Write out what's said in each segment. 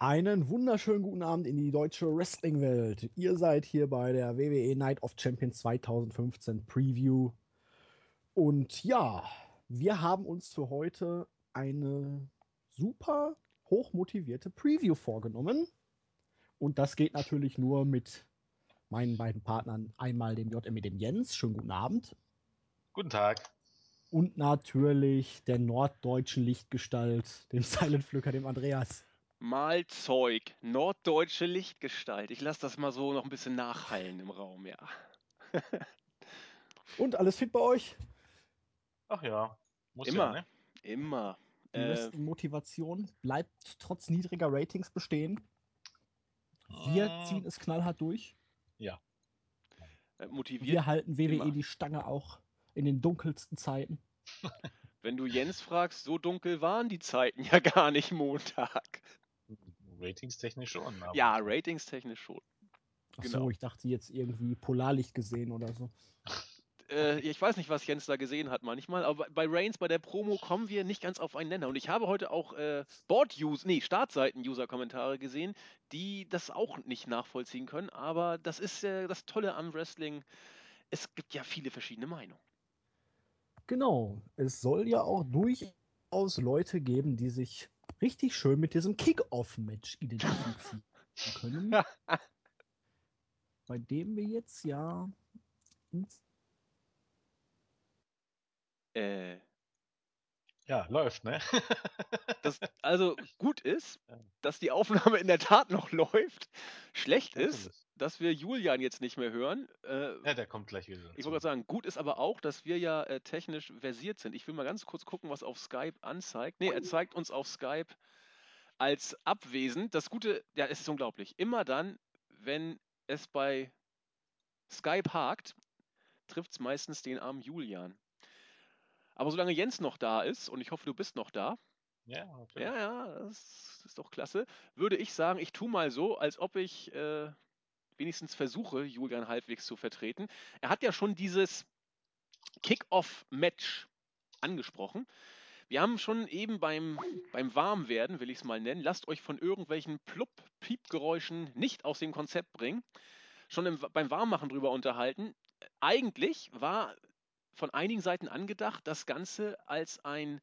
Einen wunderschönen guten Abend in die deutsche Wrestling-Welt. Ihr seid hier bei der WWE Night of Champions 2015 Preview. Und ja, wir haben uns für heute eine super hochmotivierte Preview vorgenommen. Und das geht natürlich nur mit meinen beiden Partnern, einmal dem JM dem Jens. Schönen guten Abend. Guten Tag. Und natürlich der norddeutschen Lichtgestalt, dem Silent Flücker, dem Andreas. Malzeug, norddeutsche Lichtgestalt. Ich lasse das mal so noch ein bisschen nachhallen im Raum, ja. Und alles fit bei euch? Ach ja, muss immer, ja, ne? immer. Die äh, Motivation bleibt trotz niedriger Ratings bestehen. Wir äh, ziehen es knallhart durch. Ja. Äh, motiviert. Wir halten WWE immer. die Stange auch in den dunkelsten Zeiten. Wenn du Jens fragst, so dunkel waren die Zeiten ja gar nicht Montag. Ratingstechnisch schon. ja, ratingstechnisch schon. Ach genau. so, ich dachte jetzt irgendwie Polarlicht gesehen oder so. Äh, ich weiß nicht, was Jens da gesehen hat manchmal, aber bei Reigns, bei der Promo kommen wir nicht ganz auf einen Nenner. Und ich habe heute auch äh, Board-Use, nee, Startseiten-User-Kommentare gesehen, die das auch nicht nachvollziehen können. Aber das ist äh, das Tolle am Wrestling. Es gibt ja viele verschiedene Meinungen. Genau. Es soll ja auch durchaus Leute geben, die sich richtig schön mit diesem Kick-Off-Match identifizieren können. bei dem wir jetzt ja. Äh. Ja, läuft, ne? das also gut ist, dass die Aufnahme in der Tat noch läuft. Schlecht ist, dass wir Julian jetzt nicht mehr hören. Äh, ja, der kommt gleich wieder. Ich wollte gerade sagen, gut ist aber auch, dass wir ja äh, technisch versiert sind. Ich will mal ganz kurz gucken, was auf Skype anzeigt. Ne, er zeigt uns auf Skype als abwesend. Das Gute, ja, es ist unglaublich. Immer dann, wenn es bei Skype hakt, trifft es meistens den armen Julian. Aber solange Jens noch da ist, und ich hoffe, du bist noch da. Ja, okay. Ja, ja, das ist doch klasse. Würde ich sagen, ich tue mal so, als ob ich äh, wenigstens versuche, Julian halbwegs zu vertreten. Er hat ja schon dieses Kick-Off-Match angesprochen. Wir haben schon eben beim, beim Warmwerden, will ich es mal nennen, lasst euch von irgendwelchen Plupp-Piep-Geräuschen nicht aus dem Konzept bringen, schon im, beim Warmmachen drüber unterhalten. Eigentlich war von einigen Seiten angedacht, das Ganze als ein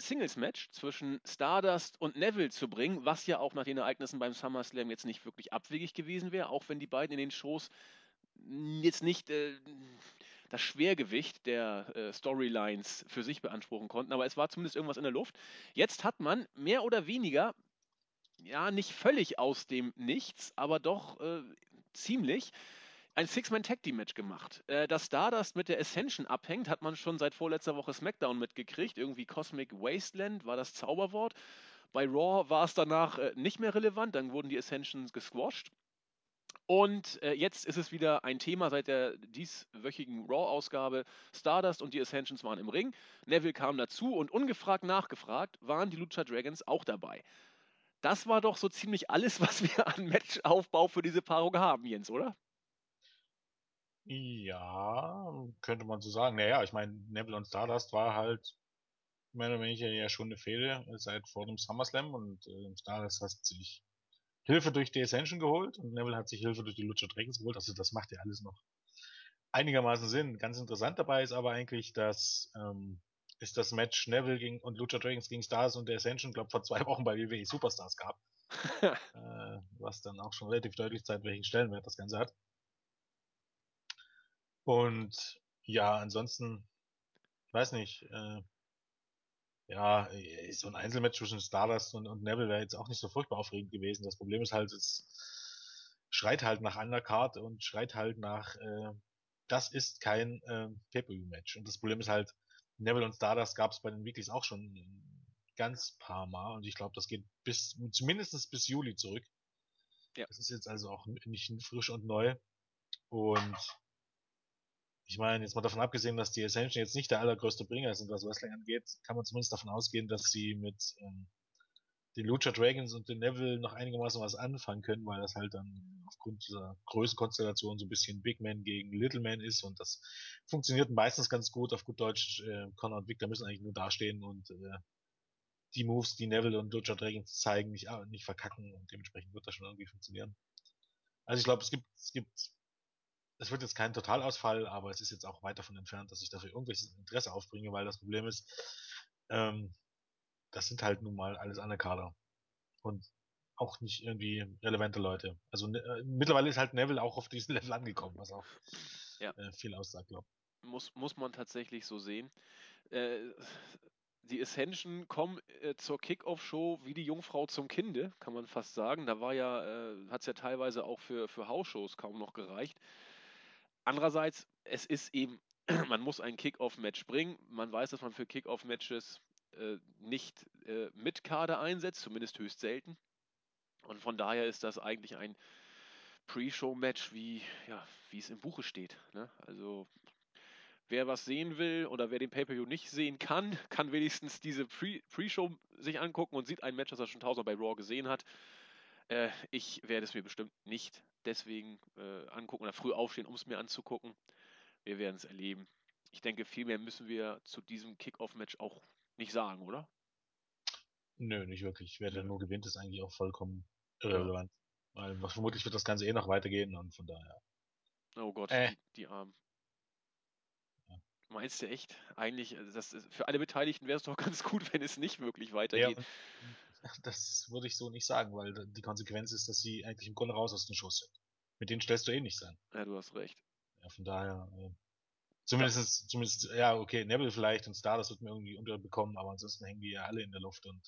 Singles-Match zwischen Stardust und Neville zu bringen, was ja auch nach den Ereignissen beim SummerSlam jetzt nicht wirklich abwegig gewesen wäre, auch wenn die beiden in den Shows jetzt nicht äh, das Schwergewicht der äh, Storylines für sich beanspruchen konnten, aber es war zumindest irgendwas in der Luft. Jetzt hat man mehr oder weniger, ja, nicht völlig aus dem Nichts, aber doch äh, ziemlich ein Six-Man-Tag-Team-Match gemacht. Äh, dass Stardust mit der Ascension abhängt, hat man schon seit vorletzter Woche SmackDown mitgekriegt. Irgendwie Cosmic Wasteland war das Zauberwort. Bei Raw war es danach äh, nicht mehr relevant, dann wurden die Ascensions gesquashed. Und äh, jetzt ist es wieder ein Thema seit der dieswöchigen Raw-Ausgabe. Stardust und die Ascensions waren im Ring. Neville kam dazu und ungefragt nachgefragt waren die Lucha Dragons auch dabei. Das war doch so ziemlich alles, was wir an Matchaufbau für diese Paarung haben, Jens, oder? Ja, könnte man so sagen. Naja, ich meine, Neville und Stardust war halt mehr oder weniger ja schon eine Fehde seit vor dem SummerSlam und äh, Stardust hat sich Hilfe durch die Ascension geholt und Neville hat sich Hilfe durch die Lucha Dragons geholt. Also das macht ja alles noch einigermaßen Sinn. Ganz interessant dabei ist aber eigentlich, dass ähm, ist das Match Neville gegen, und Lucha Dragons gegen Stars und der Ascension, glaube vor zwei Wochen bei WWE Superstars gab. äh, was dann auch schon relativ deutlich zeigt, welchen Stellenwert das Ganze hat. Und ja, ansonsten, ich weiß nicht, äh, ja, äh, so ein Einzelmatch zwischen Stardust und, und Neville wäre jetzt auch nicht so furchtbar aufregend gewesen. Das Problem ist halt, es schreit halt nach Undercard und schreit halt nach, äh, das ist kein äh, Pay-Per-View-Match. Und das Problem ist halt, Neville und Stardust gab es bei den Weeklys auch schon ganz paar Mal und ich glaube, das geht bis zumindest bis Juli zurück. Ja. Das ist jetzt also auch nicht frisch und neu. Und ich meine, jetzt mal davon abgesehen, dass die Ascension jetzt nicht der allergrößte Bringer sind, was Wrestling angeht, kann man zumindest davon ausgehen, dass sie mit ähm, den Lucha Dragons und den Neville noch einigermaßen was anfangen können, weil das halt dann aufgrund dieser Größenkonstellation so ein bisschen Big Man gegen Little Man ist und das funktioniert meistens ganz gut. Auf gut Deutsch, äh, Connor und Victor müssen eigentlich nur dastehen und äh, die Moves, die Neville und Lucha Dragons zeigen, nicht, nicht verkacken und dementsprechend wird das schon irgendwie funktionieren. Also ich glaube, es gibt, es gibt, es wird jetzt kein Totalausfall, aber es ist jetzt auch weit davon entfernt, dass ich dafür irgendwelches Interesse aufbringe, weil das Problem ist, ähm, das sind halt nun mal alles andere Kader. Und auch nicht irgendwie relevante Leute. Also ne, äh, mittlerweile ist halt Neville auch auf diesen Level angekommen, was auch Ja. äh, viel aussagt, glaube Muss, muss man tatsächlich so sehen. Äh, die Ascension kommen äh, zur Kickoff-Show wie die Jungfrau zum Kinde, kann man fast sagen. Da war ja, äh, hat es ja teilweise auch für, für Hausshows kaum noch gereicht. Andererseits, es ist eben, man muss ein Kickoff-Match bringen. Man weiß, dass man für Kickoff-Matches äh, nicht äh, mit Kader einsetzt, zumindest höchst selten. Und von daher ist das eigentlich ein Pre-Show-Match, wie, ja, es im Buche steht. Ne? Also wer was sehen will oder wer den Pay-Per-View nicht sehen kann, kann wenigstens diese Pre- Pre-Show sich angucken und sieht ein Match, das er schon tausendmal bei Raw gesehen hat. Äh, ich werde es mir bestimmt nicht deswegen äh, angucken oder früh aufstehen, um es mir anzugucken. Wir werden es erleben. Ich denke, viel mehr müssen wir zu diesem Kick-Off-Match auch nicht sagen, oder? Nö, nicht wirklich. Wer denn nur gewinnt, ist eigentlich auch vollkommen irrelevant. Weil vermutlich wird das Ganze eh noch weitergehen und von daher. Oh Gott, Äh. die, die Armen. Ja. Meinst du echt? Eigentlich, also das ist, für alle Beteiligten wäre es doch ganz gut, wenn es nicht wirklich Ja, weitergeht. und das würde ich so nicht sagen, weil die Konsequenz ist, dass sie eigentlich im Grunde raus aus den Shows sind. Mit denen stellst du eh nicht sein. Ja, du hast recht. Ja, von daher, äh, zumindest, zumindest, ja, okay, Neville vielleicht und Stardust wird mir irgendwie unterbekommen, aber ansonsten hängen die ja alle in der Luft und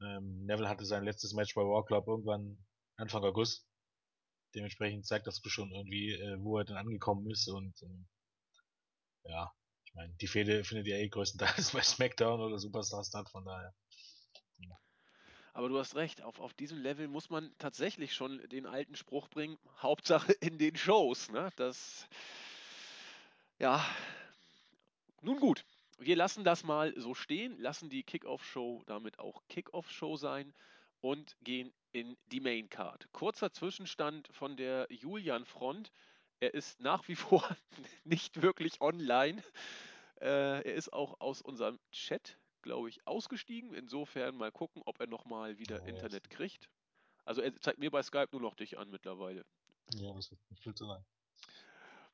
ähm, Neville hatte sein letztes Match bei War Club irgendwann Anfang August. Dementsprechend zeigt das schon irgendwie, äh, wo er denn angekommen ist und ähm, ja, ich meine, die Fehde findet ja eh größtenteils bei SmackDown oder Superstar statt, von daher. Aber du hast recht, auf, auf diesem Level muss man tatsächlich schon den alten Spruch bringen, Hauptsache in den Shows. Ne? Das, ja, nun gut, wir lassen das mal so stehen, lassen die Kickoff-Show damit auch Kickoff-Show sein und gehen in die Main Card. Kurzer Zwischenstand von der Julian-Front. Er ist nach wie vor nicht wirklich online. Äh, er ist auch aus unserem Chat, glaube ich, ausgestiegen. Insofern mal gucken, ob er nochmal wieder Ja, Internet das- kriegt. Also er zeigt mir bei Skype nur noch dich an mittlerweile. Ja, das wird nicht viel zu sein.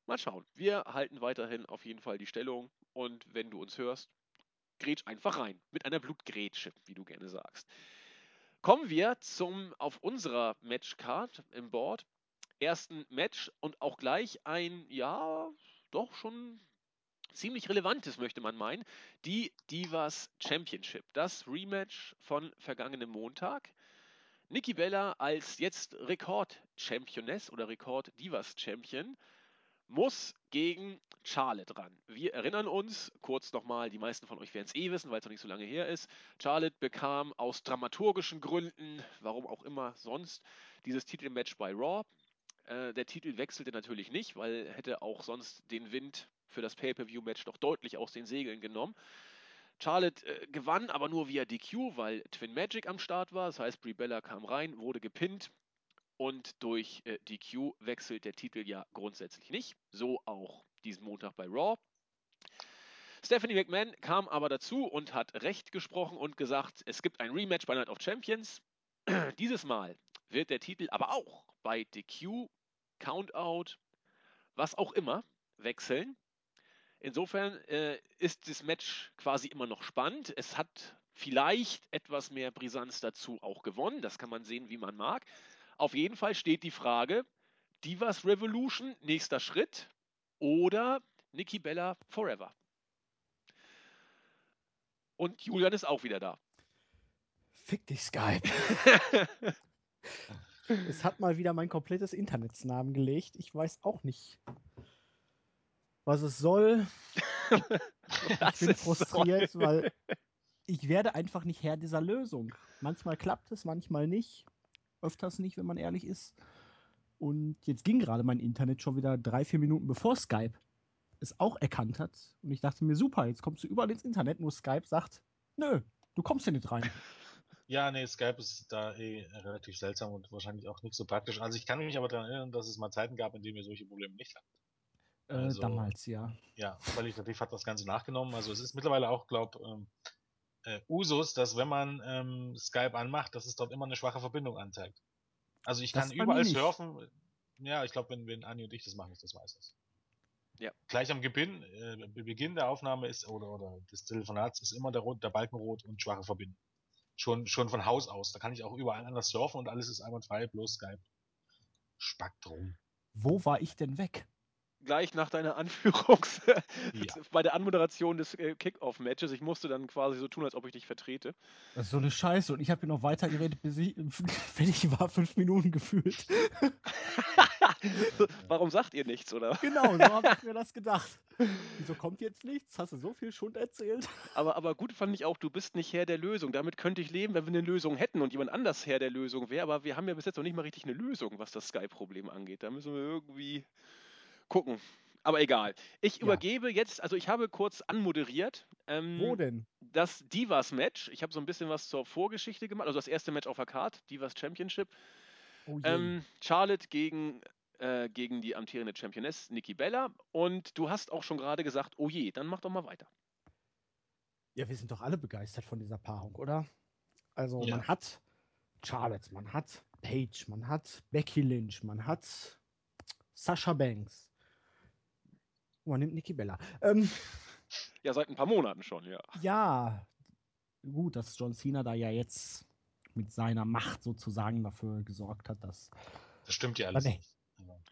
Mal schauen. Wir halten weiterhin auf jeden Fall die Stellung und wenn du uns hörst, grätsch einfach rein. Mit einer Blutgrätsche, wie du gerne sagst. Kommen wir zum auf unserer Matchcard im Board ersten Match und auch gleich ein, ja, doch schon ziemlich relevantes, möchte man meinen. Die Divas Championship. Das Rematch von vergangenem Montag. Nikki Bella als jetzt Rekord-Championess oder Rekord-Divas-Champion muss gegen Charlotte ran. Wir erinnern uns, kurz nochmal, die meisten von euch werden es eh wissen, weil es noch nicht so lange her ist. Charlotte bekam aus dramaturgischen Gründen, warum auch immer sonst, dieses Titelmatch bei Raw. Äh, der Titel wechselte natürlich nicht, weil hätte auch sonst den Wind für das Pay-Per-View-Match doch deutlich aus den Segeln genommen. Charlotte äh, gewann aber nur via DQ, weil Twin Magic am Start war. Das heißt, Brie Bella kam rein, wurde gepinnt und durch äh, DQ wechselt der Titel ja grundsätzlich nicht. So auch diesen Montag bei Raw. Stephanie McMahon kam aber dazu und hat Recht gesprochen und gesagt, es gibt ein Rematch bei Night of Champions. Dieses Mal wird der Titel aber auch bei DQ, Countout, was auch immer, wechseln. Insofern äh, ist das Match quasi immer noch spannend. Es hat vielleicht etwas mehr Brisanz dazu auch gewonnen. Das kann man sehen, wie man mag. Auf jeden Fall steht die Frage, Divas Revolution, nächster Schritt oder Nikki Bella Forever. Und Julian ist auch wieder da. Fick dich, Skype. es hat mal wieder mein komplettes Internetsnamen gelegt. Ich weiß auch nicht, was es soll. Ich bin frustriert, weil ich werde einfach nicht Herr dieser Lösung. Manchmal klappt es, manchmal nicht. Öfters nicht, wenn man ehrlich ist. Und jetzt ging gerade mein Internet schon wieder drei, vier Minuten bevor Skype es auch erkannt hat. Und ich dachte mir, super, jetzt kommst du überall ins Internet, nur Skype sagt, nö, du kommst hier nicht rein. Ja, nee, Skype ist da eh relativ seltsam und wahrscheinlich auch nicht so praktisch. Also ich kann mich aber daran erinnern, dass es mal Zeiten gab, in denen wir solche Probleme nicht hatten. Äh, Also- damals, ja. Ja, qualitativ hat das Ganze nachgenommen. Also es ist mittlerweile auch, glaub, ähm, äh, Usus, dass wenn man ähm, Skype anmacht, dass es dort immer eine schwache Verbindung anzeigt. Also ich kann Das bei überall surfen. Ja, ich glaube, wenn, wenn Anni und ich das machen, ich das weiß es. Ja. Gleich am Beginn, äh, Beginn der Aufnahme ist oder, oder des Telefonats ist immer der, Rot, der Balken rot und schwache Verbindung. Schon, schon von Haus aus. Da kann ich auch überall anders surfen und alles ist einwandfrei, bloß Skype. Spektrum. Wo war ich denn weg? Gleich nach deiner Anführungs Ja. bei der Anmoderation des äh, Kickoff-Matches. Ich musste dann quasi so tun, als ob ich dich vertrete. Das ist so eine Scheiße. Und ich habe hier noch weitergeredet, bis ich fertig war, fünf Minuten gefühlt. Warum sagt ihr nichts, oder? Genau, so habe ich mir das gedacht. Wieso kommt jetzt nichts? Hast du so viel Schund erzählt? Aber, aber gut fand ich auch, du bist nicht Herr der Lösung. Damit könnte ich leben, wenn wir eine Lösung hätten und jemand anders Herr der Lösung wäre. Aber wir haben ja bis jetzt noch nicht mal richtig eine Lösung, was das Sky-Problem angeht. Da müssen wir irgendwie gucken. Aber egal. Ich Ja. übergebe jetzt, also ich habe kurz anmoderiert. Ähm, Wo denn? Das Divas-Match. Ich habe so ein bisschen was zur Vorgeschichte gemacht. Also das erste Match auf der Card, Divas Championship. Oh. Ähm, Charlotte gegen, äh, gegen die amtierende Championess Nikki Bella. Und du hast auch schon gerade gesagt, oh je, dann mach doch mal weiter. ja, wir sind doch alle begeistert von dieser Paarung, oder? Also Ja. man hat Charlotte, man hat Paige, man hat Becky Lynch, man hat Sasha Banks. Und man nimmt Nikki Bella. Ähm, Ja, seit ein paar Monaten schon, ja. ja, gut, dass John Cena da ja jetzt mit seiner Macht sozusagen dafür gesorgt hat, dass. Das stimmt ja alles nee.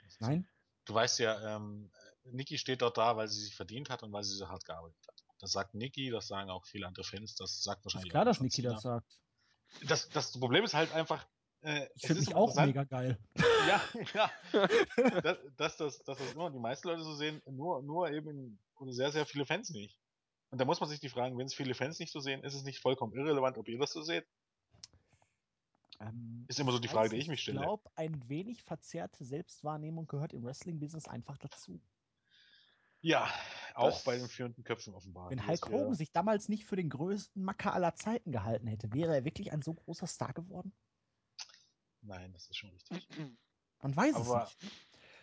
ist- Nein? Du weißt ja, ähm, Niki steht dort da, weil sie sich verdient hat und weil sie so hart gearbeitet hat. Das sagt Niki, das sagen auch viele andere Fans, das sagt Ist wahrscheinlich klar, auch dass Niki das sagt. Das, das Problem ist halt einfach, äh, Ich finde mich auch mega geil. Ja, ja. dass, dass, das, dass das immer die meisten Leute so sehen, nur, nur eben oder sehr, sehr viele Fans nicht. Und da muss man sich die fragen, wenn es viele Fans nicht so sehen, ist es nicht vollkommen irrelevant, ob ihr das so seht? Ähm, Ist immer so die Frage, die nicht. ich mich stelle. Ich glaube, ein wenig verzerrte Selbstwahrnehmung gehört im Wrestling-Business einfach dazu. Ja, auch Das- bei den führenden Köpfen offenbar. Wenn Hulk Hogan sich damals nicht für den größten Macker aller Zeiten gehalten hätte, wäre er wirklich ein so großer Star geworden? Nein, das ist schon richtig. Man weiß Aber- es nicht.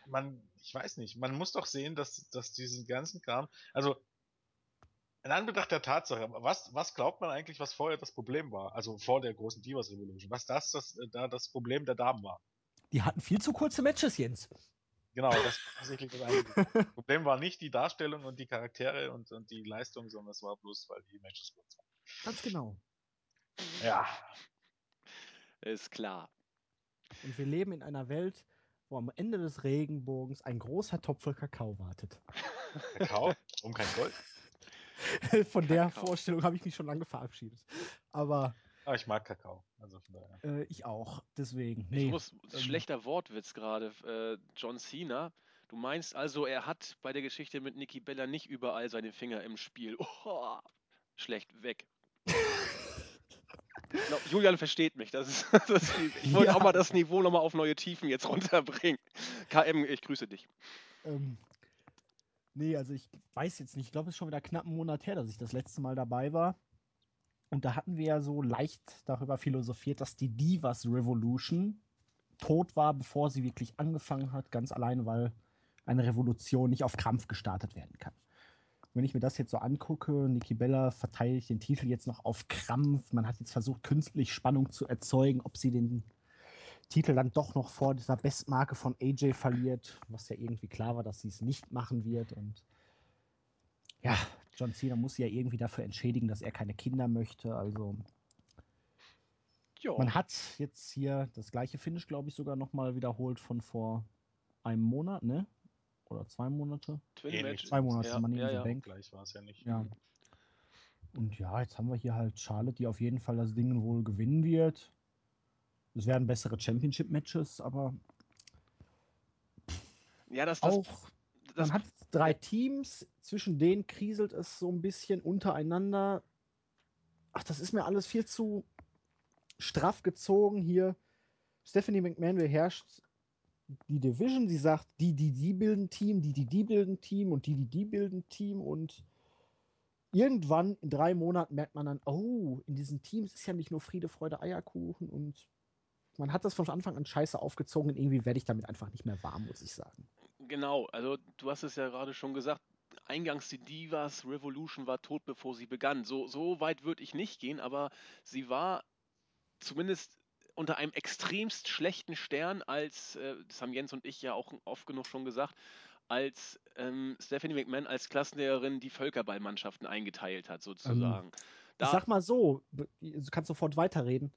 man, ich weiß nicht, man muss doch sehen, dass, dass diesen ganzen Kram, also in Anbetracht der Tatsache, was, was glaubt man eigentlich, was vorher das Problem war? Also vor der großen Divas Revolution, was das, das äh, da das Problem der Damen war? Die hatten viel zu kurze Matches, Jens. Genau, das ist tatsächlich das eigentliche Problem war nicht die Darstellung und die Charaktere und, und die Leistung, sondern es war bloß, weil die Matches kurz waren. Ganz genau. Ja, Ist klar. Und wir leben in einer Welt, wo am Ende des Regenbogens ein großer Topf voll Kakao wartet. Kakao, um kein Gold. Von der Kakao. Vorstellung habe ich mich schon lange verabschiedet. Aber Aber ich mag Kakao, also von daher. äh, ich auch. Deswegen. Ich Nee. muss, ähm, schlechter Wortwitz gerade, äh, John Cena. Du meinst also, er hat bei der Geschichte mit Nikki Bella nicht überall seine Finger im Spiel. Oh, schlecht weg. Glaub, Julian versteht mich. Das ist, das ist, ich wollte Ja. auch mal das Niveau nochmal auf neue Tiefen jetzt runterbringen. KM, ich grüße dich. Ähm, nee, also ich weiß jetzt nicht. Ich glaube, es ist schon wieder knapp einen Monat her, dass ich das letzte Mal dabei war. Und da hatten wir ja so leicht darüber philosophiert, dass die Divas Revolution tot war, bevor sie wirklich angefangen hat, ganz alleine, weil eine Revolution nicht auf Krampf gestartet werden kann. Wenn ich mir das jetzt so angucke, Nikki Bella verteidigt den Titel jetzt noch auf Krampf. Man hat jetzt versucht, künstlich Spannung zu erzeugen, ob sie den Titel dann doch noch vor dieser Bestmarke von AJ verliert, was ja irgendwie klar war, dass sie es nicht machen wird. Und ja, John Cena muss sie ja irgendwie dafür entschädigen, dass er keine Kinder möchte. Also Jo. man hat jetzt hier das gleiche Finish, glaube ich, sogar nochmal wiederholt von vor einem Monat, ne? Oder zwei Monate? Twin. Match. Zwei Monate, Ja, Money ja, ja. Bank. Gleich war es ja nicht. Ja. Und ja, jetzt haben wir hier halt Charlotte, die auf jeden Fall das Ding wohl gewinnen wird. Es werden bessere Championship-Matches, aber Ja, das, das, auch das, man hat drei Teams, zwischen denen kriselt es so ein bisschen untereinander. Ach, das ist mir alles viel zu straff gezogen hier. Stephanie McMahon beherrscht die Division. Sie sagt, die, die, die bilden Team, die, die, die bilden Team und die, die, die bilden Team. Und irgendwann in drei Monaten merkt man dann, oh, in diesen Teams ist ja nicht nur Friede, Freude, Eierkuchen. Und man hat das von Anfang an scheiße aufgezogen. Und irgendwie werde ich damit einfach nicht mehr warm, muss ich sagen. Genau, also du hast es ja gerade schon gesagt. eingangs die Divas Revolution war tot, bevor sie begann. So, so weit würde ich nicht gehen, aber sie war zumindest unter einem extremst schlechten Stern, als, äh, das haben Jens und ich ja auch oft genug schon gesagt, als ähm, Stephanie McMahon als Klassenlehrerin die Völkerballmannschaften eingeteilt hat, sozusagen. Ähm, ich sag mal so, du kannst sofort weiterreden.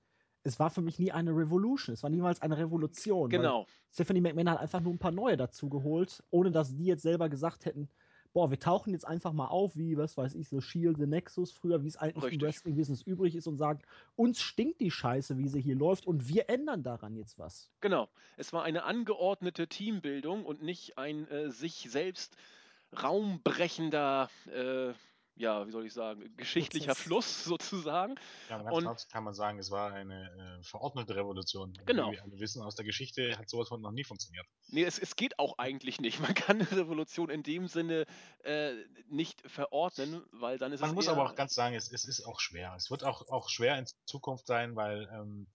Es war für mich nie eine Revolution, es war niemals eine Revolution. Genau. Stephanie McMahon hat einfach nur ein paar neue dazu geholt, ohne dass die jetzt selber gesagt hätten, boah, wir tauchen jetzt einfach mal auf, wie, was weiß ich, so Shield, The Nexus, früher, wie es eigentlich Richtig. im Wrestling-Business übrig ist und sagen, uns stinkt die Scheiße, wie sie hier läuft und wir ändern daran jetzt was. Genau. Es war eine angeordnete Teambildung und nicht ein äh, sich selbst raumbrechender, äh, ja, wie soll ich sagen, geschichtlicher Prozess. Fluss sozusagen. Ja, ganz Und- klar kann man sagen, es war eine äh, verordnete Revolution. Genau. Wie wir alle wissen aus der Geschichte, hat sowas von noch nie funktioniert. Nee, es, es geht auch eigentlich nicht. Man kann eine Revolution in dem Sinne äh, nicht verordnen, weil dann ist Man es muss eher, aber auch ganz sagen, es, es ist auch schwer. Es wird auch, auch schwer in Zukunft sein, weil ähm,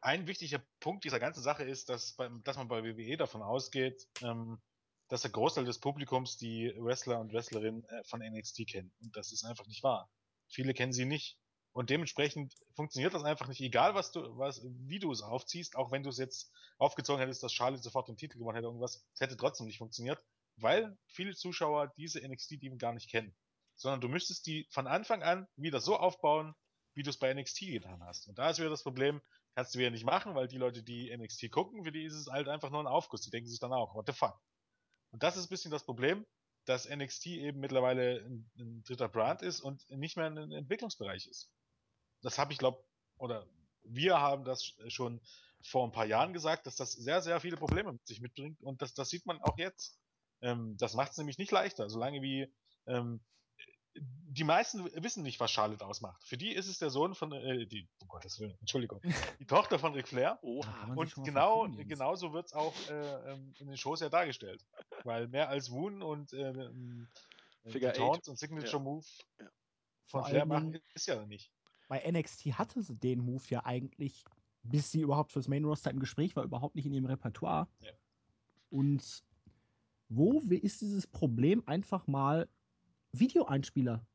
ein wichtiger Punkt dieser ganzen Sache ist, dass, beim, dass man bei WWE davon ausgeht, ähm, dass der Großteil des Publikums die Wrestler und Wrestlerinnen äh, von NXT kennen. Und das ist einfach nicht wahr. Viele kennen sie nicht. Und dementsprechend funktioniert das einfach nicht, egal was du, was, wie du es aufziehst, auch wenn du es jetzt aufgezogen hättest, dass Charlotte sofort den Titel gewonnen hätte, irgendwas, es hätte trotzdem nicht funktioniert, weil viele Zuschauer diese NXT-Team gar nicht kennen. Sondern du müsstest die von Anfang an wieder so aufbauen, wie du es bei NXT getan hast. Und da ist wieder das Problem, kannst du wieder nicht machen, weil die Leute, die NXT gucken, für die ist es halt einfach nur ein Aufguss. Die denken sich dann auch, what the fuck. Und das ist ein bisschen das Problem, dass NXT eben mittlerweile ein, ein dritter Brand ist und nicht mehr ein Entwicklungsbereich ist. Das habe ich glaube, oder wir haben das schon vor ein paar Jahren gesagt, dass das sehr, sehr viele Probleme mit sich mitbringt und das, das sieht man auch jetzt. Ähm, das macht es nämlich nicht leichter, solange wie ähm, die meisten wissen nicht, was Charlotte ausmacht. Für die ist es der Sohn von, äh, die, um Gottes Willen, Entschuldigung, die Tochter von Ric Flair. Sich Und genau, genauso wird's auch äh, ähm, in den Shows ja dargestellt. Weil mehr als Woon und äh, ähm, äh, Figure. Taunts und Signature Move Ja. von Vor Flair allen machen, ist ja nicht. bei NXT hatte sie den Move ja eigentlich, bis sie überhaupt fürs Main Roster im Gespräch war, überhaupt nicht in ihrem Repertoire. Ja. Und wo ist dieses Problem, einfach mal Videoeinspieler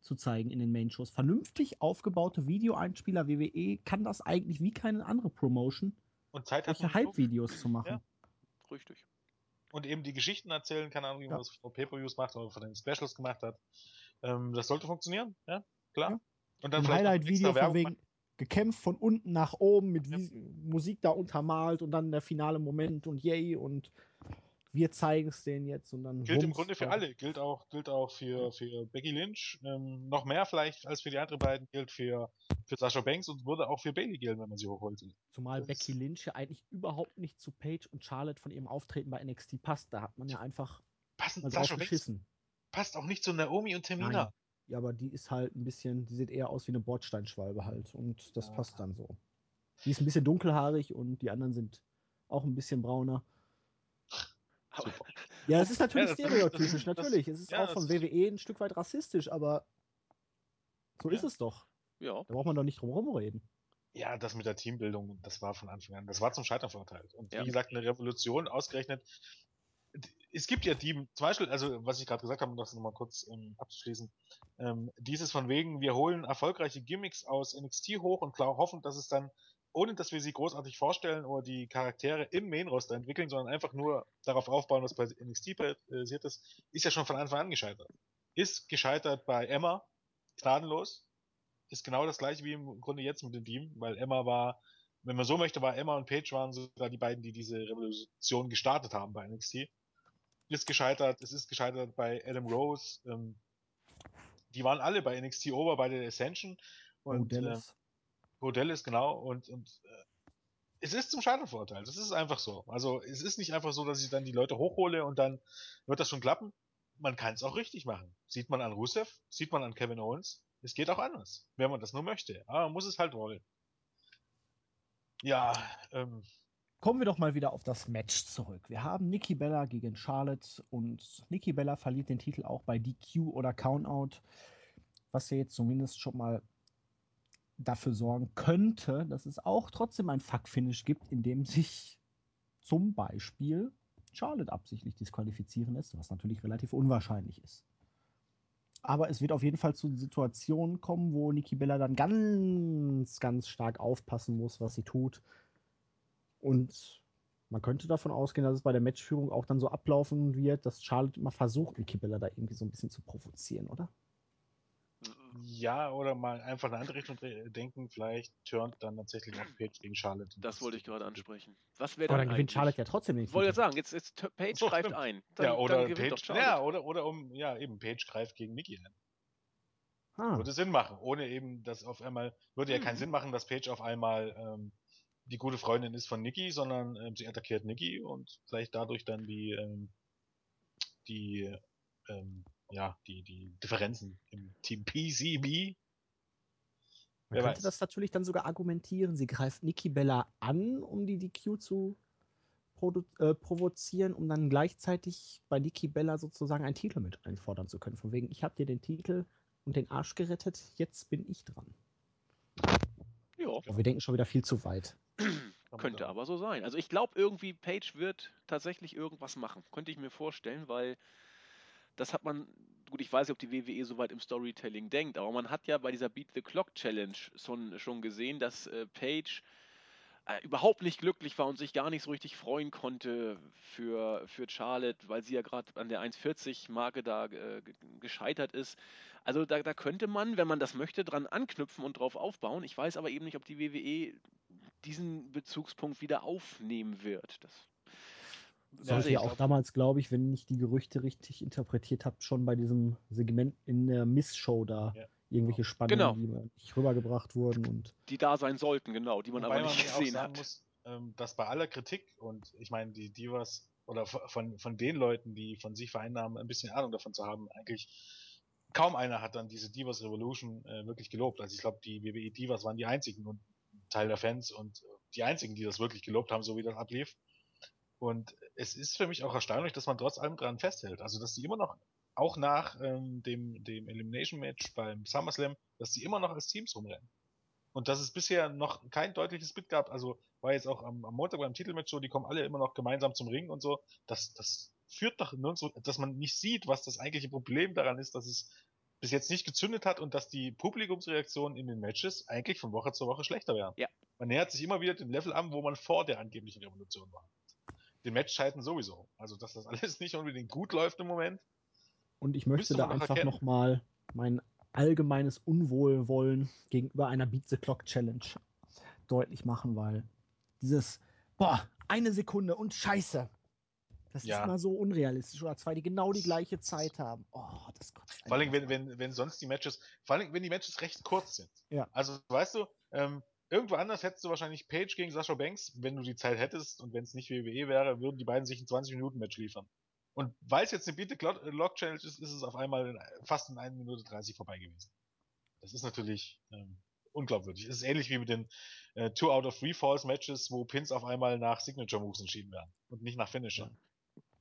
zu zeigen in den Main-Shows? Vernünftig aufgebaute Videoeinspieler, WWE kann das eigentlich wie keine andere Promotion, Und Zeit hat solche. Hype-Videos zu machen. Ja. Richtig. und eben die Geschichten erzählen, keine Ahnung, wie man Ja. das vor Pay-Per-Views macht oder von den Specials gemacht hat. Ähm, das sollte funktionieren, ja, klar. Ja. Und dann Ein Highlight-Video von wegen gekämpft von unten nach oben mit Ja. Musik da untermalt und dann der finale Moment und yay und wir zeigen es denen jetzt und dann. Gilt im Grunde für alle. Gilt auch, gilt auch für, für Becky Lynch. Ähm, noch mehr vielleicht als für die anderen beiden. Gilt für, für Sasha Banks und würde auch für Bailey gelten, wenn man sie hochholt. Zumal Das Becky Lynch ja eigentlich überhaupt nicht zu Paige und Charlotte von ihrem Auftreten bei NXT passt. Da hat man ja einfach Passend, Banks passt auch nicht zu Naomi und Tamina. Nein. Ja, aber die ist halt ein bisschen, die sieht eher aus wie eine Bordsteinschwalbe halt. Und das Ja. passt dann so. Die ist ein bisschen dunkelhaarig und die anderen sind auch ein bisschen brauner. Super. Ja, es ist natürlich stereotypisch, natürlich. es ist ja, auch von WWE ein Stück weit rassistisch, aber so Ja. ist es doch. ja. Da braucht man doch nicht drum rumreden. Ja, das mit der Teambildung, das war von Anfang an, das war zum Scheitern verurteilt. Und Ja. wie gesagt, eine Revolution ausgerechnet. Es gibt ja die, zum Beispiel, also was ich gerade gesagt habe, um das nochmal kurz ähm, abzuschließen, ähm, dieses von wegen, wir holen erfolgreiche Gimmicks aus NXT hoch und klar hoffen, dass es dann, ohne dass wir sie großartig vorstellen oder die Charaktere im Main-Roster entwickeln, sondern einfach nur darauf aufbauen, was bei NXT passiert ist, ist ja schon von Anfang an gescheitert. Ist gescheitert bei Emma, gnadenlos, ist genau das gleiche wie im Grunde jetzt mit dem Team, weil Emma war, wenn man so möchte, war Emma und Paige waren sogar die beiden, die diese Revolution gestartet haben bei NXT. Ist gescheitert, es ist gescheitert bei Adam Rose, ähm, die waren alle bei NXT over bei der Ascension und Und äh, Bo Dallas, genau, und, und äh, es ist zum Scheitern verurteilt. Das ist einfach so. Also es ist nicht einfach so, dass ich dann die Leute hochhole und dann wird das schon klappen. Man kann es auch richtig machen. Sieht man an Rusev, sieht man an Kevin Owens. Es geht auch anders, wenn man das nur möchte. Aber man muss es halt wollen. Ja, ähm, Kommen wir doch mal wieder auf das Match zurück. Wir haben Nikki Bella gegen Charlotte und Nikki Bella verliert den Titel auch bei DQ oder Countout, was ja jetzt zumindest schon mal dafür sorgen könnte, dass es auch trotzdem ein Fuck-Finish gibt, in dem sich zum Beispiel Charlotte absichtlich disqualifizieren lässt, was natürlich relativ unwahrscheinlich ist. Aber es wird auf jeden Fall zu Situationen kommen, wo Nikki Bella dann ganz, ganz stark aufpassen muss, was sie tut. Und man könnte davon ausgehen, dass es bei der Matchführung auch dann so ablaufen wird, dass Charlotte immer versucht, Nikki Bella da irgendwie so ein bisschen zu provozieren, oder? Ja, oder mal einfach in eine andere Richtung denken, vielleicht turnt dann tatsächlich auch Page gegen Charlotte. Das wollte ich gerade ansprechen. Was wäre Aber dann dann gewinnt eigentlich? Charlotte ja trotzdem nicht. Ich wollte jetzt sagen, jetzt, jetzt Page So, greift stimmt. ein. Dann, ja, oder dann gewinnt doch Page, Charlotte. ja, oder, oder um, ja, eben, Page greift gegen Nikki ein. Ah, Würde Sinn machen, ohne eben, dass auf einmal, würde ja keinen Mhm. Sinn machen, dass Page auf einmal ähm, die gute Freundin ist von Nikki, sondern ähm, sie attackiert Nikki und vielleicht dadurch dann die, ähm, die, ähm, ja, die, die Differenzen im Team PCB. man wer könnte weiß. das natürlich dann sogar argumentieren. Sie greift Nikki Bella an, um die DQ zu produ- äh, provozieren, um dann gleichzeitig bei Nikki Bella sozusagen einen Titel mit einfordern zu können. Von wegen, ich habe dir den Titel und den Arsch gerettet, jetzt bin ich dran. Ja, Aber wir denken schon wieder viel zu weit. Könnte aber so sein. Also ich glaube irgendwie, Page wird tatsächlich irgendwas machen. Könnte ich mir vorstellen, weil das hat man, gut, ich weiß nicht, ob die WWE so weit im Storytelling denkt, aber man hat ja bei dieser Beat the Clock Challenge schon, schon gesehen, dass äh, Page äh, überhaupt nicht glücklich war und sich gar nicht so richtig freuen konnte für, für Charlotte, weil sie ja gerade an der 1,40-Marke da äh, ge- gescheitert ist. Also da, da könnte man, wenn man das möchte, dran anknüpfen und drauf aufbauen. Ich weiß aber eben nicht, ob die WWE diesen Bezugspunkt wieder aufnehmen wird. Das Sollte ich ja auch glaub- damals, glaube ich, wenn ich die Gerüchte richtig interpretiert habe, schon bei diesem Segment in der Miss-Show da Ja. irgendwelche Spannungen, Genau. die nicht rübergebracht wurden. Und die da sein sollten, genau, die man Wobei aber nicht man auch gesehen sagen hat. muss, ähm, dass bei aller Kritik und ich meine, die Divas oder von, von den Leuten, die von sich vereinnahmen, ein bisschen Ahnung davon zu haben, eigentlich kaum einer hat dann diese Divas Revolution äh, wirklich gelobt. Also ich glaube, die WWE Divas waren die einzigen und Teil der Fans und äh, die einzigen, die das wirklich gelobt haben, so wie das ablief. Und es ist für mich auch erstaunlich, dass man trotz allem dran festhält. Also dass die immer noch, auch nach ähm, dem, dem Elimination Match beim SummerSlam, dass die immer noch als Teams rumrennen. Und dass es bisher noch kein deutliches Bit gab, also war jetzt auch am, am Montag beim Titelmatch so, die kommen alle immer noch gemeinsam zum Ring und so. Das, das führt doch nirgendwo, dass man nicht sieht, was das eigentliche Problem daran ist, dass es bis jetzt nicht gezündet hat und dass die Publikumsreaktionen in den Matches eigentlich von Woche zu Woche schlechter werden. Ja. Man nähert sich immer wieder dem Level an, wo man vor der angeblichen Revolution war. Den Matchzeiten sowieso. Also, dass das alles nicht unbedingt gut läuft im Moment. Und ich möchte da einfach nochmal mein allgemeines Unwohlwollen gegenüber einer Beat the Clock Challenge deutlich machen, weil dieses, boah, eine Sekunde und Scheiße. Das Ja. ist immer so unrealistisch. Oder zwei, die genau die gleiche Zeit haben. Oh, das kotzt Vor allem, wenn, wenn, wenn sonst die Matches, vor allem, wenn die Matches recht kurz sind. Ja. Also, weißt du, ähm, irgendwo anders hättest du wahrscheinlich Page gegen Sasha Banks, wenn du die Zeit hättest und wenn es nicht WWE wäre, würden die beiden sich ein 20-Minuten-Match liefern. Und weil es jetzt eine Beat Clock Lock Challenge ist, ist es auf einmal in, fast in 1 Minute 30 vorbei gewesen. Das ist natürlich ähm, unglaubwürdig. Es ist ähnlich wie mit den äh, Two out of Three Falls Matches, wo Pins auf einmal nach Signature Moves entschieden werden und nicht nach Finisher.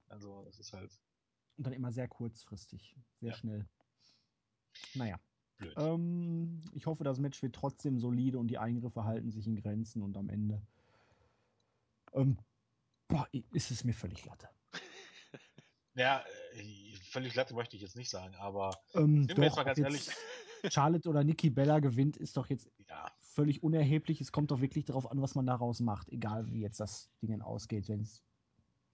Also, das ist halt Und dann immer sehr kurzfristig. Sehr Ja. schnell. Naja. Blöd. Ähm, ich hoffe, das Match wird trotzdem solide und die Eingriffe halten sich in Grenzen und am Ende ähm, boah, ist es mir völlig latte. Ja, äh, völlig glatt möchte ich jetzt nicht sagen, aber Ähm, Sind wir jetzt doch, mal ganz jetzt Charlotte oder Nikki Bella gewinnt, ist doch jetzt ja, völlig unerheblich. Es kommt doch wirklich darauf an, was man daraus macht, egal wie jetzt das Ding ausgeht. Wenn es,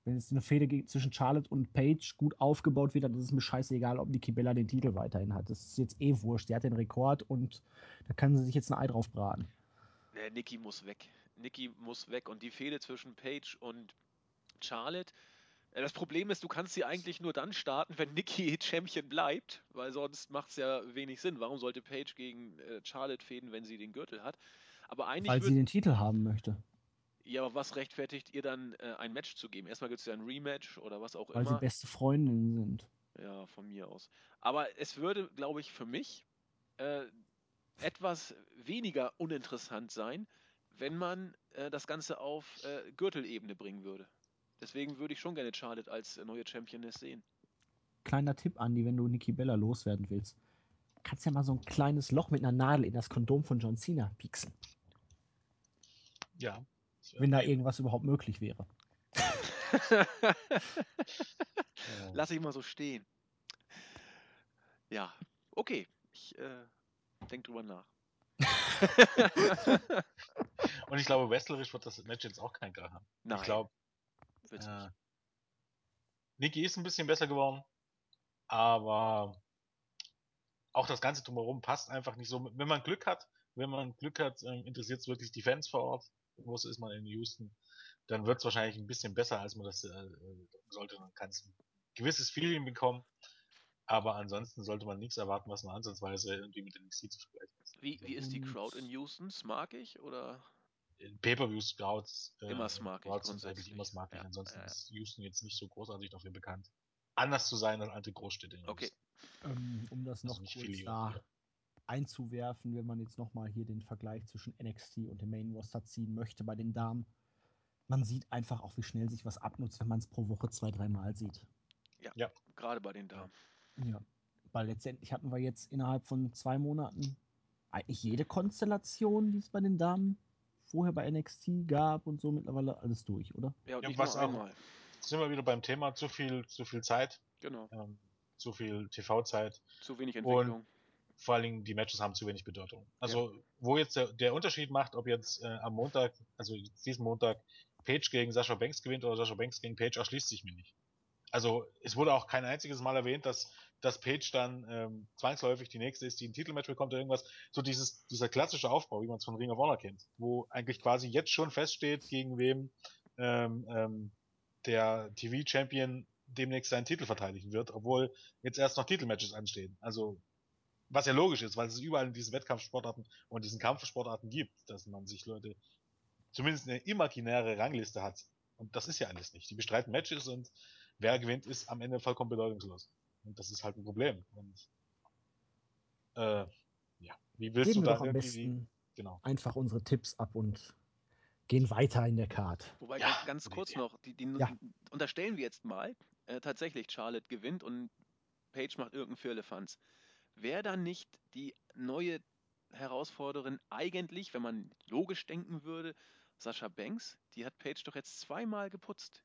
wenn es eine Fehde zwischen Charlotte und Paige gut aufgebaut wird, dann ist es mir scheißegal, ob Nikki Bella den Titel weiterhin hat. Das ist jetzt eh wurscht. Die hat den Rekord und da kann sie sich jetzt ein Ei drauf braten. Nee, Nikki muss weg. Nikki muss weg. Und die Fehde zwischen Paige und Charlotte. äh, Das Problem ist, du kannst sie eigentlich nur dann starten, wenn Nikki Champion bleibt, weil sonst macht es ja wenig Sinn. Warum sollte Paige gegen äh, Charlotte fäden, wenn sie den Gürtel hat? Aber eigentlich Weil sie den Titel haben möchte. Ja, aber was rechtfertigt ihr dann, äh, ein Match zu geben? Erstmal gibt es ja ein Rematch oder was auch Weil sie immer. beste Freundinnen sind. Ja, von mir aus. Aber es würde, glaube ich, für mich äh, etwas weniger uninteressant sein, wenn man äh, das Ganze auf äh, Gürtelebene bringen würde. Deswegen würde ich schon gerne Charlotte als neue Championess sehen. Kleiner Tipp, Andi, wenn du Nikki Bella loswerden willst. Kannst ja mal so ein kleines Loch mit einer Nadel in das Kondom von John Cena pieksen. ja. Wenn da irgendwas überhaupt möglich wäre. Lass ich mal so stehen. Ja, okay. Ich äh, denke drüber nach. Und ich glaube, wrestlerisch wird das Match jetzt auch kein Krach haben. Nein. Ich glaube, äh. Nikki ist ein bisschen besser geworden, aber auch das Ganze drumherum passt einfach nicht so. Wenn man Glück hat, wenn man Glück hat, ähm, interessiert es wirklich die Fans vor Ort. Wo ist man in Houston? Dann wird es wahrscheinlich ein bisschen besser, als man das äh, sollte. Man kann ein gewisses Feeling bekommen. Aber ansonsten sollte man nichts erwarten, was nur ansatzweise irgendwie mit NXT zu vergleichen ist. Wie, wie ist die Und- Crowd in Houston? Smart ich oder? In Pay-Per-Views, Crowds, äh, Immer smarkig, Crowds sind grundsätzlich. eigentlich immer smarkig. Ja, Ansonsten ja, ja. ist Houston jetzt nicht so großartig dafür bekannt, anders zu sein als andere Großstädte. in Okay. Houston. Ähm, um das noch Also nicht kurz da. Einzuwerfen, wenn man jetzt nochmal hier den Vergleich zwischen NXT und dem Main Roster ziehen möchte bei den Damen. Man sieht einfach auch, wie schnell sich was abnutzt, wenn man es pro Woche zwei, dreimal sieht. Gerade bei den Damen. Ja. Weil letztendlich hatten wir jetzt innerhalb von zwei Monaten eigentlich jede Konstellation, die es bei den Damen vorher bei NXT gab und so mittlerweile alles durch, oder? Ja, und Ja, was einmal. Sind wir wieder beim Thema, zu viel, zu viel Zeit, Genau. ähm, zu viel TV-Zeit. Zu wenig Entwicklung. Vor allen Dingen die Matches haben zu wenig Bedeutung. Also, wo jetzt der, der Unterschied macht, ob jetzt äh, am Montag, also diesen Montag, Page gegen Sascha Banks gewinnt oder Sascha Banks gegen Page, erschließt sich mir nicht. Also, es wurde auch kein einziges Mal erwähnt, dass, dass Page dann ähm, zwangsläufig die nächste ist, die ein Titelmatch bekommt oder irgendwas. So dieses, dieser klassische Aufbau, wie man es von Ring of Honor kennt, wo eigentlich quasi jetzt schon feststeht, gegen wem ähm, ähm, der TV-Champion demnächst seinen Titel verteidigen wird, obwohl jetzt erst noch Titelmatches anstehen. Also was ja logisch ist, weil es überall in diesen Wettkampfsportarten und diesen Kampfsportarten gibt, dass man sich Leute zumindest eine imaginäre Rangliste hat. Und das ist ja alles nicht. Die bestreiten Matches und wer gewinnt, ist am Ende vollkommen bedeutungslos. Und das ist halt ein Problem. Und äh, ja, wie willst Geben du wir da doch am irgendwie genau. einfach unsere Tipps ab und gehen weiter in der Card. Wobei Ja, ganz, ganz kurz Idee. noch, die, die Ja. unterstellen wir jetzt mal, äh, tatsächlich Charlotte gewinnt und Page macht irgendeinen Firlefanz. Wäre dann nicht die neue Herausforderin eigentlich, wenn man logisch denken würde, Sascha Banks? Die hat Page doch jetzt zweimal geputzt.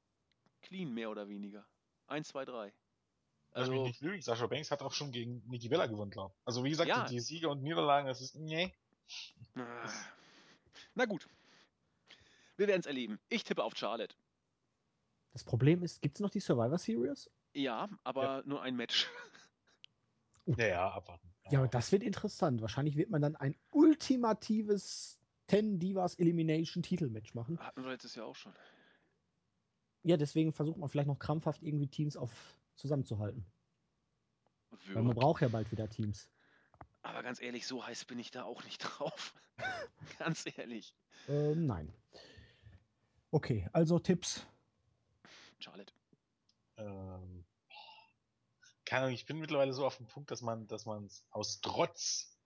Clean, mehr oder weniger. Eins, zwei, drei. Mich Also, nicht lügen, Sascha Banks hat auch schon gegen Nikki Bella gewonnen, glaub. Also wie gesagt, Ja. die, Siege und Niederlagen, das ist, nee. ah. na gut. Wir werden es erleben. Ich tippe auf Charlotte. Das Problem ist, gibt es noch die Survivor Series? Ja, aber nur ein Match. Ja, ja, abwarten. Ja, aber das wird interessant. Wahrscheinlich wird man dann ein ultimatives 10 Divas Elimination Titelmatch machen. Hatten wir letztes Jahr auch schon. Ja, deswegen versucht man vielleicht noch krampfhaft irgendwie Teams auf zusammenzuhalten. Weil man braucht ja bald wieder Teams. Aber ganz ehrlich, so heiß bin ich da auch nicht drauf. ganz ehrlich. Äh, nein. Okay, also Tipps. Charlotte. ähm, keine Ahnung, ich bin mittlerweile so auf dem Punkt, dass man, dass man es aus Trotz,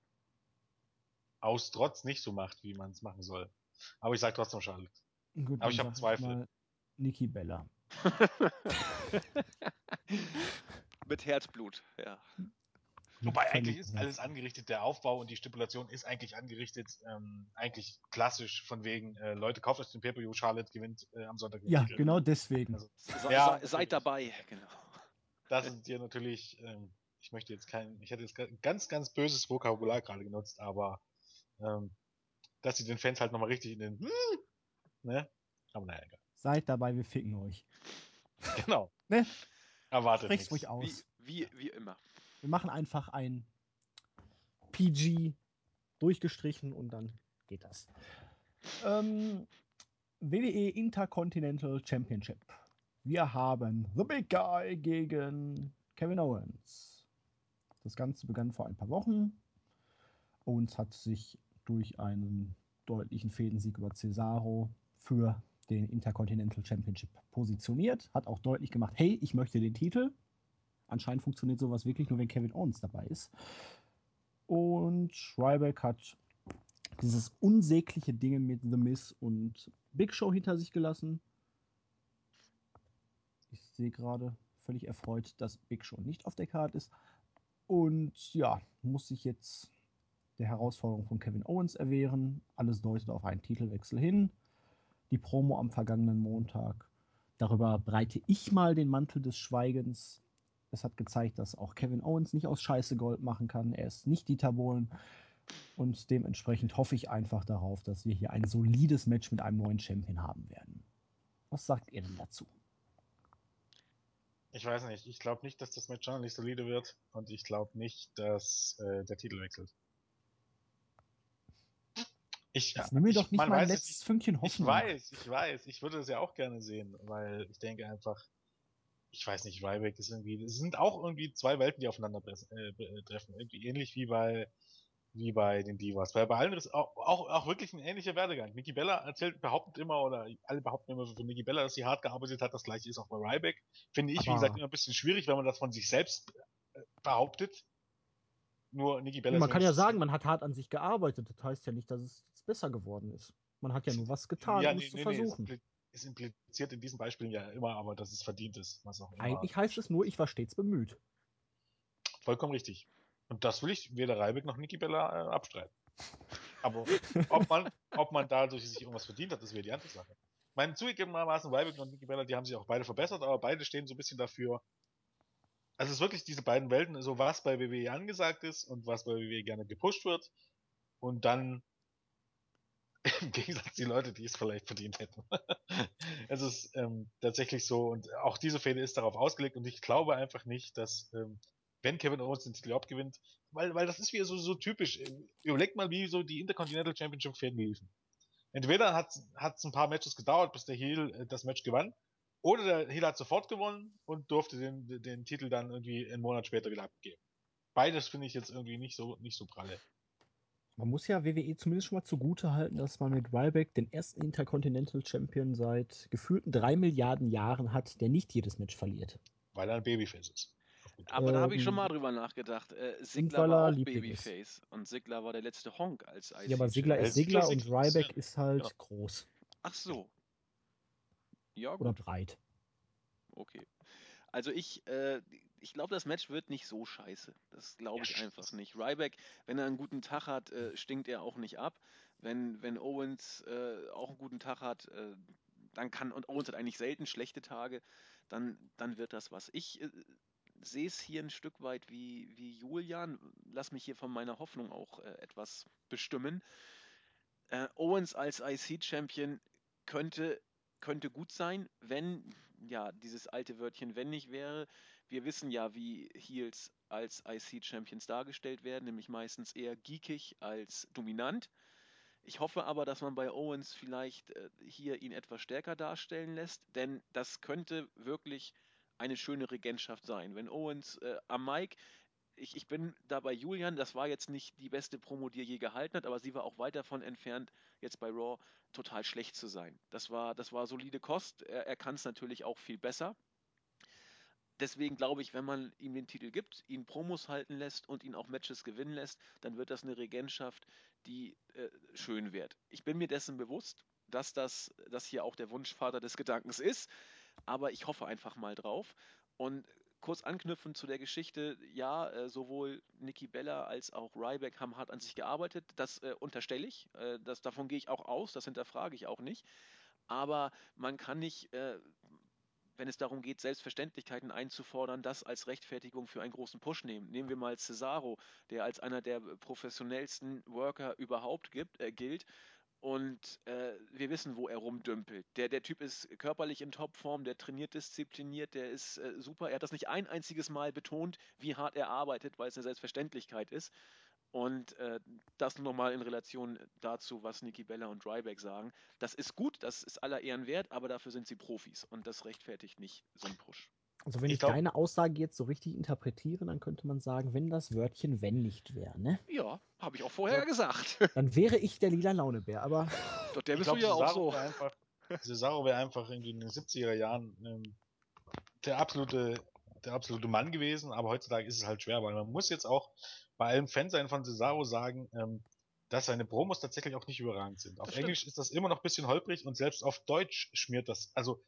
aus Trotz nicht so macht, wie man es machen soll. Aber ich sage trotzdem Charlotte. Gut, Aber ich dann hab sag Zweifel. mal Nikki Bella. Mit Herzblut, ja. Wobei eigentlich ist alles angerichtet, der Aufbau und die Stipulation ist eigentlich angerichtet, ähm, eigentlich klassisch von wegen, äh, Leute, kauft euch den Pay-Per-View, Charlotte gewinnt äh, am Sonntag Ja, Titel. genau deswegen. Also, Ja, seid dabei, genau. Da sind dir natürlich, ähm, ich möchte jetzt kein, ich hätte jetzt ga- ganz, ganz böses Vokabular gerade genutzt, aber ähm, dass sie den Fans halt nochmal richtig in den, hm, ne? Aber naja, egal. Seid dabei, wir ficken euch. Genau. Ne? Erwartet Sprecht's nichts. ruhig aus. Wie, wie, wie immer. Wir machen einfach ein PG durchgestrichen und dann geht das. Ähm, WWE Intercontinental Championship. Wir haben The Big Guy gegen Kevin Owens. Das Ganze begann vor ein paar Wochen. Owens hat sich durch einen deutlichen Fädensieg über Cesaro für den Intercontinental Championship positioniert. Hat auch deutlich gemacht, hey, ich möchte den Titel. Anscheinend funktioniert sowas wirklich nur, wenn Kevin Owens dabei ist. Und Ryback hat dieses unsägliche Ding mit The Miz und Big Show hinter sich gelassen. Ich sehe gerade völlig erfreut, dass Big Show nicht auf der Karte ist. Und ja, muss sich jetzt der Herausforderung von Kevin Owens erwehren. Alles deutet auf einen Titelwechsel hin. Die Promo am vergangenen Montag Darüber breite ich mal den Mantel des Schweigens. Es hat gezeigt, dass auch Kevin Owens nicht aus Scheiße Gold machen kann. Er ist nicht Dieter Bohlen. Und dementsprechend hoffe ich einfach darauf, dass wir hier ein solides Match mit einem neuen Champion haben werden. Was sagt ihr denn dazu? Ich weiß nicht. Ich glaube nicht, dass das Match schon nicht solide wird. Und ich glaube nicht, dass äh, der Titel wechselt. Ich, Jetzt nimm mir doch nicht mein letztes nicht, Fünkchen Hoffnung. Ich weiß, ich weiß. Ich würde das ja auch gerne sehen, weil ich denke einfach, ich weiß nicht, Ryback ist irgendwie, es sind auch irgendwie zwei Welten, die aufeinander äh, treffen. Irgendwie ähnlich wie bei, wie bei den Divas. Weil bei allen ist auch, auch, auch wirklich ein ähnlicher Werdegang. Nikki Bella erzählt, behauptet immer, oder alle behaupten immer für Nikki Bella, dass sie hart gearbeitet hat. Das gleiche ist auch bei Ryback. Finde ich, Aber wie gesagt, immer ein bisschen schwierig, wenn man das von sich selbst äh, behauptet. Nur Nikki Bella. Man kann ja sagen, man hat hart an sich gearbeitet. Das heißt ja nicht, dass es besser geworden ist. Man hat ja nur was getan, ja, um nee, es zu nee, versuchen. Nee, es impliziert in diesen Beispielen ja immer, aber dass es verdient ist. Was auch immer. Eigentlich heißt es nur, ich war stets bemüht. Vollkommen richtig. Und das will ich weder Reibig noch Niki Bella äh, abstreiten. Aber ob man, ob man dadurch sich irgendwas verdient hat, das wäre die andere Sache. Ich meine, zugegebenermaßen, Reibig und Niki Bella, die haben sich auch beide verbessert, aber beide stehen so ein bisschen dafür, also es ist wirklich diese beiden Welten, so was bei WWE angesagt ist und was bei WWE gerne gepusht wird. Und dann im Gegensatz die Leute, die es vielleicht verdient hätten. es ist ähm, tatsächlich so und auch diese Fehde ist darauf ausgelegt und ich glaube einfach nicht, dass ähm, wenn Kevin Owens den Titel abgewinnt, weil, weil das ist wieder so, so typisch. Überlegt mal, wie so die Intercontinental Championship Fäden liefen. Entweder hat es ein paar Matches gedauert, bis der Heel äh, das Match gewann, oder der Heel hat sofort gewonnen und durfte den, den Titel dann irgendwie einen Monat später wieder abgeben. Beides finde ich jetzt irgendwie nicht so, nicht so pralle. Man muss ja WWE zumindest schon mal zugute halten, dass man mit Ryback den ersten Intercontinental Champion seit gefühlten drei Milliarden Jahren hat, der nicht jedes Match verliert. Weil er ein Babyface ist. Aber ähm, da habe ich schon mal drüber nachgedacht. Äh, Sigler war auch Babyface ist. und Sigler war der letzte Honk als IC. Ja, aber Sigler ist Sigler und Ryback ja. ist halt ja. groß. Ach so. Ja, gut. Oder breit. Okay. Also ich, äh, ich glaube, das Match wird nicht so scheiße. Das glaube ich ja, einfach nicht. Ryback, wenn er einen guten Tag hat, äh, stinkt er auch nicht ab. Wenn, wenn Owens äh, auch einen guten Tag hat, äh, dann kann, und Owens hat eigentlich selten schlechte Tage, dann, dann wird das was. Ich äh, sehe es hier ein Stück weit wie, wie Julian. Lass mich hier von meiner Hoffnung auch äh, etwas bestimmen. Äh, Owens als IC-Champion könnte, könnte gut sein, wenn, ja, dieses alte Wörtchen wenn nicht wäre. Wir wissen ja, wie Heels als IC-Champions dargestellt werden, nämlich meistens eher geekig als dominant. Ich hoffe aber, dass man bei Owens vielleicht äh, hier ihn etwas stärker darstellen lässt, denn das könnte wirklich eine schöne Regentschaft sein. Wenn Owens äh, am Mike, ich, ich bin da bei Julian, das war jetzt nicht die beste Promo, die er je gehalten hat, aber sie war auch weit davon entfernt, jetzt bei Raw total schlecht zu sein. Das war, das war solide Kost. Er, er kann es natürlich auch viel besser. Deswegen glaube ich, wenn man ihm den Titel gibt, ihn Promos halten lässt und ihn auch Matches gewinnen lässt, dann wird das eine Regentschaft, die äh, schön wird. Ich bin mir dessen bewusst, dass das dass hier auch der Wunschvater des Gedankens ist aber ich hoffe einfach mal drauf. Und kurz anknüpfend zu der Geschichte, ja, äh, sowohl Nikki Bella als auch Ryback haben hart an sich gearbeitet. Das äh, unterstelle ich. Äh, das, davon gehe ich auch aus, das hinterfrage ich auch nicht. Aber man kann nicht, äh, wenn es darum geht, Selbstverständlichkeiten einzufordern, das als Rechtfertigung für einen großen Push nehmen. Nehmen wir mal Cesaro, der als einer der professionellsten Worker überhaupt gibt, äh, gilt und äh, wir wissen, wo er rumdümpelt. Der, der Typ ist körperlich in Topform, der trainiert diszipliniert, der ist äh, super. Er hat das nicht ein einziges Mal betont, wie hart er arbeitet, weil es eine Selbstverständlichkeit ist. Und äh, das nochmal in Relation dazu, was Niki Bella und Ryback sagen. Das ist gut, das ist aller Ehren wert, aber dafür sind sie Profis und das rechtfertigt nicht so einen Push. Also wenn ich, ich glaub, deine Aussage jetzt so richtig interpretiere, dann könnte man sagen, wenn das Wörtchen wenn nicht wäre, ne? Ja, habe ich auch vorher so, gesagt. Dann wäre ich der lila Launebär, aber. Doch, der bist glaub, du ja auch so. Einfach, Cesaro wäre einfach irgendwie in den 70er Jahren ähm, der absolute der absolute Mann gewesen, aber heutzutage ist es halt schwer, weil man muss jetzt auch bei allem Fan sein von Cesaro sagen, ähm, dass seine Promos tatsächlich auch nicht überragend sind. Auf Englisch ist das immer noch ein bisschen holprig und selbst auf Deutsch schmiert das. Also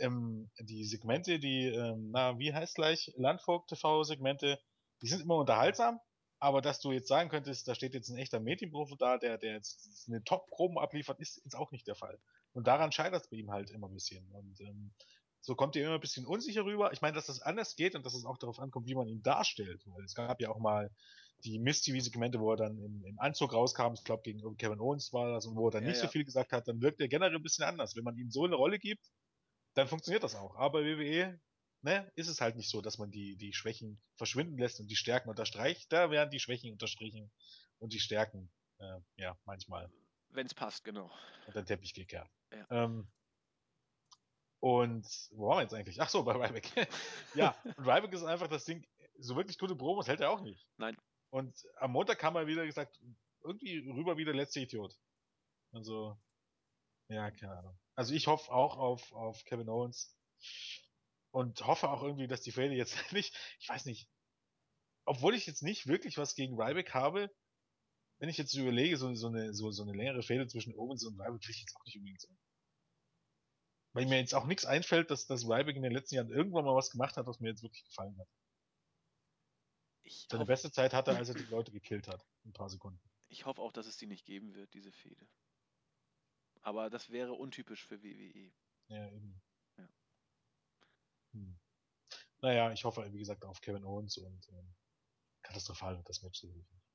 ähm, die Segmente, die, ähm, na, wie heißt gleich, Landvogt-TV-Segmente, die sind immer unterhaltsam, aber dass du jetzt sagen könntest, da steht jetzt ein echter Medienprofi da, der, der jetzt eine Top-Promo abliefert, ist jetzt auch nicht der Fall. Und daran scheitert es bei ihm halt immer ein bisschen. Und ähm, So kommt ihr immer ein bisschen unsicher rüber. Ich meine, dass das anders geht und dass es auch darauf ankommt, wie man ihn darstellt. Weil es gab ja auch mal die Miss-TV-Segmente, wo er dann im, im Anzug rauskam. Ich glaube, gegen Kevin Owens war das und wo er dann Ja, nicht ja. so viel gesagt hat. Dann wirkt er generell ein bisschen anders. Wenn man ihm so eine Rolle gibt, dann funktioniert das auch. Aber WWE, ne, ist es halt nicht so, dass man die, die Schwächen verschwinden lässt und die Stärken unterstreicht. Da werden die Schwächen unterstrichen und die Stärken, äh, ja, manchmal Wenn es passt, genau. unter den Teppich gekehrt. Ja. Ähm, und wo waren wir jetzt eigentlich? Ach so, bei Ryback. ja, und Ryback ist einfach das Ding, so wirklich gute Promos hält er auch nicht. Nein. Und am Montag haben wir wieder gesagt, irgendwie rüber wie der letzte Idiot. Also, ja, keine Ahnung. Also ich hoffe auch auf, auf Kevin Owens und hoffe auch irgendwie, dass die Fälle jetzt nicht, ich weiß nicht, obwohl ich jetzt nicht wirklich was gegen Ryback habe, wenn ich jetzt überlege, so, so eine, so, so eine längere Fehde zwischen Owens und Ryback kriege ich jetzt auch nicht unbedingt so. Weil mir jetzt auch nichts einfällt, dass, dass Ryback in den letzten Jahren irgendwann mal was gemacht hat, was mir jetzt wirklich gefallen hat. Ich Seine hoffe, beste Zeit hatte er, als er die Leute gekillt hat. Ein paar Sekunden. ich hoffe auch, dass es die nicht geben wird, diese Fehde. Aber das wäre untypisch für. WWE. Ja, eben. Ja. Hm. Naja, ich hoffe, wie gesagt, auf Kevin Owens und ähm, katastrophal wird das Match sicherlich nicht.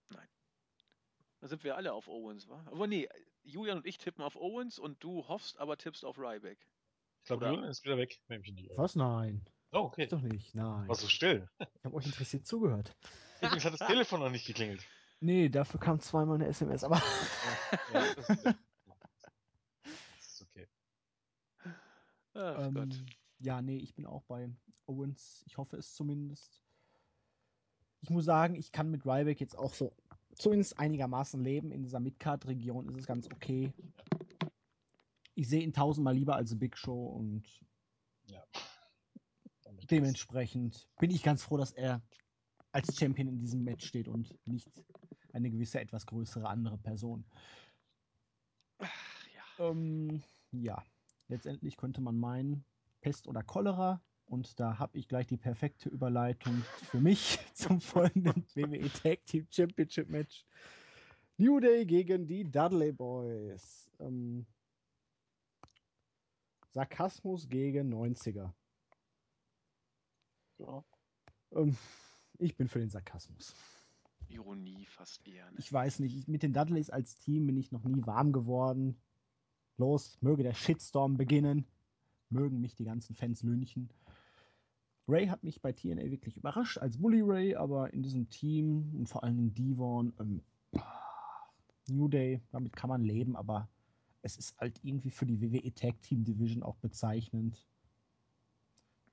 Da sind wir alle auf Owens, wa? Aber nee, Julian und ich tippen auf Owens und du hoffst, aber tippst auf Ryback. Ich glaube, Julian ist wieder weg. wenn ich mich nicht irre. Was? Nein. Oh, okay. Ist doch nicht. Nein. War so still. Ich habe euch interessiert zugehört. Übrigens hat das Telefon noch nicht geklingelt. Nee, dafür kam zweimal eine SMS, aber. Ja, ja, das, ist, das ist okay. Ach Gott. Ähm, ja, nee, ich bin auch bei Owens. Ich hoffe es zumindest. Ich muss sagen, ich kann mit Ryback jetzt auch so zumindest einigermaßen leben. In dieser Midcard-Region ist es ganz okay. Ich sehe ihn tausendmal lieber als Big Show und Damit dementsprechend bin ich ganz froh, dass er als Champion in diesem Match steht und nicht eine gewisse etwas größere andere Person. Ach, ja. Ähm, ja, letztendlich könnte man meinen, Pest oder Cholera. Und da habe ich gleich die perfekte Überleitung für mich zum folgenden WWE Tag Team Championship Match. New Day gegen die Dudley Boys. Ähm, Sarkasmus gegen 90er. Ja. Ähm, ich bin für den Sarkasmus. Ironie fast eher. Ne? Ich weiß nicht, ich, mit den Dudleys als Team bin ich noch nie warm geworden. Los, möge der Shitstorm beginnen. Mögen mich die ganzen Fans lünchen. Ray hat mich bei TNA wirklich überrascht als Bully Ray, aber in diesem Team und vor allen Dingen Devon, ähm, New Day, damit kann man leben, aber es ist halt irgendwie für die WWE Tag Team Division auch bezeichnend,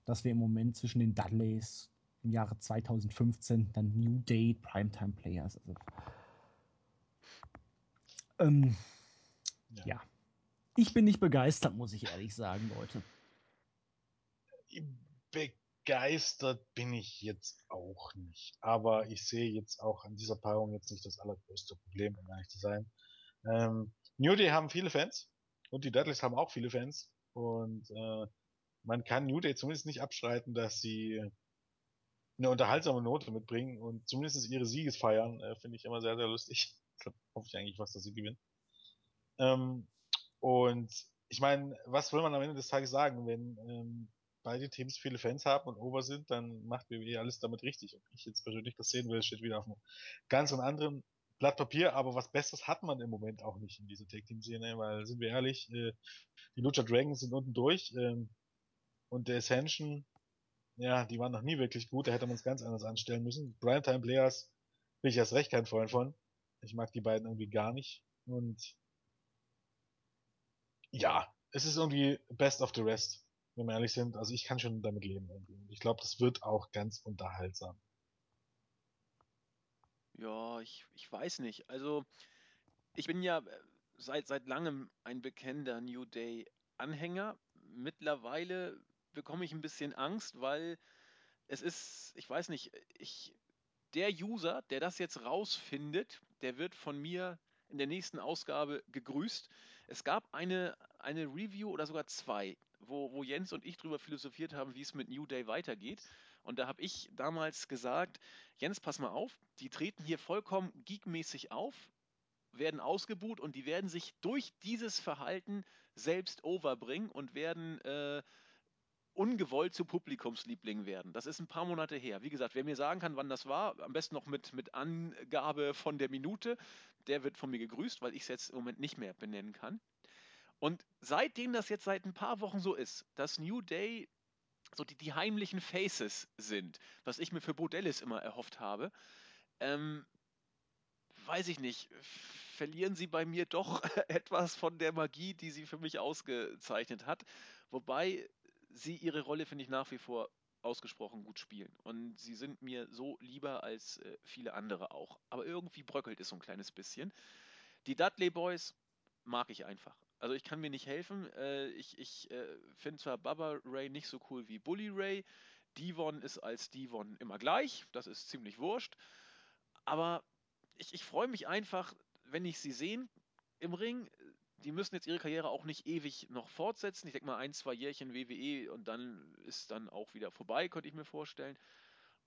dass wir im Moment zwischen den Dudleys im Jahre 2015 dann New Day Primetime Players. Also, ähm, Ja. ja. Ich bin nicht begeistert, muss ich ehrlich sagen, Leute. Begeistert bin ich jetzt auch nicht. Aber ich sehe jetzt auch an dieser Paarung jetzt nicht das allergrößte Problem, um ehrlich zu sein. Ähm, New Day haben viele Fans und die Dudleys haben auch viele Fans. Und äh, man kann New Day zumindest nicht abstreiten, dass sie eine unterhaltsame Note mitbringen und zumindest ihre Siegesfeiern äh, finde ich immer sehr, sehr lustig. Hoffe ich eigentlich fast, dass sie gewinnen. Ähm, und ich meine, was will man am Ende des Tages sagen, wenn ähm, beide Teams viele Fans haben und over sind, dann macht WWE alles damit richtig. Ob ich jetzt persönlich das sehen will, steht wieder auf einem ganz anderen Blatt Papier, aber was Besseres hat man im Moment auch nicht in dieser Tag Team Szene, weil sind wir ehrlich, äh, die Lucha Dragons sind unten durch ähm, und der Ascension, ja, die waren noch nie wirklich gut, da hätte man es ganz anders anstellen müssen. Primetime Players bin ich erst recht kein Freund von. Ich mag die beiden irgendwie gar nicht und ja, es ist irgendwie best of the rest, wenn wir ehrlich sind. Also ich kann schon damit leben irgendwie. Ich glaube, das wird auch ganz unterhaltsam. Ja, ich, ich weiß nicht. Also, ich bin ja äh, seit, seit langem ein bekennender New Day-Anhänger. Mittlerweile bekomme ich ein bisschen Angst, weil es ist, ich weiß nicht, ich, der User, der das jetzt rausfindet, der wird von mir in der nächsten Ausgabe gegrüßt. Es gab eine, eine Review oder sogar zwei, wo, wo Jens und ich drüber philosophiert haben, wie es mit New Day weitergeht. Und da habe ich damals gesagt, Jens, pass mal auf, die treten hier vollkommen geekmäßig auf, werden ausgebuht und die werden sich durch dieses Verhalten selbst overbringen und werden äh, ungewollt zu Publikumsliebling werden. Das ist ein paar Monate her. Wie gesagt, wer mir sagen kann, wann das war, am besten noch mit, mit Angabe von der Minute, der wird von mir gegrüßt, weil ich es jetzt im Moment nicht mehr benennen kann. Und seitdem das jetzt seit ein paar Wochen so ist, dass New Day so die, die heimlichen Faces sind, was ich mir für Bodellis immer erhofft habe, ähm, weiß ich nicht, verlieren sie bei mir doch etwas von der Magie, die sie für mich ausgezeichnet hat. Wobei sie ihre Rolle, finde ich, nach wie vor ausgesprochen gut spielen. Und sie sind mir so lieber als äh, viele andere auch. Aber irgendwie bröckelt es so ein kleines bisschen. Die Dudley Boys mag ich einfach. Also ich kann mir nicht helfen. Äh, ich ich äh, finde zwar Baba Ray nicht so cool wie Bully Ray. Devon ist als Devon immer gleich. Das ist ziemlich wurscht. Aber ich, ich freue mich einfach, wenn ich sie sehen im Ring die müssen jetzt ihre Karriere auch nicht ewig noch fortsetzen. Ich denke mal ein, zwei Jährchen WWE und dann ist dann auch wieder vorbei, könnte ich mir vorstellen.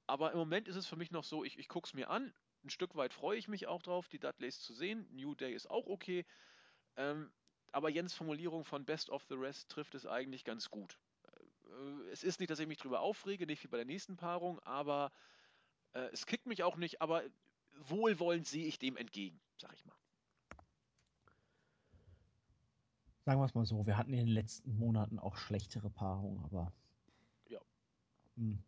Aber im Moment ist es für mich noch so, ich, ich gucke es mir an. Ein Stück weit freue ich mich auch drauf, die Dudleys zu sehen. New Day ist auch okay. Ähm, aber Jens Formulierung von Best of the Rest trifft es eigentlich ganz gut. Äh, es ist nicht, dass ich mich drüber aufrege, nicht wie bei der nächsten Paarung, aber äh, es kickt mich auch nicht, aber wohlwollend sehe ich dem entgegen, sag ich mal. Sagen wir es mal so, wir hatten in den letzten Monaten auch schlechtere Paarungen, aber. Ja. Mh. Hm.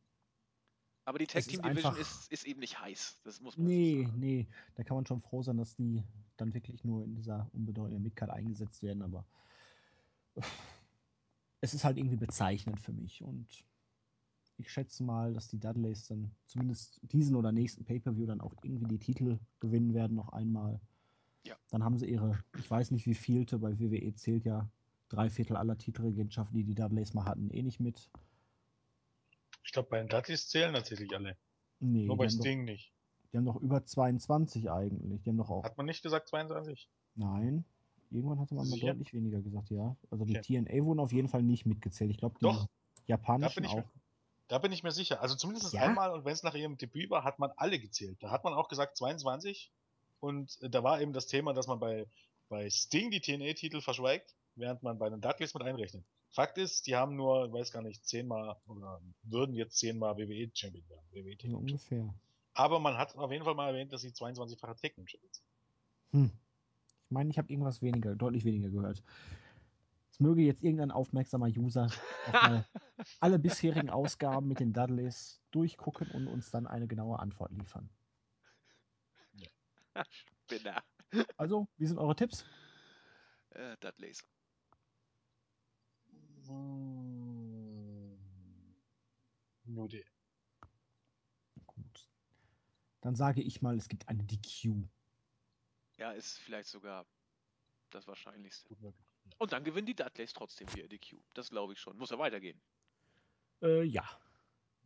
Aber die Tag Team Division ist, ist, eben nicht heiß. Das muss man Nee, so sagen. nee. Da kann man schon froh sein, dass die dann wirklich nur in dieser unbedeutenden Midcard eingesetzt werden, aber es ist halt irgendwie bezeichnend für mich und ich schätze mal, dass die Dudleys dann zumindest diesen oder nächsten Pay-Per-View dann auch irgendwie die Titel gewinnen werden noch einmal. Ja. Dann haben sie ihre, ich weiß nicht wie vielte, bei WWE zählt ja drei Viertel aller Titelregentschaften, die die Dudleys mal hatten, eh nicht mit. Ich glaube, bei den Dudleys zählen tatsächlich alle. Nee, Nur bei Sting doch, nicht. Die haben doch über 22 eigentlich. Die haben doch auch. Hat man nicht gesagt 22? Nein. Irgendwann hatte man mal deutlich weniger gesagt, ja. Also die okay. TNA wurden auf jeden Fall nicht mitgezählt. Ich glaube, die doch. japanischen da auch. Mir, da bin ich mir sicher. Also zumindest ja? einmal und wenn es nach ihrem Debüt war, hat man alle gezählt. Da hat man auch gesagt 22 und äh, da war eben das Thema, dass man bei, bei Sting die TNA-Titel verschweigt, während man bei den Dudleys mit einrechnet. Fakt ist, die haben nur, ich weiß gar nicht, zehnmal oder würden jetzt zehnmal WWE-Champion werden. WWE ja, ungefähr. Aber man hat auf jeden Fall mal erwähnt, dass sie 22-fache Tag-Team-Champion sind. Hm. Ich meine, ich habe irgendwas weniger, deutlich weniger gehört. Es möge jetzt irgendein aufmerksamer User mal alle bisherigen Ausgaben mit den Dudleys durchgucken und uns dann eine genaue Antwort liefern. Spinner. Also, wie sind eure Tipps? Äh, Dudleys. Hm. Nude. Gut. Dann sage ich mal, es gibt eine DQ. Ja, ist vielleicht sogar das Wahrscheinlichste. Und dann gewinnen die Dudleys trotzdem via DQ. Das glaube ich schon. Muss er weitergehen? Äh, ja.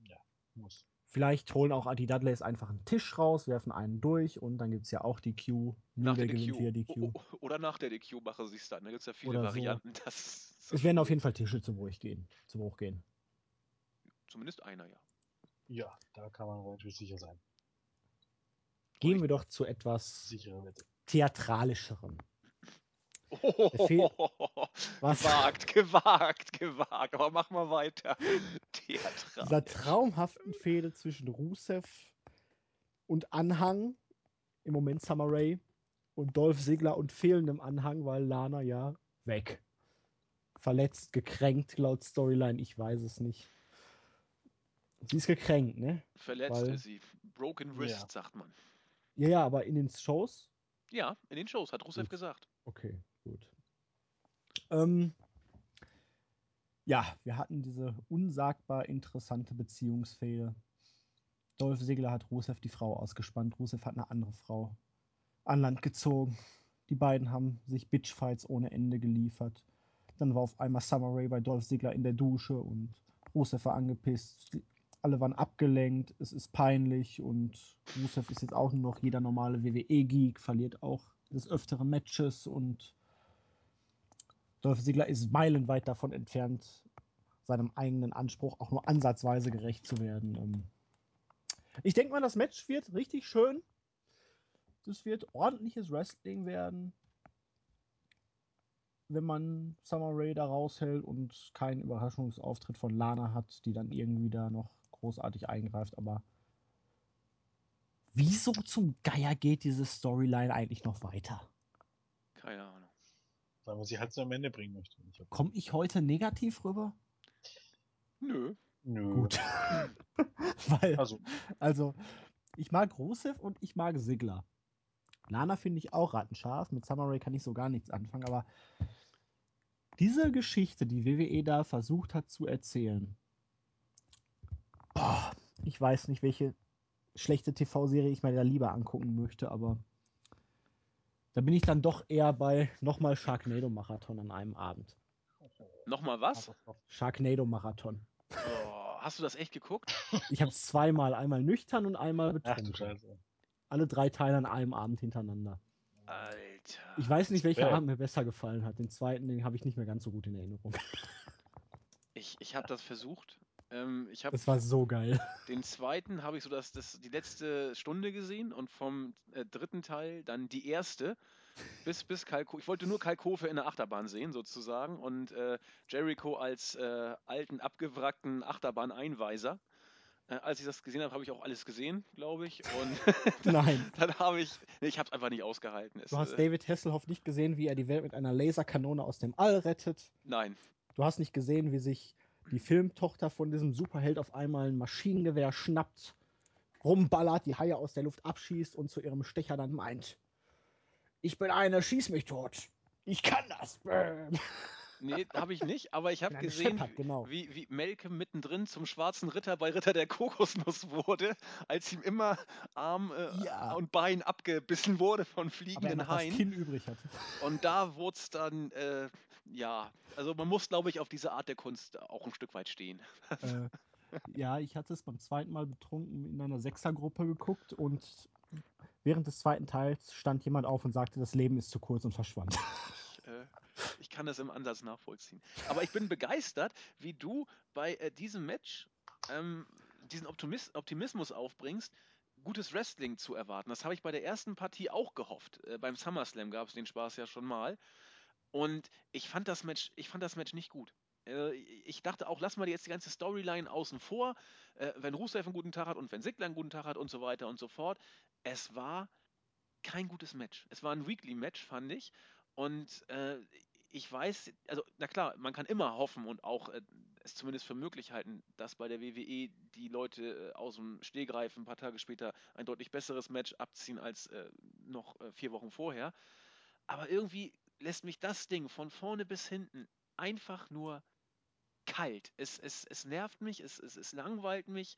Ja, muss. Vielleicht holen auch die Dudleys einfach einen Tisch raus, werfen einen durch und dann gibt es ja auch die Q. Nach der DQ. Via DQ. Oder nach der DQ machen sie es dann. Da gibt es ja viele Oder Varianten. So. So es werden auf jeden Fall Tische zu Bruch gehen. Zu Bruch gehen. Zumindest einer, ja. Ja, da kann man relativ sicher sein. Gehen wir doch zu etwas theatralischerem. Oh, gewagt, gewagt, gewagt. Aber mach mal weiter. Theatral. Dieser traumhaften Fehde zwischen Rusev und Anhang, im Moment Summer Ray, und Dolph Ziggler und fehlendem Anhang, weil Lana ja weg. Verletzt, gekränkt, laut Storyline, ich weiß es nicht. Sie ist gekränkt, ne? Verletzt weil, ist sie. Broken Wrist, ja. sagt man. Ja, ja, aber in den Shows? Ja, in den Shows, hat Rusev Gut. gesagt. Okay. Gut. Ähm, ja, wir hatten diese unsagbar interessante Beziehungsfehde. Dolph Ziggler hat Rusev die Frau ausgespannt. Rusev hat eine andere Frau an Land gezogen. Die beiden haben sich Bitchfights ohne Ende geliefert. Dann war auf einmal Summer Rae bei Dolph Ziggler in der Dusche und Rusev war angepisst. Alle waren abgelenkt, es ist peinlich und Rusev ist jetzt auch nur noch jeder normale WWE-Geek, verliert auch des Öfteren Matches und Dolph Ziggler ist meilenweit davon entfernt, seinem eigenen Anspruch auch nur ansatzweise gerecht zu werden. Ähm, ich denke mal, das Match wird richtig schön. Das wird ordentliches Wrestling werden. wenn man Summer Rae da raushält und keinen Überraschungsauftritt von Lana hat, die dann irgendwie da noch großartig eingreift. Aber wieso zum Geier geht diese Storyline eigentlich noch weiter? Keine Ahnung. Weil man sie halt so am Ende bringen möchte. Ich Komme ich heute negativ rüber? Nö. Nö. Gut. Weil, Also, also, ich mag Rusev und ich mag Sigler. Lana finde ich auch rattenscharf. Mit Summer Rae kann ich so gar nichts anfangen, aber diese Geschichte, die WWE da versucht hat zu erzählen, boah, ich weiß nicht, welche schlechte TV-Serie ich mir da lieber angucken möchte, aber da bin ich dann doch eher bei nochmal Sharknado-Marathon an einem Abend. Nochmal was? Sharknado-Marathon. Oh, hast du das echt geguckt? Ich habe es zweimal, einmal nüchtern und einmal ach betrunken. du Scheiße. Alle drei Teile an einem Abend hintereinander. Alter. Ich weiß nicht, welcher. Abend mir besser gefallen hat. Den zweiten, den habe ich nicht mehr ganz so gut in Erinnerung. Ich, ich habe das versucht. Ähm, ich Das war so geil. den zweiten habe ich so das, das die letzte Stunde gesehen und vom äh, dritten Teil dann die erste bis bis Kalko. Ich wollte nur Kalkofe in der Achterbahn sehen sozusagen und äh, Jericho als äh, alten abgewrackten Achterbahn-Einweiser. Äh, als ich das gesehen habe, habe ich auch alles gesehen, glaube ich. Und Nein. dann habe ich, nee, ich habe es einfach nicht ausgehalten. Es, Du hast äh, David Hasselhoff nicht gesehen, wie er die Welt mit einer Laserkanone aus dem All rettet. nein, Du hast nicht gesehen, wie sich die Filmtochter von diesem Superheld auf einmal ein Maschinengewehr schnappt, rumballert, die Haie aus der Luft abschießt und zu ihrem Stecher dann meint: Ich bin eine, schieß mich tot. Ich kann das. Nee, habe ich nicht. Aber ich habe gesehen, Shepard, genau. wie, wie Malcolm mittendrin zum schwarzen Ritter bei Ritter der Kokosnuss wurde, als ihm immer Arm äh, Ja. und Bein abgebissen wurde von Aber er fliegenden noch das Haien. Kinn übrig hatte. Und da wurde es dann, äh, ja, also man muss, glaube ich, auf diese Art der Kunst auch ein Stück weit stehen. äh, ja, ich hatte es beim zweiten Mal betrunken in einer Sechsergruppe geguckt und während des zweiten Teils stand jemand auf und sagte, das Leben ist zu kurz und verschwand. Ich, äh, ich kann das im Ansatz nachvollziehen. Aber ich bin begeistert, wie du bei äh, diesem Match ähm, diesen Optimis Optimismus aufbringst, gutes Wrestling zu erwarten. Das habe ich bei der ersten Partie auch gehofft. Äh, beim SummerSlam gab es den Spaß ja schon mal. Und ich fand das Match, ich fand das Match nicht gut. Äh, Ich dachte auch, lass mal jetzt die ganze Storyline außen vor, äh, wenn Rusev einen guten Tag hat und wenn Sigler einen guten Tag hat und so weiter und so fort. Es war kein gutes Match. Es war ein Weekly-Match, fand ich. Und äh, ich weiß, also na klar, man kann immer hoffen und auch es zumindest für möglich halten, dass bei der WWE die Leute aus dem Stehgreif ein paar Tage später ein deutlich besseres Match abziehen als noch vier Wochen vorher. Aber irgendwie lässt mich das Ding von vorne bis hinten einfach nur kalt. Es, es, es nervt mich, es, es, es langweilt mich.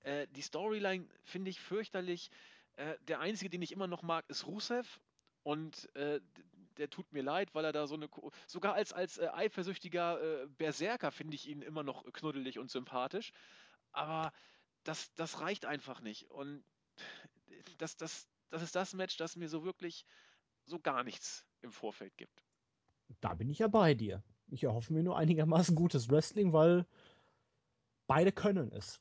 Äh, die Storyline finde ich fürchterlich. Äh, der einzige, den ich immer noch mag, ist Rusev. Und äh, der tut mir leid, weil er da so eine. Ko Sogar als, als äh, eifersüchtiger äh, Berserker finde ich ihn immer noch knuddelig und sympathisch. Aber das, das reicht einfach nicht. Und das, das, das ist das Match, das mir so wirklich so gar nichts im Vorfeld gibt. Da bin ich ja bei dir. Ich erhoffe mir nur einigermaßen gutes Wrestling, weil beide können es.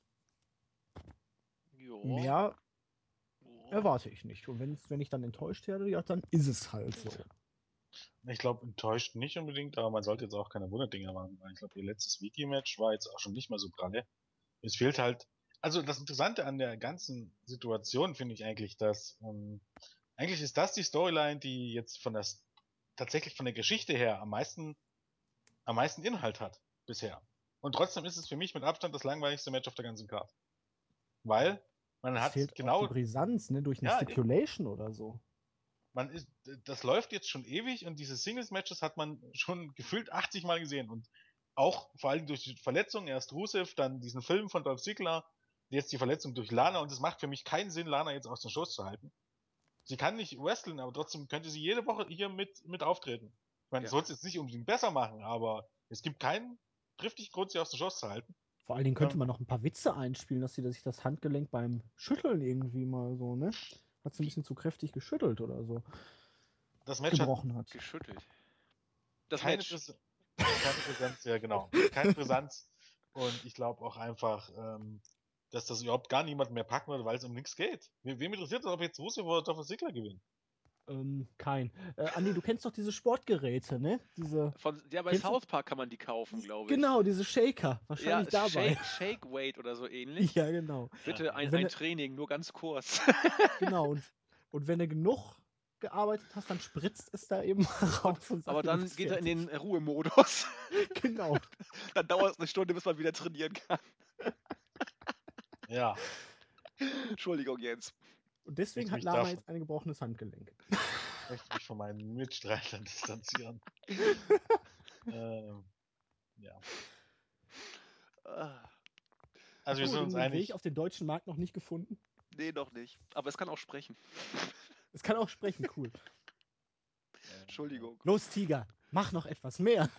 Jo. Mehr Jo. erwarte ich nicht. Und wenn ich dann enttäuscht werde, ja, dann ist es halt so. Ich glaube, enttäuscht nicht unbedingt, aber man sollte jetzt auch keine Wunderdinger machen, weil ich glaube, ihr letztes Wiki-Match war jetzt auch schon nicht mehr so pralle. Es fehlt halt, also das Interessante an der ganzen Situation finde ich eigentlich, dass ähm, eigentlich ist das die Storyline, die jetzt von der tatsächlich von der Geschichte her am meisten am meisten Inhalt hat bisher. Und trotzdem ist es für mich mit Abstand das langweiligste Match auf der ganzen Karte. Weil man Es hat fehlt genau auch die Brisanz, ne, durch eine Ja. Stipulation oder so. man ist, das läuft jetzt schon ewig und diese Singles-Matches hat man schon gefühlt 80 Mal gesehen und auch vor allem durch die Verletzung, erst Rusev, dann diesen Film von Dolph Ziggler, jetzt die Verletzung durch Lana und es macht für mich keinen Sinn, Lana jetzt aus den Shows zu halten. Sie kann nicht wrestlen, aber trotzdem könnte sie jede Woche hier mit, mit auftreten. Ich meine, das Ja. soll es jetzt nicht unbedingt besser machen, aber es gibt keinen triftigen Grund, sie aus den Shows zu halten. Vor allen Dingen könnte Ähm. man noch ein paar Witze einspielen, dass sie sich das Handgelenk beim Schütteln irgendwie mal so, ne? Hat sie ein bisschen zu kräftig geschüttelt oder so. Das Match hat Gebrochen hat. Geschüttelt. Das keine, Match. Präs keine Präsenz, ja genau, keine Präsenz. Und ich glaube auch einfach, ähm, dass das überhaupt gar niemand mehr packen wird, weil es um nichts geht. We wem interessiert das, ob jetzt Rusev oder Dolph Ziggler gewinnt? Ähm, kein. Äh, Andi, du kennst doch diese Sportgeräte, ne? Diese. Von, ja, bei South Park kann man die kaufen, glaube ich. Genau, diese Shaker. Ja, Wahrscheinlich dabei. Shake, Shake Weight oder so ähnlich. Ja, genau. Bitte ein, ein Training, nur ganz kurz. Genau. Und, und wenn du genug gearbeitet hast, dann spritzt es da eben raus. Und sagt, Aber dann geht er in den Ruhemodus. Genau. dann dauert es eine Stunde, bis man wieder trainieren kann. Ja, Entschuldigung, Jens. Und deswegen hat davon- jetzt ein gebrochenes Handgelenk. ich möchte mich von meinen Mitstreitern distanzieren. ähm, ja. Ah, Also wir Hast sind du uns den einig. Weg auf den deutschen Markt noch nicht gefunden? nee, noch nicht. Aber es kann auch sprechen. Es kann auch sprechen, cool. Entschuldigung. Los, Tiger, mach noch etwas mehr.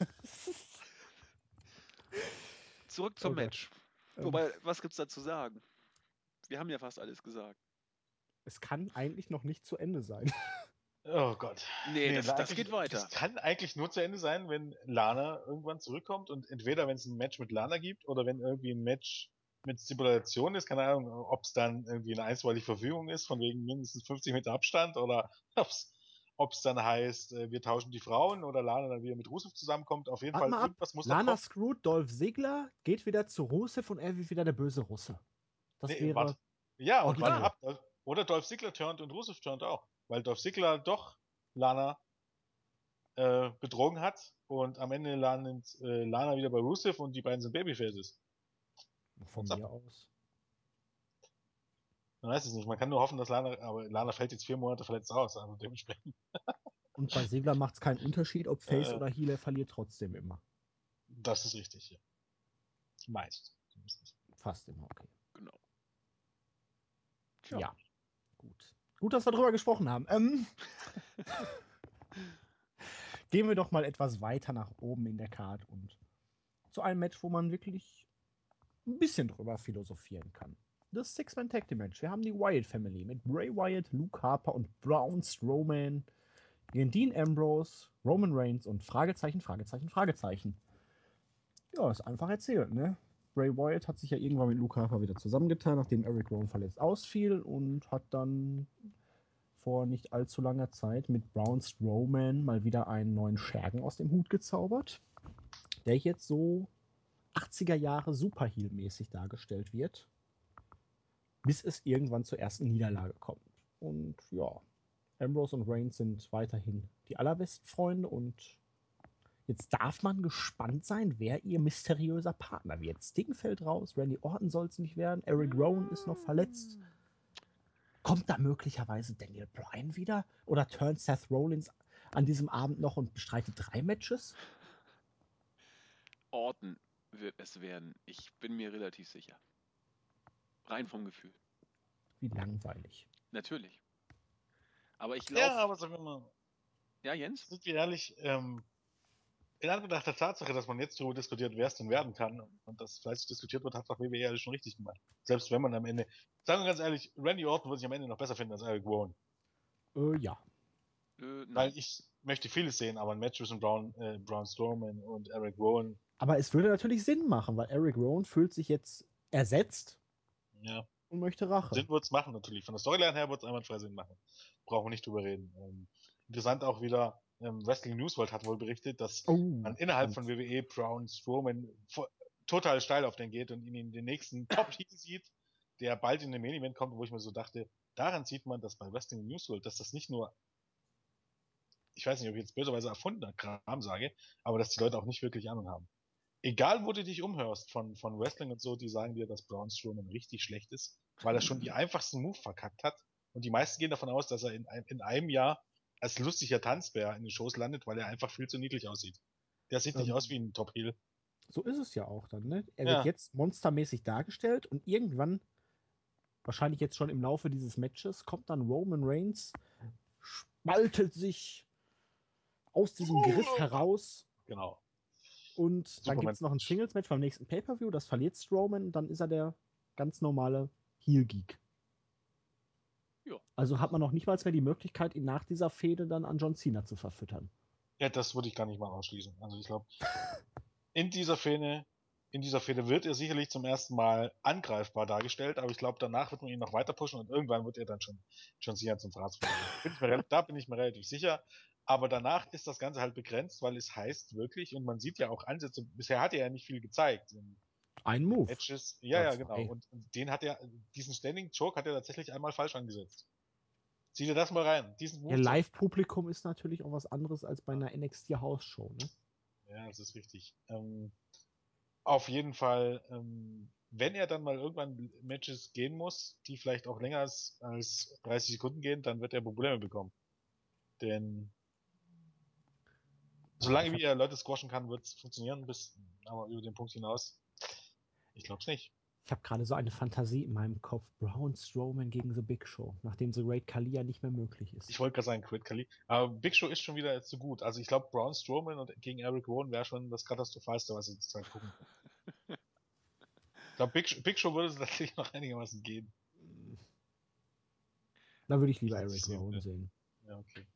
Zurück zum Oh Gott. Match. Ähm, Wobei, was gibt's da zu sagen? Wir haben ja fast alles gesagt. es kann eigentlich noch nicht zu Ende sein. Oh Gott. Nee, das, na, das eigentlich- geht weiter. Das kann eigentlich nur zu Ende sein, wenn Lana irgendwann zurückkommt und entweder wenn es ein Match mit Lana gibt oder wenn irgendwie ein Match mit Stipulation ist, keine Ahnung, ob es dann irgendwie eine einstweilige Verfügung ist, von wegen mindestens 50 Meter Abstand oder ob es dann heißt, äh, wir tauschen die Frauen oder Lana dann wieder mit Rusev zusammenkommt. Auf jeden Warte Fall ab. irgendwas muss Lana screwt Dolph Ziggler, geht wieder zu Rusev und er wird wieder der böse Russe. Das Nee, wäre. warte. Ja, und warte ab. Oder Dolph Ziggler turnt und Rusev turnt auch. Weil Dolph Ziggler doch Lana äh, betrogen hat und am Ende landet äh, Lana wieder bei Rusev und die beiden sind Babyfaces. Von What's mir aus. Man weiß es nicht. Man kann nur hoffen, dass Lana, aber Lana fällt jetzt vier Monate verletzt aus, also dementsprechend. Und bei Segler macht es keinen Unterschied, ob Face Äh. oder Heel, er verliert trotzdem immer. Das ist richtig, ja. Meist. Fast immer, okay. Genau. Ja. Ja. Gut. Gut, dass wir drüber gesprochen haben. Ähm, gehen wir doch mal etwas weiter nach oben in der Card und zu einem Match, wo man wirklich ein bisschen drüber philosophieren kann. Das Six-Man Tag Team Match. Wir haben die Wyatt Family mit Bray Wyatt, Luke Harper und Braun Strowman gegen Dean Ambrose, Roman Reigns und Fragezeichen, Fragezeichen, Fragezeichen. Ja, ist einfach erzählt, ne? Bray Wyatt hat sich ja irgendwann mit Luke Harper wieder zusammengetan, nachdem Eric Rowan verletzt ausfiel und hat dann vor nicht allzu langer Zeit mit Braun Strowman mal wieder einen neuen Schergen aus dem Hut gezaubert, der jetzt so 80er Jahre Superheel-mäßig dargestellt wird, bis es irgendwann zur ersten Niederlage kommt. Und ja, Ambrose und Reigns sind weiterhin die allerbesten Freunde und Jetzt darf man gespannt sein, wer ihr mysteriöser Partner wird. Sting fällt raus, Randy Orton soll es nicht werden, Eric Rowan ist noch verletzt. Kommt da möglicherweise Daniel Bryan wieder? Oder turnt Seth Rollins an diesem Abend noch und bestreitet drei Matches? Orton wird es werden. Ich bin mir relativ sicher. Rein vom Gefühl. Wie langweilig. Natürlich. Aber ich glaube. Ja, aber sagen wir mal, ja, Jens? sind wir ehrlich, ähm, in Anbetracht der Tatsache, dass man jetzt darüber diskutiert, wer es denn werden kann und das fleißig diskutiert wird, hat doch WWE alles schon richtig gemacht. Selbst wenn man am Ende, sagen wir ganz ehrlich, Randy Orton würde sich am Ende noch besser finden als Eric Rowan. Äh, ja. Äh, nein. Weil ich möchte vieles sehen, aber ein Match zwischen Braun, äh, Braun Strowman und Eric Rowan, Aber es würde natürlich Sinn machen, weil Eric Rowan fühlt sich jetzt ersetzt ja, und möchte Rache. Sinn wird's machen natürlich. Von der Storyline her wird's einwandfrei Sinn machen. Brauchen wir nicht drüber reden. Ähm, interessant auch wieder, ähm, Wrestling News World hat wohl berichtet, dass Oh, man innerhalb von. WWE Braun Strowman total steil auf den geht und ihn in den nächsten Top Heat sieht, der bald in den Main Event kommt, wo ich mir so dachte, daran sieht man, dass bei Wrestling News World, dass das nicht nur, ich weiß nicht, ob ich jetzt böserweise erfundener Kram sage, aber dass die Leute auch nicht wirklich Ahnung haben. Egal, wo du dich umhörst von, von Wrestling und so, die sagen dir, dass Braun Strowman richtig schlecht ist, weil er schon die einfachsten Move verkackt hat. Und die meisten gehen davon aus, dass er in, ein- in einem Jahr als lustiger Tanzbär in den Shows landet, weil er einfach viel zu niedlich aussieht. Der sieht nicht Ähm, aus wie ein Top Heel. So ist es ja auch dann, ne? Er Ja. wird jetzt monstermäßig dargestellt und irgendwann, wahrscheinlich jetzt schon im Laufe dieses Matches, kommt dann Roman Reigns, spaltet sich aus diesem Griff heraus Genau. Und dann Superman. gibt es noch ein Singles-Match beim nächsten Pay-Per-View, das verliert Strowman und dann ist er der ganz normale Heel-Geek. Ja. Also hat man noch nicht mal mehr die Möglichkeit, ihn nach dieser Fehde dann an John Cena zu verfüttern. Ja, das würde ich gar nicht mal ausschließen. Also ich glaube, in dieser Szene in dieser Fehde wird er sicherlich zum ersten Mal angreifbar dargestellt, aber ich glaube, danach wird man ihn noch weiter pushen und irgendwann wird er dann schon, schon sicher zum Verratsfall. da bin ich mir relativ sicher. Aber danach ist das Ganze halt begrenzt, weil es heißt wirklich, und man sieht ja auch Ansätze, bisher hat er ja nicht viel gezeigt. Ein Move. Matches. Ja, ja, genau. Und den hat er, diesen Standing Choke hat er tatsächlich einmal falsch angesetzt. Zieh dir das mal rein. Diesen Move ja, Live-Publikum ist natürlich auch was anderes als bei einer NXT-House-Show, ne? Ja, das ist richtig. Ähm, auf jeden Fall, ähm, wenn er dann mal irgendwann Matches gehen muss, die vielleicht auch länger als, als 30 Sekunden gehen, dann wird er Probleme bekommen. Denn solange wie er Leute squashen kann, wird es funktionieren, bis aber über den Punkt hinaus. Ich glaube es nicht. Ich habe gerade so eine Fantasie in meinem Kopf. Braun Strowman gegen The Big Show, nachdem The Great Khali ja nicht mehr möglich ist. Ich wollte gerade sagen, Great Khali. Aber Big Show ist schon wieder zu gut. Also ich glaube, Braun Strowman und gegen Eric Rowan wäre schon das Katastrophalste, was sie zurzeit gucken. ich glaube, Big, Big, Show würde es natürlich noch einigermaßen gehen. Da würde ich lieber Eric Rowan sehen. Ja, okay.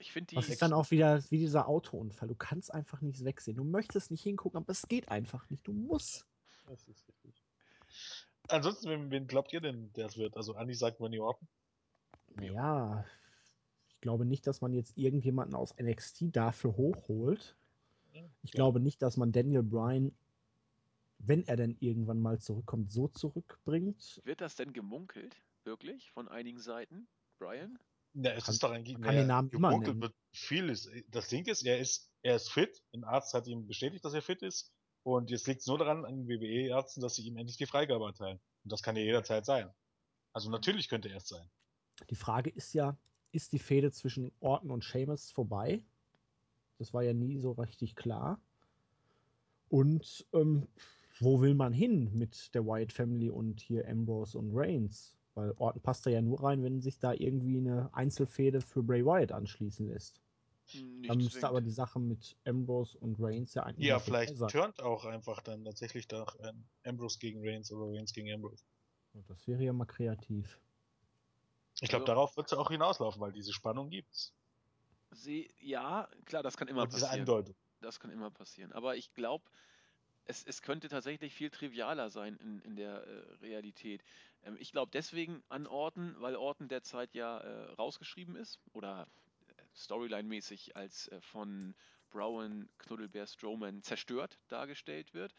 Ich finde die. Das ist dann auch wieder wie dieser Autounfall. Du kannst einfach nichts wegsehen. Du möchtest nicht hingucken, aber es geht einfach nicht. Du musst. Das ist richtig. Ansonsten, wen, wen glaubt ihr denn, der es wird? Also Andi sagt Randy Orton. Naja, ich glaube nicht, dass man jetzt irgendjemanden aus NXT dafür hochholt. Ich glaube nicht, dass man Daniel Bryan, wenn er denn irgendwann mal zurückkommt, so zurückbringt. Wird das denn gemunkelt? Wirklich? Von einigen Seiten? Bryan? Ja, es kann, ist doch eigentlich. Man kann den Namen immer nennen. Wird vieles. Das Ding ist, er ist, er ist fit. Ein Arzt hat ihm bestätigt, dass er fit ist. Und jetzt liegt es nur daran, an den WWE-Ärzten, dass sie ihm endlich die Freigabe erteilen. Und das kann ja jederzeit sein. Also natürlich könnte er es sein. Die Frage ist ja, ist die Fehde zwischen Orton und Seamus vorbei? Das war ja nie so richtig klar. Und ähm, wo will man hin mit der Wyatt Family und hier Ambrose und Reigns? Weil Orton passt da ja nur rein, wenn sich da irgendwie eine Einzelfehde für Bray Wyatt anschließen lässt. Nicht dann müsste aber die Sache mit Ambrose und Reigns ja eigentlich. Ja, vielleicht turnt auch einfach dann tatsächlich doch äh, Ambrose gegen Reigns oder Reigns gegen Ambrose. Das wäre ja mal kreativ. Ich glaube, also, darauf wird es ja auch hinauslaufen, weil diese Spannung gibt's. Sie, ja, klar, das kann immer und passieren. Diese Andeutung. Das kann immer passieren. Aber ich glaube, es, es könnte tatsächlich viel trivialer sein in, in der äh, Realität. Ähm, ich glaube deswegen an Orten, weil Orten derzeit ja äh, rausgeschrieben ist oder Storyline-mäßig als äh, von Brown Knuddelbär Strowman zerstört dargestellt wird.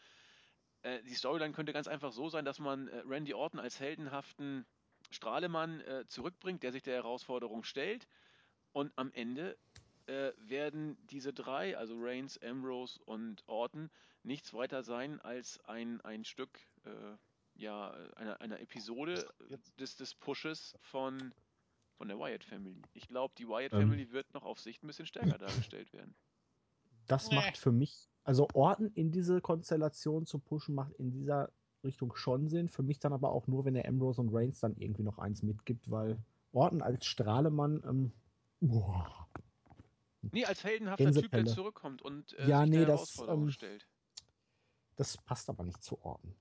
Äh, die Storyline könnte ganz einfach so sein, dass man äh, Randy Orton als heldenhaften Strahlemann äh, zurückbringt, der sich der Herausforderung stellt. Und am Ende äh, werden diese drei, also Reigns, Ambrose und Orton, nichts weiter sein als ein, ein Stück, äh, ja, einer, einer Episode des, des Pushes von von der Wyatt Family. Ich glaube, die Wyatt ähm, Family wird noch auf Sicht ein bisschen stärker dargestellt werden. Das nee. macht für mich, also Orten in diese Konstellation zu pushen, macht in dieser Richtung schon Sinn. Für mich dann aber auch nur, wenn der Ambrose und Reigns dann irgendwie noch eins mitgibt, weil Orten als Strahlemann, ähm, boah. Nee, als heldenhafter Typ, der zurückkommt und äh, ja, sich nee, der Herausforderung das, ähm, stellt. Das passt aber nicht zu Orten.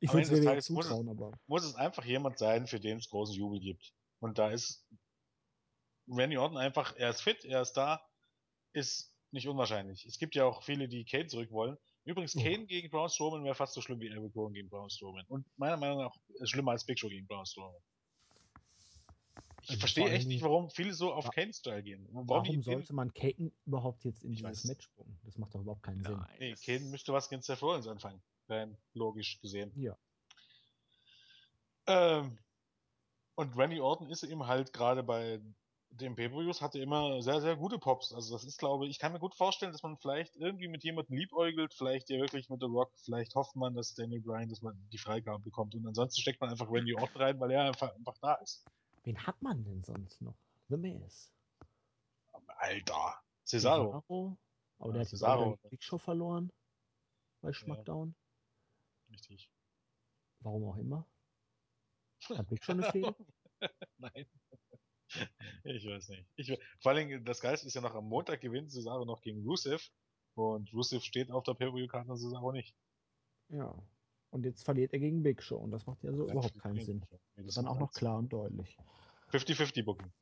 Ja. Ich würde es mir zutrauen, muss es, aber. Muss es einfach jemand sein, für den es großen Jubel gibt. Und da ist Randy Orton einfach, er ist fit, er ist da, ist nicht unwahrscheinlich. Es gibt ja auch viele, die Kane zurück wollen. Übrigens, oh. Kane gegen Braun Strowman wäre fast so schlimm wie Eric Rowan gegen Braun Strowman. Und meiner Meinung nach schlimmer als Big Show gegen Braun Strowman. Ich also verstehe echt nicht, warum viele so auf Kane-Style gehen. Warum, warum sollte man Kane überhaupt jetzt in dieses Match bringen? Das macht doch überhaupt keinen Nein, Sinn. Nee, Kane müsste was gegen Seth Rollins anfangen. Rein logisch gesehen. Ja. Ähm, und Randy Orton ist eben halt gerade bei den Pay-Per-Views hatte immer sehr, sehr gute Pops. Also das ist, glaube ich, ich kann mir gut vorstellen, dass man vielleicht irgendwie mit jemandem liebäugelt, vielleicht ja wirklich mit The Rock, vielleicht hofft man, dass Daniel Bryan, dass man die Freigabe bekommt und ansonsten steckt man einfach Randy Orton rein, weil er einfach, einfach da ist. Wen hat man denn sonst noch? The Miz. Alter. Cesaro. Cesaro. Aber der ja, hat Cesaro. Big Show verloren. Bei SmackDown. Ja. Richtig. Warum auch immer. Hat Big schon eine Fehde? Nein. Ich weiß nicht. Ich, vor allem, das Geist ist ja noch am Montag gewinnt Cesaro noch gegen Rusev. Und Rusev steht auf der Pay-Per-View-Karte und Cesaro nicht. Ja. Und jetzt verliert er gegen Big Show. Und das macht ja so ja, überhaupt keinen Sinn. Nee, das dann auch noch klar und deutlich. 50-50 Booking.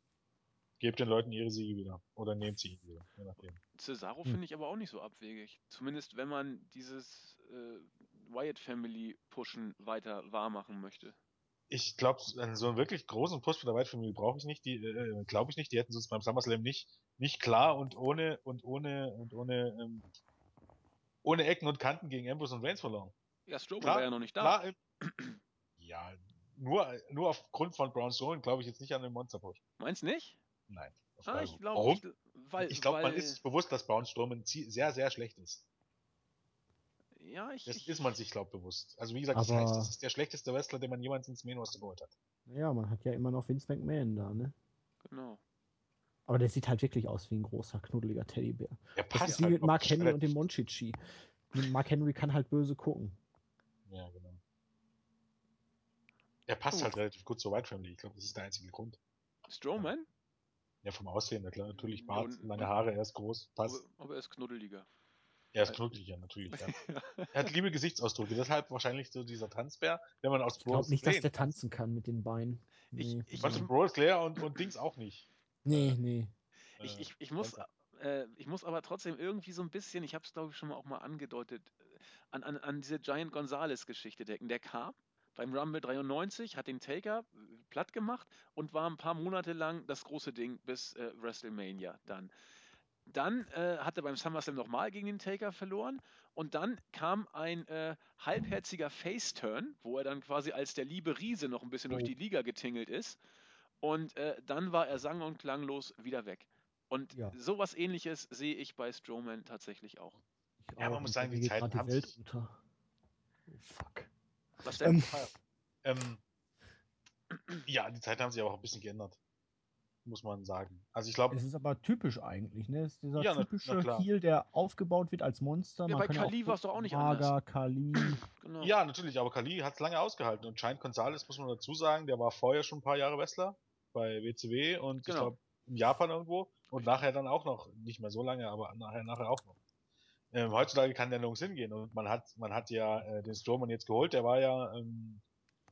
gebt den Leuten ihre Siege wieder. Oder nehmt sie wieder, je nachdem. Cesaro Hm. finde ich aber auch nicht so abwegig. Zumindest wenn man dieses äh, Wyatt Family Pushen weiter wahr machen möchte. Ich glaube, so einen wirklich großen Push für der White Family brauche ich nicht. Die äh, glaube ich nicht. Die hätten sonst beim SummerSlam nicht nicht klar und ohne und ohne und ohne ähm, ohne Ecken und Kanten gegen Ambrose und Reigns verloren. Ja, Strowman Klar, war ja noch nicht da. Klar, im, ja, nur nur aufgrund von Braun Strowman glaube ich jetzt nicht an den Monster Push. Meinst nicht? Nein. Ah, ich glaube, Warum? ich, weil, Ich glaube, man ist sich bewusst, dass Braun Strowman sehr, sehr schlecht ist. Ja, ich, Das ich, ist man sich, glaube bewusst. Also wie gesagt, das Aber- heißt, das ist der schlechteste Wrestler, den man jemals ins Main Roster geholt hat. Ja, man hat ja immer noch Vince McMahon da, ne? Genau. Aber der sieht halt wirklich aus wie ein großer, knuddeliger Teddybär. Er Das passt ist wie halt mit Mark Henry und dem relativ- Monchichi. Mark Henry kann halt böse gucken. Ja, genau. Er passt Gut. halt relativ gut zur White Family. Ich glaube, das ist der einzige Grund. Strowman? Ja, vom Aussehen, na klar, natürlich Bart, und- lange Haare, er ist groß, Aber, passt. aber er ist knuddeliger. Er ist knuddeliger, natürlich, ja. Er hat liebe Gesichtsausdrücke, deshalb wahrscheinlich so dieser Tanzbär, wenn man aus Ich glaube nicht, dass der tanzen kann mit den Beinen. Ich- Nee, ich- Von Bros Claire und, und Dings auch nicht. nee, nee. Ich, Äh, ich, ich, muss, äh, ich muss aber trotzdem irgendwie so ein bisschen, ich habe es glaube ich schon mal auch mal angedeutet, äh, an, an, an diese Giant Gonzalez-Geschichte denken. Der kam beim Rumble 93, hat den Taker platt gemacht und war ein paar Monate lang das große Ding bis äh, WrestleMania dann. Dann äh, hat er beim SummerSlam nochmal gegen den Taker verloren und dann kam ein äh, halbherziger Face-Turn, wo er dann quasi als der liebe Riese noch ein bisschen durch Oh. die Liga getingelt ist und äh, dann war er sang- und klanglos wieder weg. Und Ja. sowas ähnliches sehe ich bei Strowman tatsächlich auch. Ich Ja, man auch. muss Und sagen, die Zeiten haben die Welt sich- unter. Oh, fuck. Was denn? Ähm, Ähm, ja, die Zeiten haben sich aber auch ein bisschen geändert. Muss man sagen. Also ich glaube, Es ist aber typisch eigentlich, ne? Es ist dieser Ja, na- na typische klar. Heel, der aufgebaut wird als Monster. Ja, Man bei kann Kali auch war's doch auch nicht Mager, anders. Kali. genau. ja, natürlich, aber Kali hat es lange ausgehalten. Und Giant Gonzalez, muss man dazu sagen, der war vorher schon ein paar Jahre Wrestler bei WCW und ich Genau. glaube in Japan irgendwo. Und nachher dann auch noch, nicht mehr so lange, aber nachher, nachher auch noch. Ähm, heutzutage kann der nirgends hingehen und man hat, man hat ja äh, den Strowman jetzt geholt, der war ja ähm,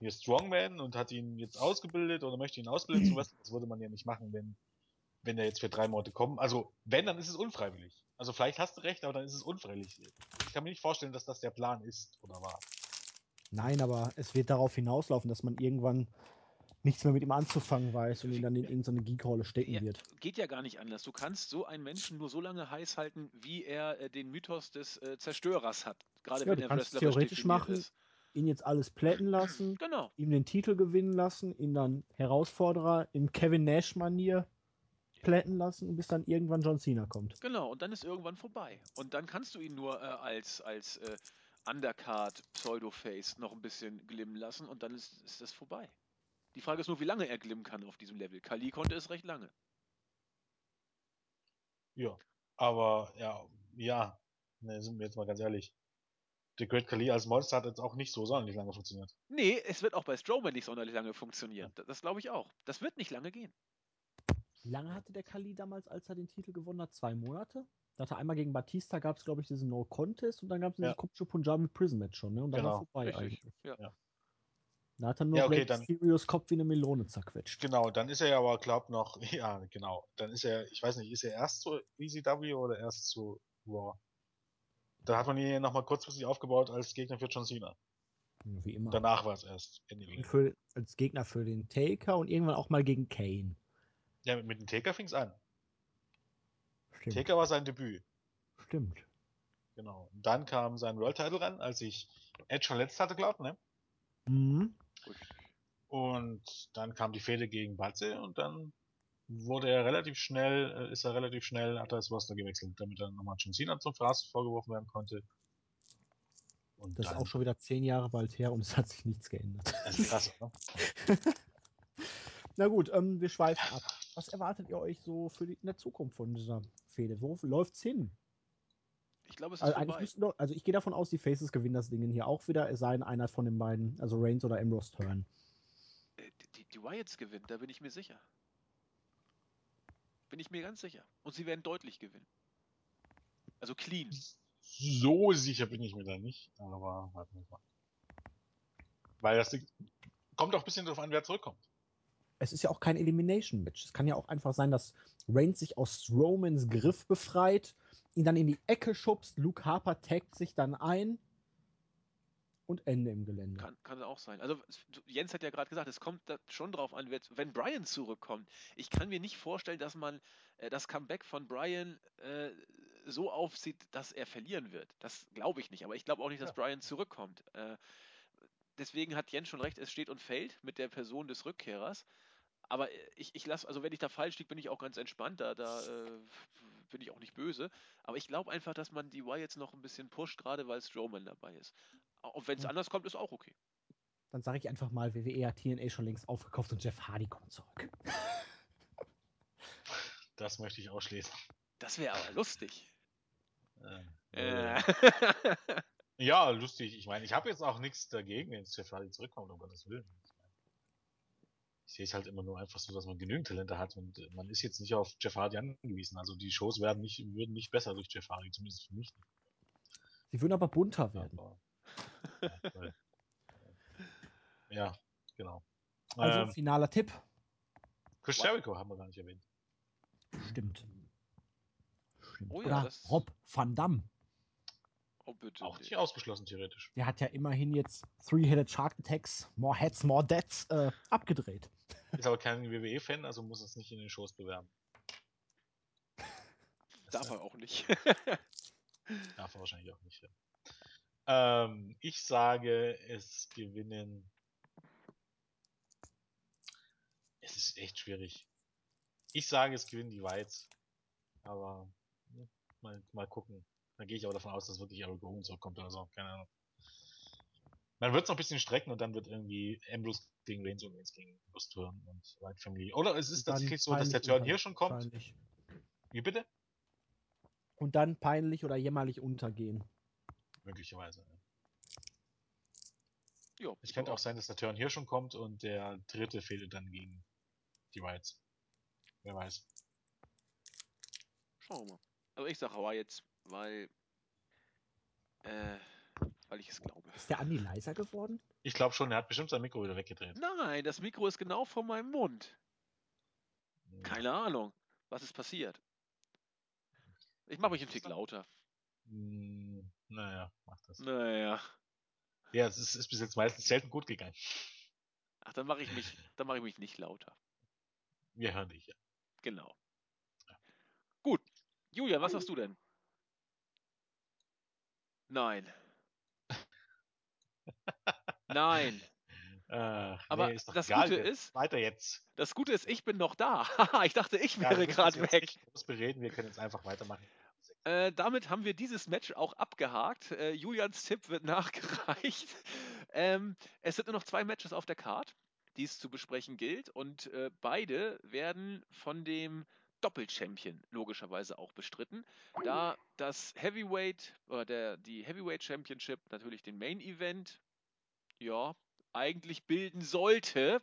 hier Strongman und hat ihn jetzt ausgebildet oder möchte ihn ausbilden zu Wrestling. Das würde man ja nicht machen, wenn, wenn er jetzt für drei Monate kommt. Also, wenn, dann ist es unfreiwillig. Also vielleicht hast du recht, aber dann ist es unfreiwillig. Ich kann mir nicht vorstellen, dass das der Plan ist oder war. Nein, aber es wird darauf hinauslaufen, dass man irgendwann nichts mehr mit ihm anzufangen weiß und ihn dann in irgendeine Geekrolle stecken Ja, wird. geht ja gar nicht anders. Du kannst so einen Menschen nur so lange heiß halten, wie er äh, den Mythos des äh, Zerstörers hat. Gerade Ja, wenn du er kannst wrestlerisch theoretisch machen, ist. Ihn jetzt alles plätten lassen, Genau. ihm den Titel gewinnen lassen, ihn dann Herausforderer in Kevin Nash-Manier plätten lassen, bis dann irgendwann John Cena kommt. Genau, und dann ist irgendwann vorbei. Und dann kannst du ihn nur äh, als, als äh, Undercard Pseudo-Face noch ein bisschen glimmen lassen und dann ist, ist das vorbei. Die Frage ist nur, wie lange er glimmen kann auf diesem Level. Kali konnte es recht lange. Ja. Aber, ja, ja. Ne, sind wir jetzt mal ganz ehrlich. The Great Khali als Monster hat jetzt auch nicht so sonderlich lange funktioniert. Nee, es wird auch bei Strowman nicht sonderlich lange funktionieren. Das, das glaube ich auch. Das wird nicht lange gehen. Wie lange hatte der Kali damals, als er den Titel gewonnen hat? Zwei Monate? Da hatte einmal gegen Batista gab es, glaube ich, diesen No-Contest und dann gab es Ja. dieses komische Punjabi Prison Match schon, ne? Und dann war Genau, vorbei Richtig. eigentlich. Ja. Ja. Da hat er nur Ja, okay, dann- Mysterios Kopf wie eine Melone zerquetscht. Genau, dann ist er ja aber, glaub noch, ja, genau. Dann ist er, ich weiß nicht, ist er erst zu ECW oder erst zu Raw? Da hat man ihn ja nochmal kurzfristig aufgebaut als Gegner für John Cena. Wie immer. Danach war es erst für, als Gegner für den Taker und irgendwann auch mal gegen Kane. Ja, mit dem Taker fing's an. Stimmt. Taker war sein Debüt. Stimmt. Genau. Und dann kam sein World Title ran, als ich Edge verletzt hatte, glaubt, ne? Mhm. Und dann kam die Fehde gegen Batze und dann wurde er relativ schnell, äh, ist er relativ schnell, hat er das Roster gewechselt, damit er nochmal John Cena zum Fraß vorgeworfen werden konnte. Und Das ist dann, auch schon wieder zehn Jahre bald her und es hat sich nichts geändert. das ist krass, oder? Na gut, ähm, wir schweifen ab. Was erwartet ihr euch so für die, in der Zukunft von dieser Fehde? Wo läuft's hin? Ich glaube, es ist Also, eigentlich vorbei. müssten doch, also ich gehe davon aus, die Faces gewinnen das Ding hier auch wieder, es sei denn einer von den beiden, also Reigns oder Ambrose Turn. Äh, Die, die, die Wyatts gewinnen, da bin ich mir sicher. Bin ich mir ganz sicher. Und sie werden deutlich gewinnen. Also clean. So sicher bin ich mir da nicht, aber warten wir mal. Weil das Ding- kommt auch ein bisschen darauf an, wer zurückkommt. es ist ja auch kein Elimination-Match. Es kann ja auch einfach sein, dass Reigns sich aus Strowmans Griff befreit, ihn dann in die Ecke schubst, Luke Harper taggt sich dann ein und Ende im Gelände. Kann, kann auch sein. Also Jens hat ja gerade gesagt, es kommt schon drauf an, wenn Brian zurückkommt. Ich kann mir nicht vorstellen, dass man äh, das Comeback von Brian äh, so aufsieht, dass er verlieren wird. Das glaube ich nicht. Aber ich glaube auch nicht, dass ja. Brian zurückkommt. Äh, deswegen hat Jens schon recht, es steht und fällt mit der Person des Rückkehrers. Aber äh, ich, ich lasse, also wenn ich da falsch liege, bin ich auch ganz entspannt. Da, da äh, bin ich auch nicht böse. Aber ich glaube einfach, dass man die Wyatts noch ein bisschen pusht, gerade weil Strowman dabei ist. Und wenn es anders kommt, ist auch okay. Dann sage ich einfach mal, WWE hat TNA schon längst aufgekauft und Jeff Hardy kommt zurück. Das möchte ich ausschließen. Das wäre aber lustig. Äh, äh. ja, lustig. Ich meine, ich habe jetzt auch nichts dagegen, wenn Jeff Hardy zurückkommt, um Gottes Willen. Ich sehe es halt immer nur einfach so, dass man genügend Talente hat und man ist jetzt nicht auf Jeff Hardy angewiesen. Also die Shows werden nicht, würden nicht besser durch Jeff Hardy, zumindest für mich nicht. Sie würden aber bunter werden. Aber, ja, genau. Also ähm, finaler Tipp. Chris Jericho haben wir gar nicht erwähnt. Stimmt. Stimmt. Oh ja, Oder Rob Van Damme. Oh, bitte. Auch nicht ausgeschlossen, theoretisch. Der hat ja immerhin jetzt Three-Headed Shark Attacks, More Heads, More Deaths äh, abgedreht. Ist aber kein WWE-Fan, also muss es nicht in den Shows bewerben. Darf er auch nicht. Darf er wahrscheinlich auch nicht, ja. Ähm, ich sage, es gewinnen. Es ist echt schwierig. Ich sage, es gewinnen die Whites. Aber ne, mal, mal gucken. Dann gehe ich aber davon aus, dass wirklich Eric Rowan zurückkommt oder so. Keine Ahnung. Man wird es noch ein bisschen strecken und dann wird irgendwie Ambrose gegen Reigns und Reigns gegen Turn und White Family. Oder es ist tatsächlich so, dass der Turn hier schon kommt. Wie bitte? Und dann peinlich oder jämmerlich untergehen. Möglicherweise. Jo, es könnte auch sein, dass der Turn hier schon kommt und der dritte fehlt dann gegen die Whites. Wer weiß. Schauen wir mal. Also ich sage Hawaii jetzt, weil äh, weil ich es glaube. Ist der Andi leiser geworden? Ich glaube schon, er hat bestimmt sein Mikro wieder weggedreht. Nein, das Mikro ist genau vor meinem Mund. Keine Ahnung, was ist passiert. Ich mache mich ein Tick lauter. Naja, mach das. Naja. Ja, es ist, ist bis jetzt meistens selten gut gegangen. Ach, dann mache ich mich, dann mache ich mich nicht lauter. Wir hören dich, ja. Genau. Ja. Gut. Julia, was hast du denn? Nein. Nein. Äh, Aber nee, das egal. Gute ist, weiter jetzt. Das Gute ist, ich bin noch da. ich dachte, ich wäre ja, gerade weg. Groß bereden, wir können jetzt einfach weitermachen. Äh, damit haben wir dieses Match auch abgehakt. Äh, Julians Tipp wird nachgereicht. ähm, es sind nur noch zwei Matches auf der Card, die es zu besprechen gilt. Und äh, beide werden von dem Doppelchampion logischerweise auch bestritten, da das Heavyweight oder der, die Heavyweight Championship natürlich den Main Event ja eigentlich bilden sollte.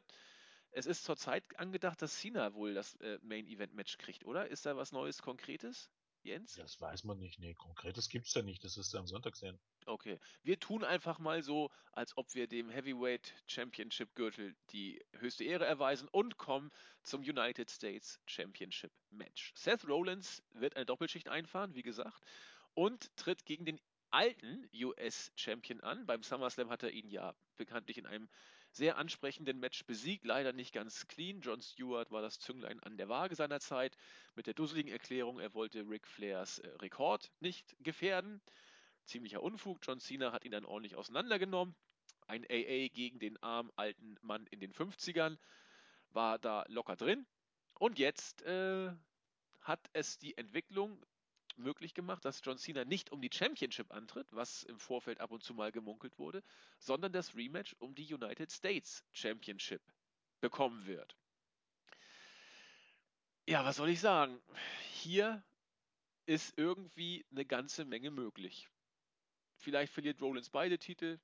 Es ist zurzeit angedacht, dass Cena wohl das äh, Main Event Match kriegt, oder? Ist da was Neues Konkretes? Jens? Das weiß man nicht. Nee, Konkretes gibt es ja nicht. Das ist ja am Sonntag sehen. Okay. Wir tun einfach mal so, als ob wir dem Heavyweight Championship Gürtel die höchste Ehre erweisen und kommen zum United States Championship Match. Seth Rollins wird eine Doppelschicht einfahren, wie gesagt, und tritt gegen den alten US Champion an. Beim SummerSlam hat er ihn ja bekanntlich in einem sehr ansprechenden Match besiegt, leider nicht ganz clean. John Stewart war das Zünglein an der Waage seiner Zeit mit der dusseligen Erklärung, er wollte Ric Flairs äh, Rekord nicht gefährden. Ziemlicher Unfug. John Cena hat ihn dann ordentlich auseinandergenommen. Ein AA gegen den armen alten Mann in den 50ern war da locker drin. Und jetzt äh, hat es die Entwicklung möglich gemacht, dass John Cena nicht um die Championship antritt, was im Vorfeld ab und zu mal gemunkelt wurde, sondern das Rematch um die United States Championship bekommen wird. Ja, was soll ich sagen? Hier ist irgendwie eine ganze Menge möglich. Vielleicht verliert Rollins beide Titel.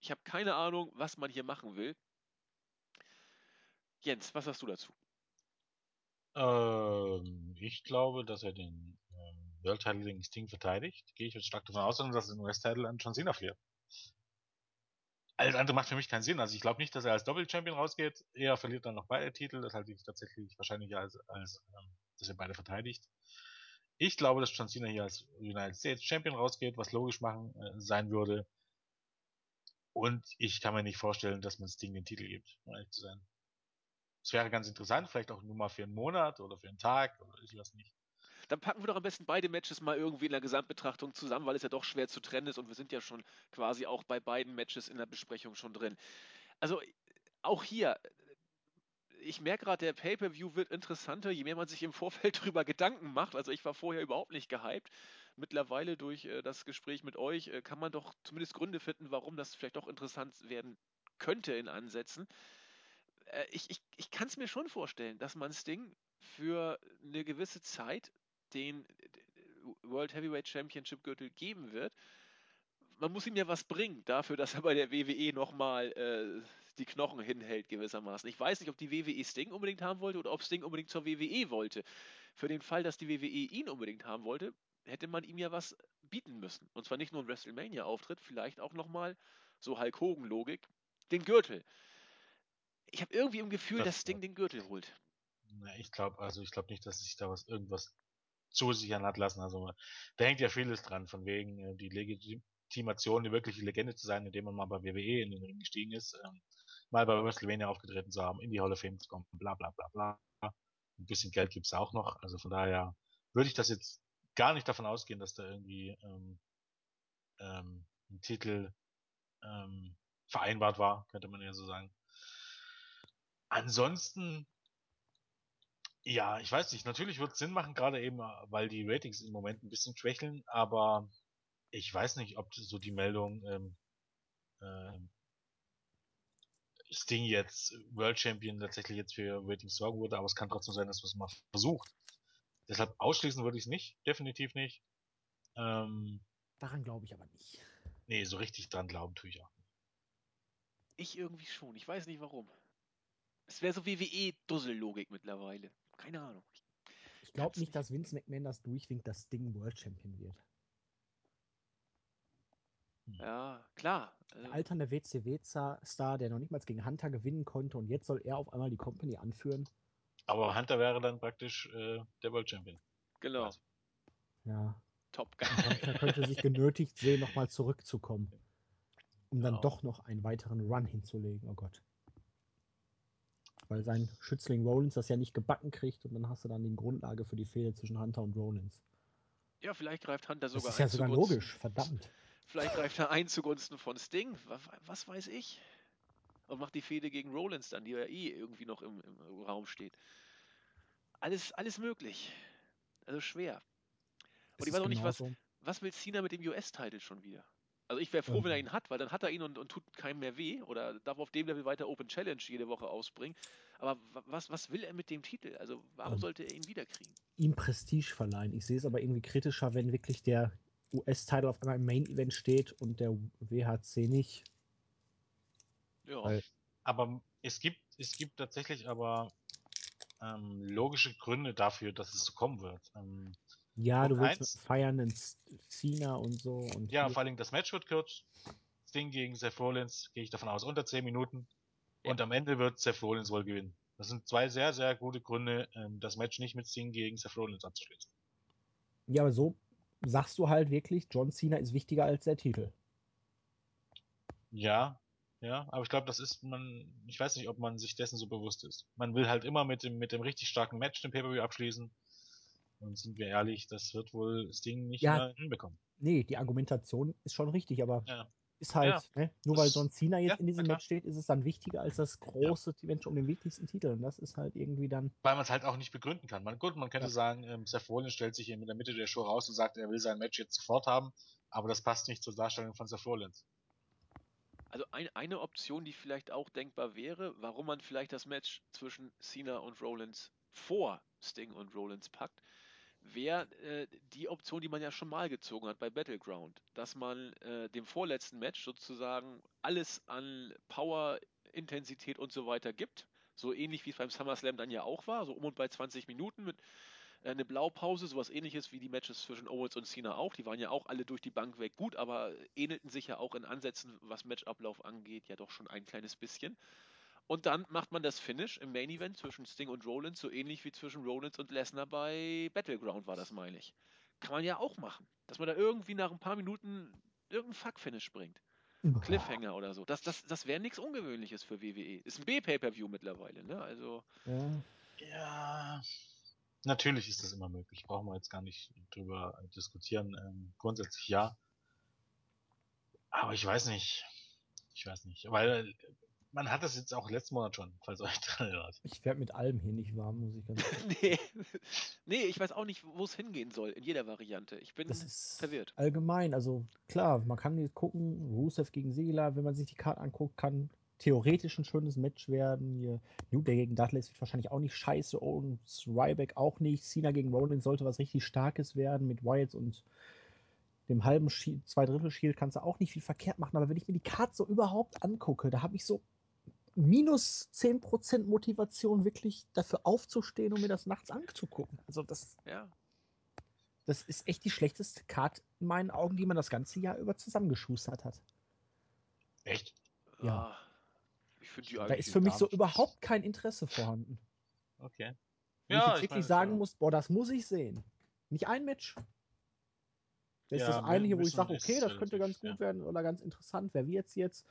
Ich habe keine Ahnung, was man hier machen will. Jens, was hast du dazu? Ähm, ich glaube, dass er den World Title gegen Sting verteidigt, gehe ich jetzt stark davon aus, dass er den US Title an John Cena verliert. Alles andere macht für mich keinen Sinn. Also ich glaube nicht, dass er als Doppel-Champion rausgeht. Er verliert dann noch beide Titel. Das halte ich tatsächlich wahrscheinlich als, als ähm, dass er beide verteidigt. Ich glaube, dass John Cena hier als United States Champion rausgeht, was logisch machen äh, sein würde. Und ich kann mir nicht vorstellen, dass man Sting den Titel gibt, um ehrlich zu sein. Es wäre ganz interessant, vielleicht auch nur mal für einen Monat oder für einen Tag oder ich weiß nicht. Dann packen wir doch am besten beide Matches mal irgendwie in der Gesamtbetrachtung zusammen, weil es ja doch schwer zu trennen ist und wir sind ja schon quasi auch bei beiden Matches in der Besprechung schon drin. Also auch hier, ich merke gerade, der Pay-per-View wird interessanter, je mehr man sich im Vorfeld darüber Gedanken macht. Also ich war vorher überhaupt nicht gehypt. Mittlerweile durch äh, das Gespräch mit euch äh, kann man doch zumindest Gründe finden, warum das vielleicht doch interessant werden könnte in Ansätzen. Äh, ich ich, ich kann es mir schon vorstellen, dass man Sting für eine gewisse Zeit den World Heavyweight Championship Gürtel geben wird. Man muss ihm ja was bringen dafür, dass er bei der WWE nochmal äh, die Knochen hinhält gewissermaßen. Ich weiß nicht, ob die WWE Sting unbedingt haben wollte oder ob Sting unbedingt zur WWE wollte. Für den Fall, dass die WWE ihn unbedingt haben wollte, hätte man ihm ja was bieten müssen. Und zwar nicht nur ein WrestleMania-Auftritt, vielleicht auch nochmal, so Hulk Hogan-Logik, den Gürtel. Ich habe irgendwie im Gefühl, das dass Sting den Gürtel holt. Na, ich glaube, also ich glaube nicht, dass sich da was irgendwas zusichern hat lassen. Also da hängt ja vieles dran, von wegen äh, die Legitimation, die wirkliche Legende zu sein, indem man mal bei WWE in den Ring gestiegen ist, ähm, mal bei WrestleMania aufgetreten zu haben, in die Hall of Fame zu kommen, bla bla bla bla. Ein bisschen Geld gibt's auch noch. Also von daher würde ich das jetzt gar nicht davon ausgehen, dass da irgendwie ähm, ähm, ein Titel ähm, vereinbart war, könnte man ja so sagen. Ansonsten ja, ich weiß nicht. Natürlich wird es Sinn machen, gerade eben, weil die Ratings im Moment ein bisschen schwächeln, aber ich weiß nicht, ob so die Meldung ähm, äh, Sting jetzt World Champion tatsächlich jetzt für Ratings sorgen würde, aber es kann trotzdem sein, dass man es mal versucht. Deshalb ausschließen würde ich es nicht, definitiv nicht. Ähm, Daran glaube ich aber nicht. Nee, so richtig dran glauben tue ich auch nicht. Ich irgendwie schon, ich weiß nicht warum. Es wäre so WWE-Dussel-Logik mittlerweile. Keine Ahnung. Ich glaube nicht, dass Vince McMahon das durchwinkt, dass Ding World Champion wird. Ja, klar. Der also alternde WCW-Star, der noch nicht mal gegen Hunter gewinnen konnte und jetzt soll er auf einmal die Company anführen. Aber Hunter wäre dann praktisch äh, der World Champion. Genau. Also. Ja. Top Guy. Hunter könnte sich genötigt sehen, nochmal zurückzukommen. Um genau. dann doch noch einen weiteren Run hinzulegen. Oh Gott weil sein Schützling Rollins das ja nicht gebacken kriegt und dann hast du dann die Grundlage für die Fehde zwischen Hunter und Rollins. Ja, vielleicht greift Hunter sogar Das ist ja sogar logisch, verdammt. Vielleicht greift er ein zugunsten von Sting, was weiß ich. Und macht die Fehde gegen Rollins dann, die ja eh irgendwie noch im, im Raum steht. Alles, alles möglich. Also schwer. Und ich weiß auch nicht, was, was will Cena mit dem US-Title schon wieder? Also ich wäre froh, mhm. wenn er ihn hat, weil dann hat er ihn und, und, tut keinem mehr weh oder darf auf dem Level weiter Open Challenge jede Woche ausbringen. Aber was, was will er mit dem Titel? Also warum ähm, sollte er ihn wiederkriegen? Ihm Prestige verleihen. Ich sehe es aber irgendwie kritischer, wenn wirklich der US-Title auf einmal im Main-Event steht und der WHC nicht. Ja. Weil, aber es gibt, es gibt tatsächlich aber ähm, logische Gründe dafür, dass es so kommen wird. Ähm, ja, Punkt du willst eins, feiern in Cena und so. Und ja, hier. vor allem das Match wird kurz. Sting gegen Seth Rollins, gehe ich davon aus, unter 10 Minuten. Ja. Und am Ende wird Seth Rollins wohl gewinnen. Das sind zwei sehr, sehr gute Gründe, ähm, das Match nicht mit Sting gegen Seth Rollins abzuschließen. Ja, aber so sagst du halt wirklich, John Cena ist wichtiger als der Titel. Ja, ja, aber ich glaube, das ist man, ich weiß nicht, ob man sich dessen so bewusst ist. Man will halt immer mit dem, mit dem richtig starken Match den Pay-Per-View abschließen. Und sind wir ehrlich, das wird wohl Sting nicht ja, mehr hinbekommen. Nee, die Argumentation ist schon richtig, aber ja. ist halt, ja, ne? nur weil John Cena jetzt in diesem Match steht, ist es dann wichtiger als das große Event um den wichtigsten Titel. Und das ist halt irgendwie dann. Weil man es halt auch nicht begründen kann. Man, gut, man könnte sagen, ähm, Seth Rollins stellt sich in der Mitte der Show raus und sagt, er will sein Match jetzt sofort haben, aber das passt nicht zur Darstellung von Seth Rollins. Also ein, eine Option, die vielleicht auch denkbar wäre, warum man vielleicht das Match zwischen Cena und Rollins vor Sting und Rollins packt, wäre äh, die Option, die man ja schon mal gezogen hat bei Battleground, dass man äh, dem vorletzten Match sozusagen alles an Power, Intensität und so weiter gibt. So ähnlich wie es beim SummerSlam dann ja auch war, so um und bei 20 Minuten mit Äh, eine Blaupause, sowas ähnliches wie die Matches zwischen Owens und Cena auch. Die waren ja auch alle durch die Bank weg gut, aber ähnelten sich ja auch in Ansätzen, was Matchablauf angeht, ja doch schon ein kleines bisschen. Und dann macht man das Finish im Main Event zwischen Sting und Rollins, so ähnlich wie zwischen Rollins und Lesnar bei Battleground war das, meine ich. Kann man ja auch machen. Dass man da irgendwie nach ein paar Minuten irgendein Fuck-Finish bringt. Cliffhanger oder so. Das, das, das wäre nichts Ungewöhnliches für WWE. Ist ein B-Pay-Per-View mittlerweile, ne? Also. Ja. Ja, natürlich ist das immer möglich. Brauchen wir jetzt gar nicht drüber diskutieren. Ähm, grundsätzlich ja. Aber ich weiß nicht. Ich weiß nicht. Weil man hat das jetzt auch letzten Monat schon, falls euch dran erinnert. Ich werde mit allem hier nicht warm, muss ich ganz ehrlich nee. nee, ich weiß auch nicht, wo es hingehen soll, in jeder Variante. Ich bin Das ist verwirrt. allgemein, also klar, man kann jetzt gucken, Rusev gegen Segler, wenn man sich die Karte anguckt, kann theoretisch ein schönes Match werden. Hier, New Day gegen Dudley wird wahrscheinlich auch nicht scheiße und Ryback auch nicht. Cena gegen Rollins sollte was richtig Starkes werden mit Wyatt und dem halben Shield, zwei Drittel Shield kannst du auch nicht viel verkehrt machen. Aber wenn ich mir die Karte so überhaupt angucke, da habe ich so minus 10% Motivation, wirklich dafür aufzustehen und mir das nachts anzugucken. Also das, Ja. das ist echt die schlechteste Karte in meinen Augen, die man das ganze Jahr über zusammengeschustert hat. Echt? Ja. Ah, Ich finde die Da ist für mich so überhaupt kein Interesse vorhanden. Okay. Wo ich jetzt wirklich meine, sagen ja. muss, boah, das muss ich sehen. Nicht ein Match. Das ist Ja, das eine hier, wo ich sage, ist okay, das könnte ganz gut werden oder ganz interessant. Wer wird's jetzt?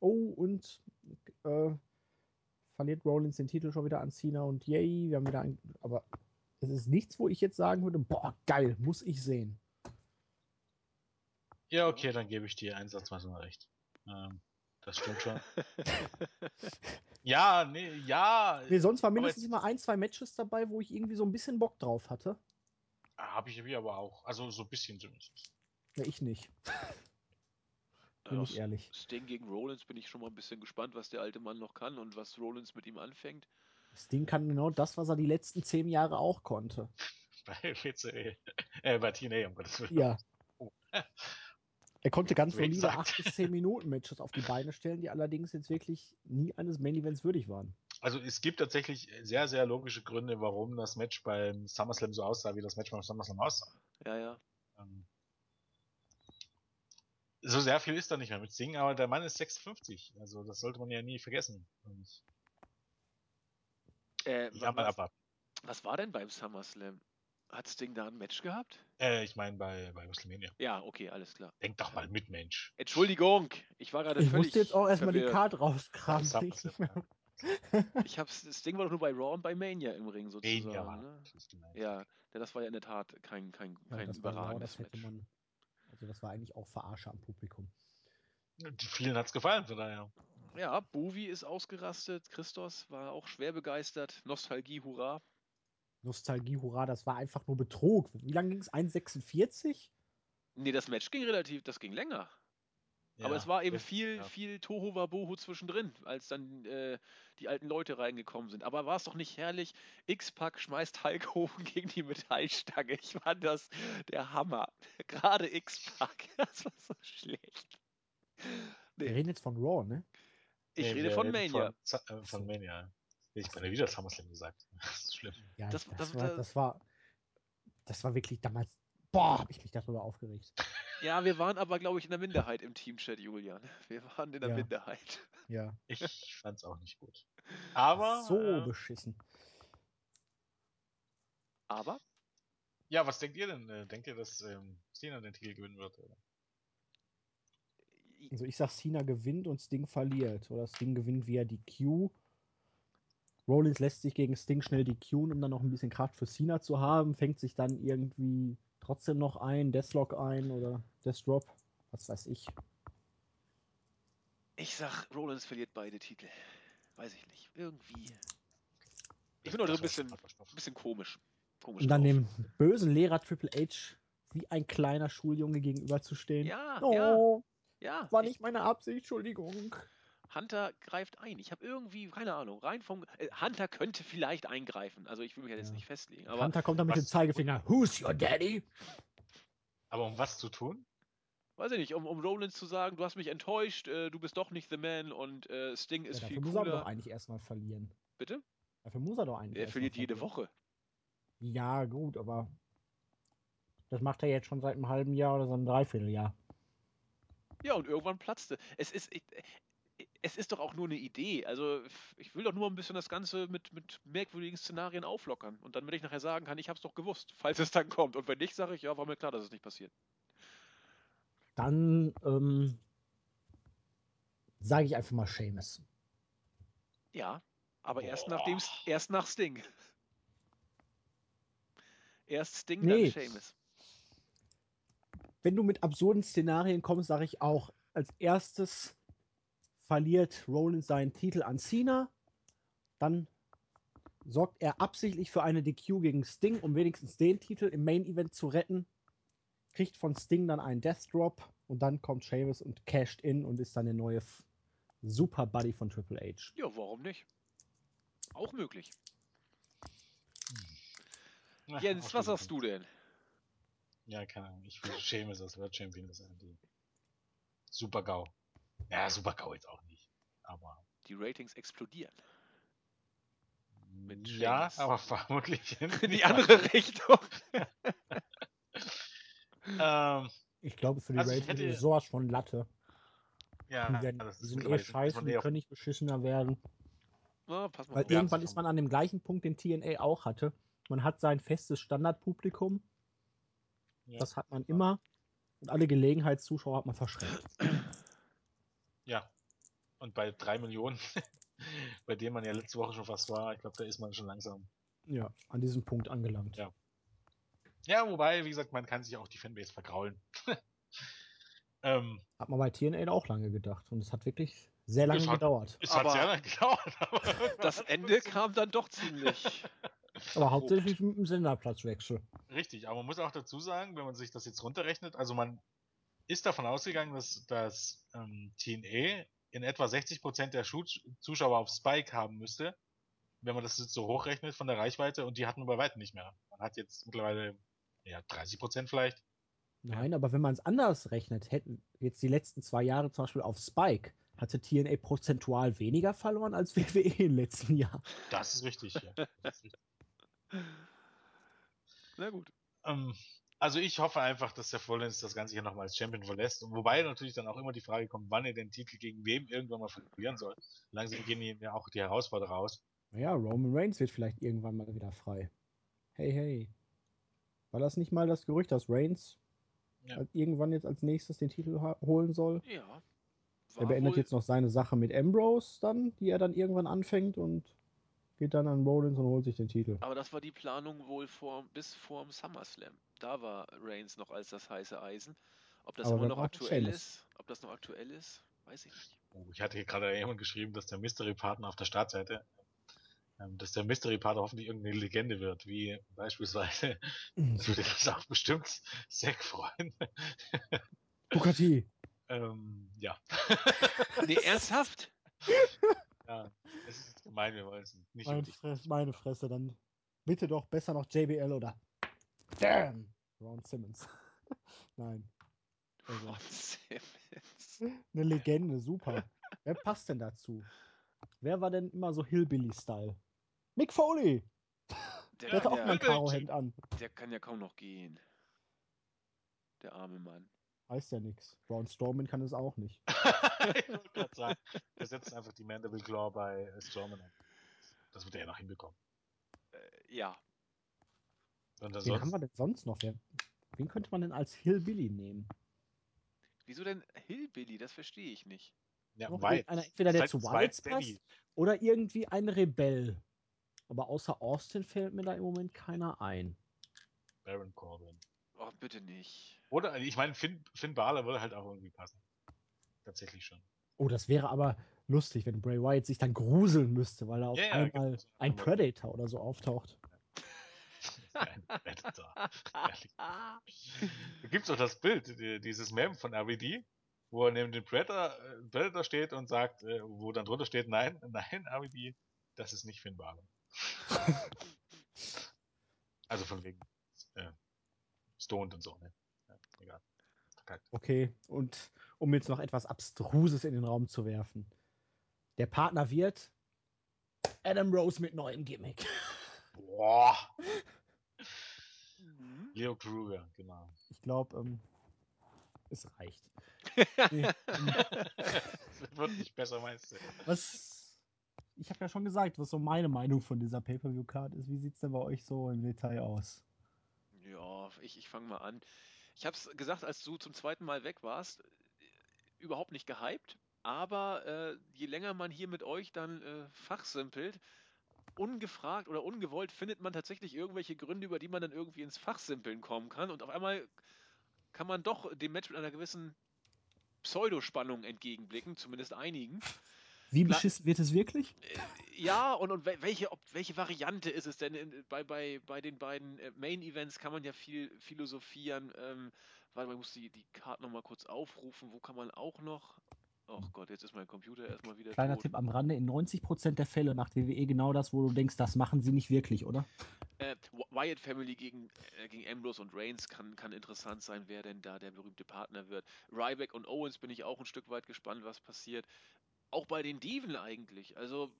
Oh, und äh, verliert Rollins den Titel schon wieder an Cena und yay, wir haben wieder ein. Aber es ist nichts, wo ich jetzt sagen würde, boah, geil, muss ich sehen. Ja, okay, dann gebe ich dir einsatzweise mal recht. Ähm, das stimmt schon. ja, nee, ja. Nee, sonst war mindestens immer ein, zwei Matches dabei, wo ich irgendwie so ein bisschen Bock drauf hatte. Habe ich aber auch. Also so ein bisschen zumindest. Ne, ich nicht, bin Ja, ich ehrlich. Sting gegen Rollins bin ich schon mal ein bisschen gespannt, was der alte Mann noch kann und was Rollins mit ihm anfängt. Das Ding kann genau das, was er die letzten zehn Jahre auch konnte. Bei WCW. Äh, bei TNA, um Gottes Willen. Ja. Oh. Er konnte ganz solide sagt? 8 bis 10 Minuten Matches auf die Beine stellen, die allerdings jetzt wirklich nie eines Main Events würdig waren. Also es gibt tatsächlich sehr, sehr logische Gründe, warum das Match beim SummerSlam so aussah, wie das Match beim SummerSlam aussah. Ja, ja. Ähm, so sehr viel ist da nicht mehr mit Sting, aber der Mann ist 56. Also das sollte man ja nie vergessen. Und Äh, ja, mal was, abwarten. was war denn beim SummerSlam? Hat Sting da ein Match gehabt? Äh, ich meine bei, bei WrestleMania. Ja, okay, alles klar. Denk doch mal mit, Mensch. Entschuldigung, ich war gerade Ich völlig musste jetzt auch erstmal die. Karte rauskramen. Ja. Ich hab's, Sting war doch nur bei Raw und bei Mania im Ring sozusagen. Mania war ne? das. Ja, ja, das war ja in der Tat kein, kein, Ja, kein das war genau, überragendes das Match. man. Also das war eigentlich auch Verarsche am Publikum. Die vielen hat's gefallen, von daher. Ja, Bovi ist ausgerastet, Christos war auch schwer begeistert, Nostalgie, hurra. Nostalgie, hurra, das war einfach nur Betrug. Wie lange ging es? 1,46? Nee, das Match ging relativ, das ging länger. Aber es war eben viel, ja. viel Toho Wabohu zwischendrin, als dann äh, die alten Leute reingekommen sind. Aber war es doch nicht herrlich? X-Pack schmeißt Hulk Hogan gegen die Metallstange. Ich fand das der Hammer. Gerade X-Pack. Das war so schlecht. Wir Nee, reden jetzt von Raw, ne? ich Nee, rede wir von Mania. Von, äh, von Mania. Ich bin ja wieder SummerSlam gesagt. Das ist schlimm. Ja, Das- das, das- war, das war. Das war wirklich damals. Boah, hab ich mich darüber aufgeregt. Ja, wir waren aber, glaube ich, in der Minderheit im Teamchat, Julian. Wir waren in der Ja. Minderheit. Ja. Ich fand's auch nicht gut. Aber. so äh, beschissen. Aber ja, was denkt ihr denn? Äh, Denkt ihr, dass ähm, Cena den Titel gewinnen wird? Oder? Also ich sag, Cena gewinnt und Sting verliert. Oder Sting gewinnt via die Q. Rollins lässt sich gegen Sting schnell die Q, um dann noch ein bisschen Kraft für Cena zu haben. Fängt sich dann irgendwie trotzdem noch ein, Deathlock ein oder Deathdrop. Was weiß ich. ich sag, Rollins verliert beide Titel. Weiß ich nicht. Irgendwie. Ich bin so ein Das war bisschen, bisschen komisch. komisch Und dann drauf. dem bösen Lehrer Triple H wie ein kleiner Schuljunge gegenüberzustehen. Ja, Oh, ja. war ich- nicht meine Absicht, Entschuldigung. Hunter greift ein. Ich habe irgendwie, keine Ahnung, rein vom. Äh, Hunter könnte vielleicht eingreifen. Also ich will mich jetzt Ja. nicht festlegen. Aber Hunter kommt dann mit dem Zeigefinger. Who's your daddy? Aber um was zu tun? weiß ich nicht, um, um Rollins zu sagen, du hast mich enttäuscht, äh, du bist doch nicht The Man und äh, Sting ist ja, viel dafür muss er doch cooler. eigentlich erstmal verlieren. Bitte? Dafür muss er doch eigentlich. Er verliert jede. Woche. Ja, gut, aber das macht er jetzt schon seit einem halben Jahr oder so einem Dreivierteljahr. Ja, und irgendwann platzte. Es ist, ich, es ist doch auch nur eine Idee. Also ich will doch nur ein bisschen das Ganze mit, mit merkwürdigen Szenarien auflockern. Und dann, wenn ich nachher sagen kann, ich habe es doch gewusst, falls es dann kommt. Und wenn nicht, sage ich, ja, war mir klar, dass es nicht passiert. Dann ähm, sage ich einfach mal Seamus. Ja, aber erst, Boah. nachdem, erst nach Sting. Erst Sting, Nee. dann Seamus. Wenn du mit absurden Szenarien kommst, sage ich auch, als erstes verliert Rollins seinen Titel an Cena. Dann sorgt er absichtlich für eine DQ gegen Sting, um wenigstens den Titel im Main Event zu retten. Kriegt von Sting dann einen Death Drop und dann kommt Sheamus und casht in und ist dann der neue F- Super Buddy von Triple H. Ja, warum nicht? Auch möglich. Na, Jens, was sagst du denn? Ja, keine Ahnung. Ich will Seamus als World Champion sein. Die Super GAU. Ja, Super GAU jetzt auch nicht. Aber. Die Ratings explodieren. Mit ja, aber vermutlich In die andere Richtung. Ähm, Ich glaube, für die Also Ratings hätte- ist sowas von Latte. ja, Die, werden, das die ist sind eh mittlerweile- scheiße, die eh können nicht beschissener werden. Mal Weil auf. Ja, irgendwann ist man an dem gleichen Punkt, den TNA auch hatte. Man hat sein festes Standardpublikum, Ja. das hat man immer. Und alle Gelegenheitszuschauer hat man verschreckt. Ja. Und bei drei Millionen, bei denen man ja letzte Woche schon fast war, ich glaube, da ist man schon langsam. Ja, an diesem Punkt angelangt. Ja. Ja, wobei, wie gesagt, man kann sich auch die Fanbase vergraulen. ähm, Hat man bei TNA auch lange gedacht. Und es hat wirklich sehr lange Es hat- gedauert. es Aber hat sehr lange gedauert, aber Das Ende kam dann doch ziemlich. Aber hauptsächlich mit dem Senderplatzwechsel. Richtig, aber man muss auch dazu sagen, wenn man sich das jetzt runterrechnet, also man ist davon ausgegangen, dass das ähm, TNA in etwa 60% der Schu- Zuschauer auf Spike haben müsste, wenn man das jetzt so hochrechnet von der Reichweite und die hatten wir bei weitem nicht mehr. Man hat jetzt mittlerweile ja 30% vielleicht. Nein, aber wenn man es anders rechnet, hätten jetzt die letzten zwei Jahre zum Beispiel auf Spike, hatte TNA prozentual weniger verloren als WWE im letzten Jahr. Das ist richtig, ja. Das ist richtig. Na gut. Ähm, also ich hoffe einfach, dass der Rollins das Ganze hier nochmal als Champion verlässt. Und wobei natürlich dann auch immer die Frage kommt, wann er den Titel gegen wem irgendwann mal verlieren soll. Langsam gehen ihm ja auch die Herausforderer aus. Naja, Roman Reigns wird vielleicht irgendwann mal wieder frei. Hey, hey. War das nicht mal das Gerücht, dass Reigns Ja. irgendwann jetzt als nächstes den Titel holen soll? Ja. Er beendet jetzt noch seine Sache mit Ambrose dann, die er dann irgendwann anfängt und geht dann an Rollins und holt sich den Titel. Aber das war die Planung wohl vor, bis vorm SummerSlam. Da war Reigns noch als das heiße Eisen. Ob das Aber immer noch aktuell Sheamus. ist, ob das noch aktuell ist, weiß ich nicht. Oh, ich hatte hier gerade jemand geschrieben, dass der Mystery-Partner auf der Startseite, ähm, dass der Mystery-Partner hoffentlich irgendeine Legende wird, wie beispielsweise, das würde das auch bestimmt Zack freuen. T. ähm, ja. Nee, ernsthaft? ja, es ist gemein, wir wollen es nicht Meine. Fresse, meine Fresse, dann bitte doch besser noch JBL oder Damn! Ron Simmons. Nein. Also, Ron Simmons. eine Legende, super. Wer passt denn dazu? Wer war denn immer so Hillbilly-Style? Mick Foley! Der, Der hatte auch kann mal ein Karohemd an. der kann ja kaum noch gehen. Der arme Mann. Heißt ja nichts. Braun Strowman kann es auch nicht. ich wollte gerade sagen, wir setzen einfach die Mandible Claw bei Strowman an. Das wird er ja noch hinbekommen. Äh, ja. Und Wen ansonsten, haben wir denn sonst noch? Wer, wen könnte man denn als Hillbilly nehmen? Wieso denn Hillbilly? Das verstehe ich nicht. ja, Noch White. irgendeiner, entweder der zu Steady. passt oder irgendwie ein Rebell. Aber außer Austin fällt mir da im Moment keiner ein. Baron Corbin. Oh, bitte nicht. Oder, ich meine, Finn, Finn Balor würde halt auch irgendwie passen. Tatsächlich schon. Oh, das wäre aber lustig, wenn Bray Wyatt sich dann gruseln müsste, weil er auf ja, einmal genau, ein Predator oder so auftaucht. Ein Predator. Ehrlich. Da gibt's doch das Bild, die- dieses Mem von RVD, wo er neben dem Predator, äh, Predator steht und sagt, äh, wo dann drunter steht, nein, nein, RVD, das ist nicht Finn Balor. also von wegen äh, Stoned und so, ne? Egal. Okay, und um jetzt noch etwas Abstruses in den Raum zu werfen. Der Partner wird Adam Rose mit neuem Gimmick. Boah. Leo Kruger, genau. Ich glaube, ähm, es reicht. Nee, ähm, Das wird nicht besser, meinst du? was. Ich habe ja schon gesagt, was so meine Meinung von dieser Pay-Per-View-Card ist. Wie sieht es denn bei euch so im Detail aus? Ja, ich, ich fange mal an. Ich habe es gesagt, als du zum zweiten Mal weg warst, äh, überhaupt nicht gehypt, aber äh, je länger man hier mit euch dann äh, fachsimpelt, ungefragt oder ungewollt findet man tatsächlich irgendwelche Gründe, über die man dann irgendwie ins Fachsimpeln kommen kann und auf einmal kann man doch dem Match mit einer gewissen Pseudospannung entgegenblicken, zumindest einigen. Wie beschissen wird es wirklich? Äh, Ja, und, und wel- welche, ob, welche Variante ist es denn? Bei, bei, bei den beiden äh, Main-Events kann man ja viel philosophieren. Ähm, warte mal, ich muss die, die Karte nochmal kurz aufrufen. Wo kann man auch noch? Oh Gott, jetzt ist mein Computer erstmal wieder Kleiner tot. Tipp am Rande: In 90% der Fälle macht WWE genau das, wo du denkst, das machen sie nicht wirklich, oder? Äh, Wy- Wyatt Family gegen, äh, gegen Ambrose und Reigns kann, kann interessant sein, wer denn da der berühmte Partner wird. Ryback und Owens bin ich auch ein Stück weit gespannt, was passiert. Auch bei den Diven eigentlich. Also,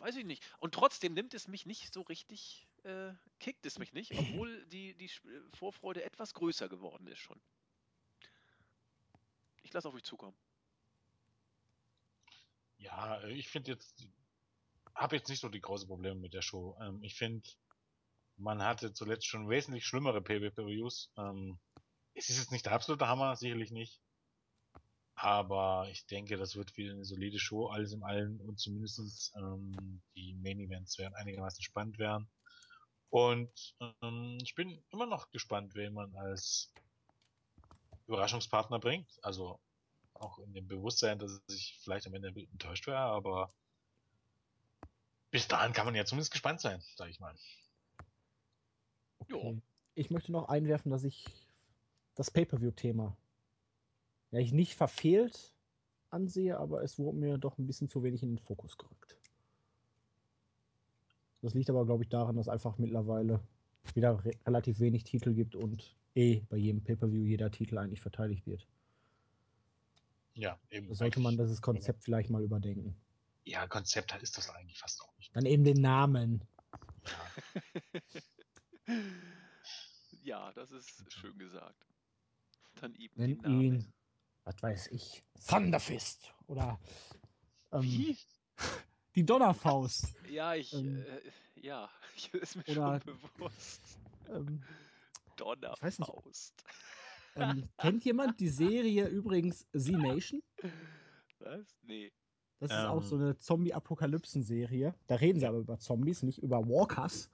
weiß ich nicht. Und trotzdem nimmt es mich nicht so richtig, äh, kickt es mich nicht, obwohl die, die Vorfreude etwas größer geworden ist schon. Ich lasse auf euch zukommen. Ja, äh, ich finde jetzt, habe jetzt nicht so die großen Probleme mit der Show. Ähm, ich finde, man hatte zuletzt schon wesentlich schlimmere PvP-Reviews. Ähm, es ist jetzt nicht der absolute Hammer, sicherlich nicht. Aber ich denke, das wird wieder eine solide Show, alles im Allen und zumindestens ähm, die Main Events werden einigermaßen spannend werden. Und ähm, ich bin immer noch gespannt, wen man als Überraschungspartner bringt. Also auch in dem Bewusstsein, dass ich vielleicht am Ende ein bisschen enttäuscht wäre, aber bis dahin kann man ja zumindest gespannt sein, sag ich mal. Jo. Okay. Ich möchte noch einwerfen, dass ich das Pay-Per-View-Thema ja, ich nicht verfehlt ansehe, aber es wurde mir doch ein bisschen zu wenig in den Fokus gerückt. Das liegt aber, glaube ich, daran, dass einfach mittlerweile wieder re relativ wenig Titel gibt und eh bei jedem Pay-Per-View jeder Titel eigentlich verteidigt wird. Ja, eben. Da sollte man dieses Konzept vielleicht mal überdenken. Ja, Konzept ist das eigentlich fast auch nicht. Dann eben den Namen. Ja, Ja, das ist schön gesagt. Dann eben Nenn den Namen. ihn, was weiß ich, Thunderfist oder ähm, Wie? die Donnerfaust. Ja, ich, Ähm, äh, ja, ist mir oder- schon bewusst. Ähm. Donnerfaust. ähm, kennt jemand die Serie übrigens Z Nation? Was? Nee. Das ist auch so Ähm. eine Zombie-Apokalypsen-Serie. Da reden sie aber über Zombies, nicht über Walkers.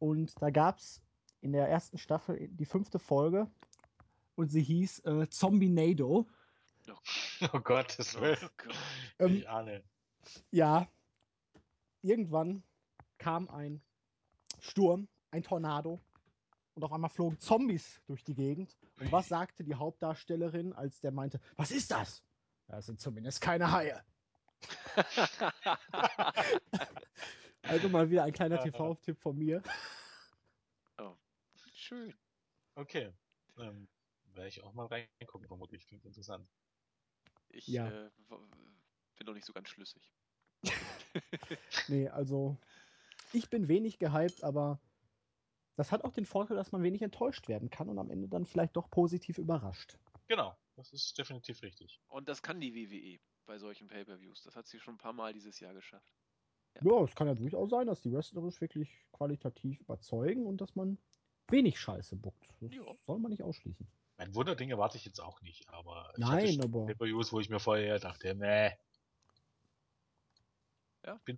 Und da gab es in der ersten Staffel die fünfte Folge und sie hieß äh, Zombinado. oh Gott, das Oh will. Gott. Ähm, ich ahne. Ja, irgendwann kam ein Sturm, ein Tornado und auf einmal flogen Zombies durch die Gegend. Und was sagte die Hauptdarstellerin, als der meinte, was ist das? Das sind zumindest keine Haie. Also mal wieder ein kleiner TV-Tipp von mir. Schön. Okay. Ähm, Werde ich auch mal reingucken, vermutlich. Klingt interessant. Ich Ja. äh, bin noch nicht so ganz schlüssig. Nee, also ich bin wenig gehypt, aber das hat auch den Vorteil, dass man wenig enttäuscht werden kann und am Ende dann vielleicht doch positiv überrascht. Genau, das ist definitiv richtig. Und das kann die WWE bei solchen Pay-Per-Views. Das hat sie schon ein paar Mal dieses Jahr geschafft. Ja, es kann ja durchaus sein, dass die wrestlerisch wirklich qualitativ überzeugen und dass man wenig Scheiße buckt. Das Ja. soll man nicht ausschließen. Mein Wunderding erwarte ich jetzt auch nicht, aber ich Nein, hatte schon aber- wo ich mir vorher dachte, nee. Ja. Ich bin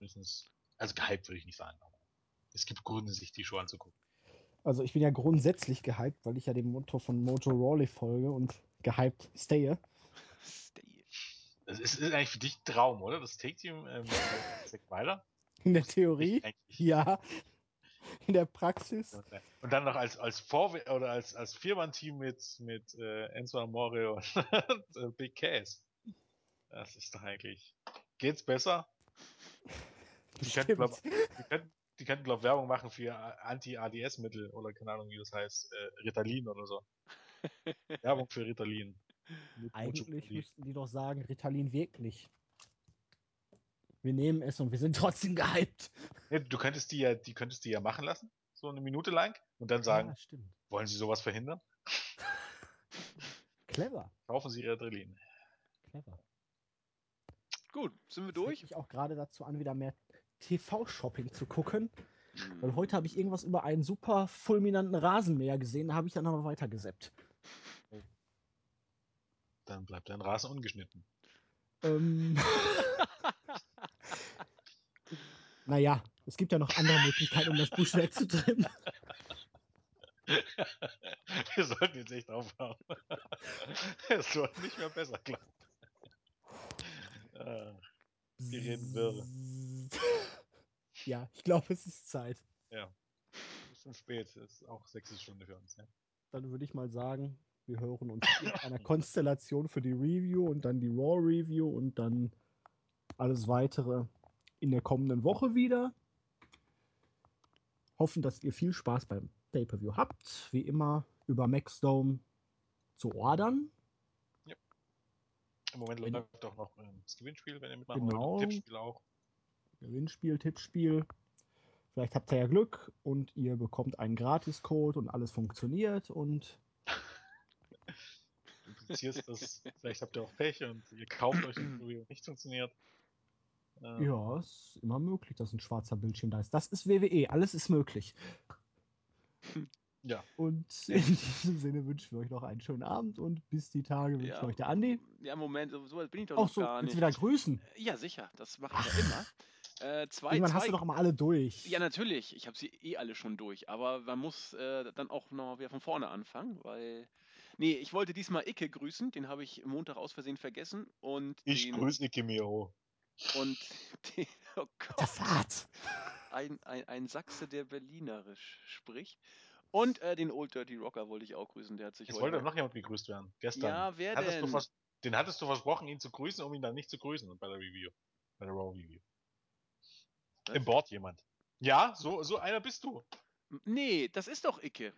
zumindest, also gehypt würde ich nicht sagen, aber es gibt Gründe, sich die Show anzugucken. Also ich bin ja grundsätzlich gehypt, weil ich ja dem Motto von Mojo Rawley folge und gehypt stehe. Stay. Das ist, ist eigentlich für dich ein Traum, oder? Das Take-Team ähm, Zack Ryder? In der Theorie, Ich ja. In der Praxis. Und dann noch als, als Vorwe oder als, als Viermann-Team mit, mit äh, Enzo Amore und äh, Big Cass. Das ist doch eigentlich. Geht's besser? Die könnten, glaub, die könnten, die könnten glaub, Werbung machen für Anti-ADS-Mittel oder keine Ahnung, wie das heißt. Äh, Ritalin oder so. Werbung für Ritalin. Eigentlich müssten die doch sagen, Ritalin wirkt nicht. Wir nehmen es und wir sind trotzdem gehypt. Nee, du könntest die ja, die könntest die ja machen lassen. so eine Minute lang und dann sagen, stimmt. wollen Sie sowas verhindern? Clever. Kaufen Sie Adrenalin. Clever. Gut, sind wir Das durch? mich auch gerade dazu an, wieder mehr TV-Shopping zu gucken. Hm. Weil heute habe ich irgendwas über einen super fulminanten Rasenmäher gesehen, da habe ich dann aber weiter gesappt. Dann bleibt dein Rasen ungeschnitten. Ähm. naja, es gibt ja noch andere Möglichkeiten, um das Busch wegzutrennen. Wir sollten jetzt echt aufhören. Es wird nicht mehr besser, glaube ich. Äh, Wir reden wirre. Ja, ich glaube, es ist Zeit. ist schon spät. Ist auch sechste Stunde für uns. Ja? Dann würde ich mal sagen, wir hören uns in einer Konstellation für die Review und dann die Raw Review und dann alles weitere in der kommenden Woche wieder. Hoffen, dass ihr viel Spaß beim Pay-Per-View habt. Wie immer über Maxdome zu ordern. Im Moment Wenn- läuft auch noch das Gewinnspiel, wenn ihr mitmachen Genau. Tippspiel auch. Gewinnspiel, Tippspiel. Vielleicht habt ihr ja Glück und ihr bekommt einen Gratiscode und alles funktioniert und Du implizierst das. Vielleicht habt ihr auch Pech und ihr kauft euch ein Review und nicht funktioniert. Ähm, ja, ist immer möglich, dass ein schwarzer Bildschirm da ist. Das ist WWE, alles ist möglich. Ja. Und in diesem Sinne wünschen wir euch noch einen schönen Abend und bis die Tage wünscht Ja. euch der Andi. Ja, Moment, so bin ich doch Auch noch so, gar willst nicht. du wieder grüßen? Ja, sicher, das mache ich ja immer. Äh, zwei, Irgendwann zwei, hast du doch mal alle durch. Ja, natürlich. Ich habe sie eh alle schon durch. Aber man muss äh, dann auch noch wieder von vorne anfangen, weil. Nee, ich wollte diesmal Icke grüßen. Den habe ich Montag aus Versehen vergessen. Und Ich den, grüße Ike Miro. Und den, oh Gott, Fahrt. ein, ein, ein Sachse, der Berlinerisch spricht. Und äh, den Old Dirty Rocker wollte ich auch grüßen. Der hat sich Es heute. wollte noch jemand gegrüßt werden. Gestern. Ja, wer hattest Du denn? vers den hattest du versprochen, ihn zu grüßen, um ihn dann nicht zu grüßen bei der Review. Bei der Raw Review. Was? Im Board jemand. Ja, so, so einer bist du. Nee, das ist doch Icke.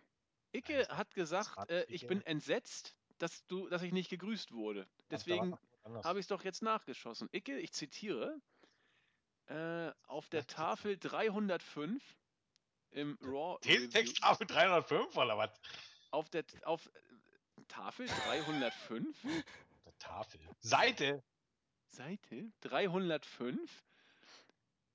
Icke das hat gesagt, äh, ich Icke. bin entsetzt, dass du, dass ich nicht gegrüßt wurde. Deswegen habe ich es doch jetzt nachgeschossen. Icke, ich zitiere, äh, auf der Tafel 305 im Raw Texttafel 305 oder was? auf der auf Tafel 305 Der Tafel. Seite. Seite 305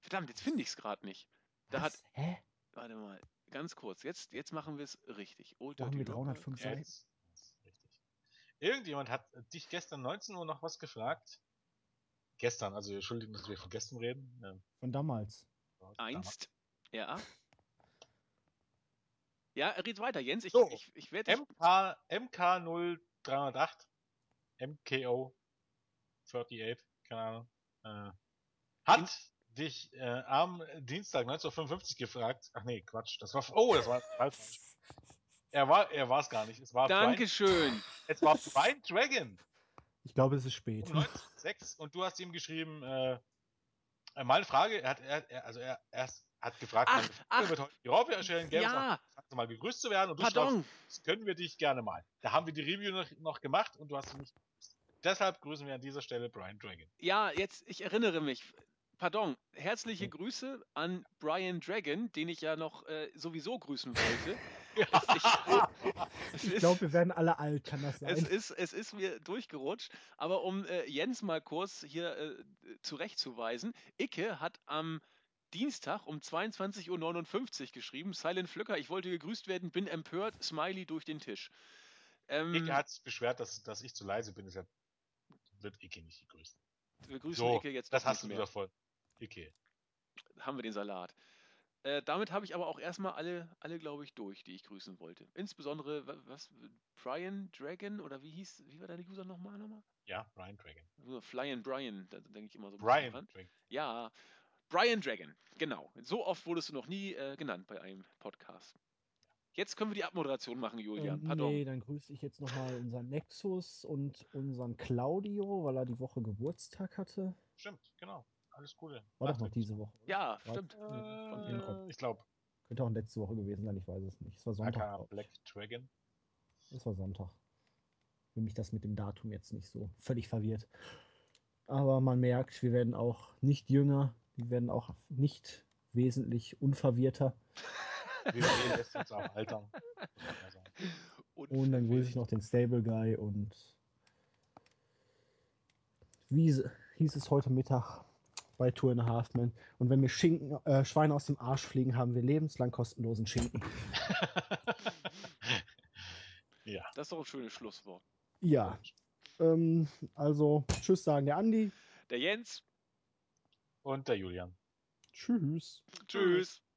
Verdammt, jetzt finde ich es gerade nicht. Da hat Was? Hä? warte mal, ganz kurz. Jetzt jetzt machen wir es richtig. Old Wo haben wir Rocker, 305 Seiten? Jetzt. Das ist richtig. Irgendjemand hat dich gestern 19 Uhr noch was gefragt. Gestern, also entschuldigen, dass wir von gestern reden. Ähm, Von damals. Einst. Ja. Ja, red weiter, Jens. Ich, So, ich, ich werde dich. MK, MK0308, MKO 38, keine Ahnung, äh, hat dich äh, am Dienstag 1955 gefragt. Ach nee, Quatsch, das war, oh, das war falsch. Er war, er war es gar nicht. Es war Brian, Dankeschön. es war Brian Dragon Ich glaube, es ist spät. um 1906 und du hast ihm geschrieben, äh, äh, mal eine Frage, er hat, er, er also er, er hat gefragt, Ach, meine ach. wird heute die Raw erstellen, gäbe es Ja, auch mal gegrüßt zu werden und du pardon. schreibst, das können wir dich gerne mal. Da haben wir die Review noch, noch gemacht und du hast sie nicht gegrüßt. Deshalb grüßen wir an dieser Stelle Brian Dragon. Ja, jetzt, ich erinnere mich. Pardon, herzliche. Grüße an Brian Dragon, den ich ja noch äh, sowieso grüßen wollte. Es Ich ist- glaube, wir werden alle alt, kann das Es sein? ist, es ist mir durchgerutscht, aber um äh, Jens mal kurz hier äh, zurechtzuweisen, Icke hat am Dienstag um 22.59 Uhr geschrieben, Silent Flücker, ich wollte gegrüßt werden, bin empört, Smiley durch den Tisch. Ähm, Icke hat sich beschwert, dass, dass ich zu leise bin, deshalb wird Icke nicht gegrüßt. wir grüßen So, Icke jetzt das hast du wieder voll. Icke. Haben wir den Salat. Äh, damit habe ich aber auch erstmal alle, alle glaube ich, durch, die ich grüßen wollte. Insbesondere, wa- was, Brian Dragon oder wie hieß, wie war deine User nochmal? nochmal? Ja, Brian Dragon. Nur Flying Brian, da denke ich immer so ein bisschen Brian. Dragon. Ja, Brian Dragon, genau. So oft wurdest du noch nie äh, genannt bei einem Podcast. Jetzt können wir die Abmoderation machen, Julian. Ähm, Pardon. nee, dann grüße ich jetzt nochmal unseren Nexus und unseren Claudio, weil er die Woche Geburtstag hatte. Stimmt, genau. Alles Gute. War doch noch Nachträglich. diese Woche. Ja, War- stimmt. Kopf. Äh, ich glaube, Könnte auch letzte Woche gewesen sein, ich weiß es nicht. Es war Sonntag. aka. Black Dragon. Es war Sonntag. Wenn mich das mit dem Datum jetzt nicht so völlig verwirrt. Aber man merkt, wir werden auch nicht jünger, wir werden auch nicht wesentlich unverwirrter. WWE lässt uns auch altern. Und dann grüße ich noch den Stable Guy und wie hieß es heute Mittag bei Two and a Half Men. Und wenn mir Schinken, äh, Schweine aus dem Arsch fliegen, haben wir lebenslang kostenlosen Schinken. ja. Das ist doch ein schönes Schlusswort. Ja, ähm, also tschüss sagen der Andi. Der Jens. Und der Julian. Tschüss. Tschüss.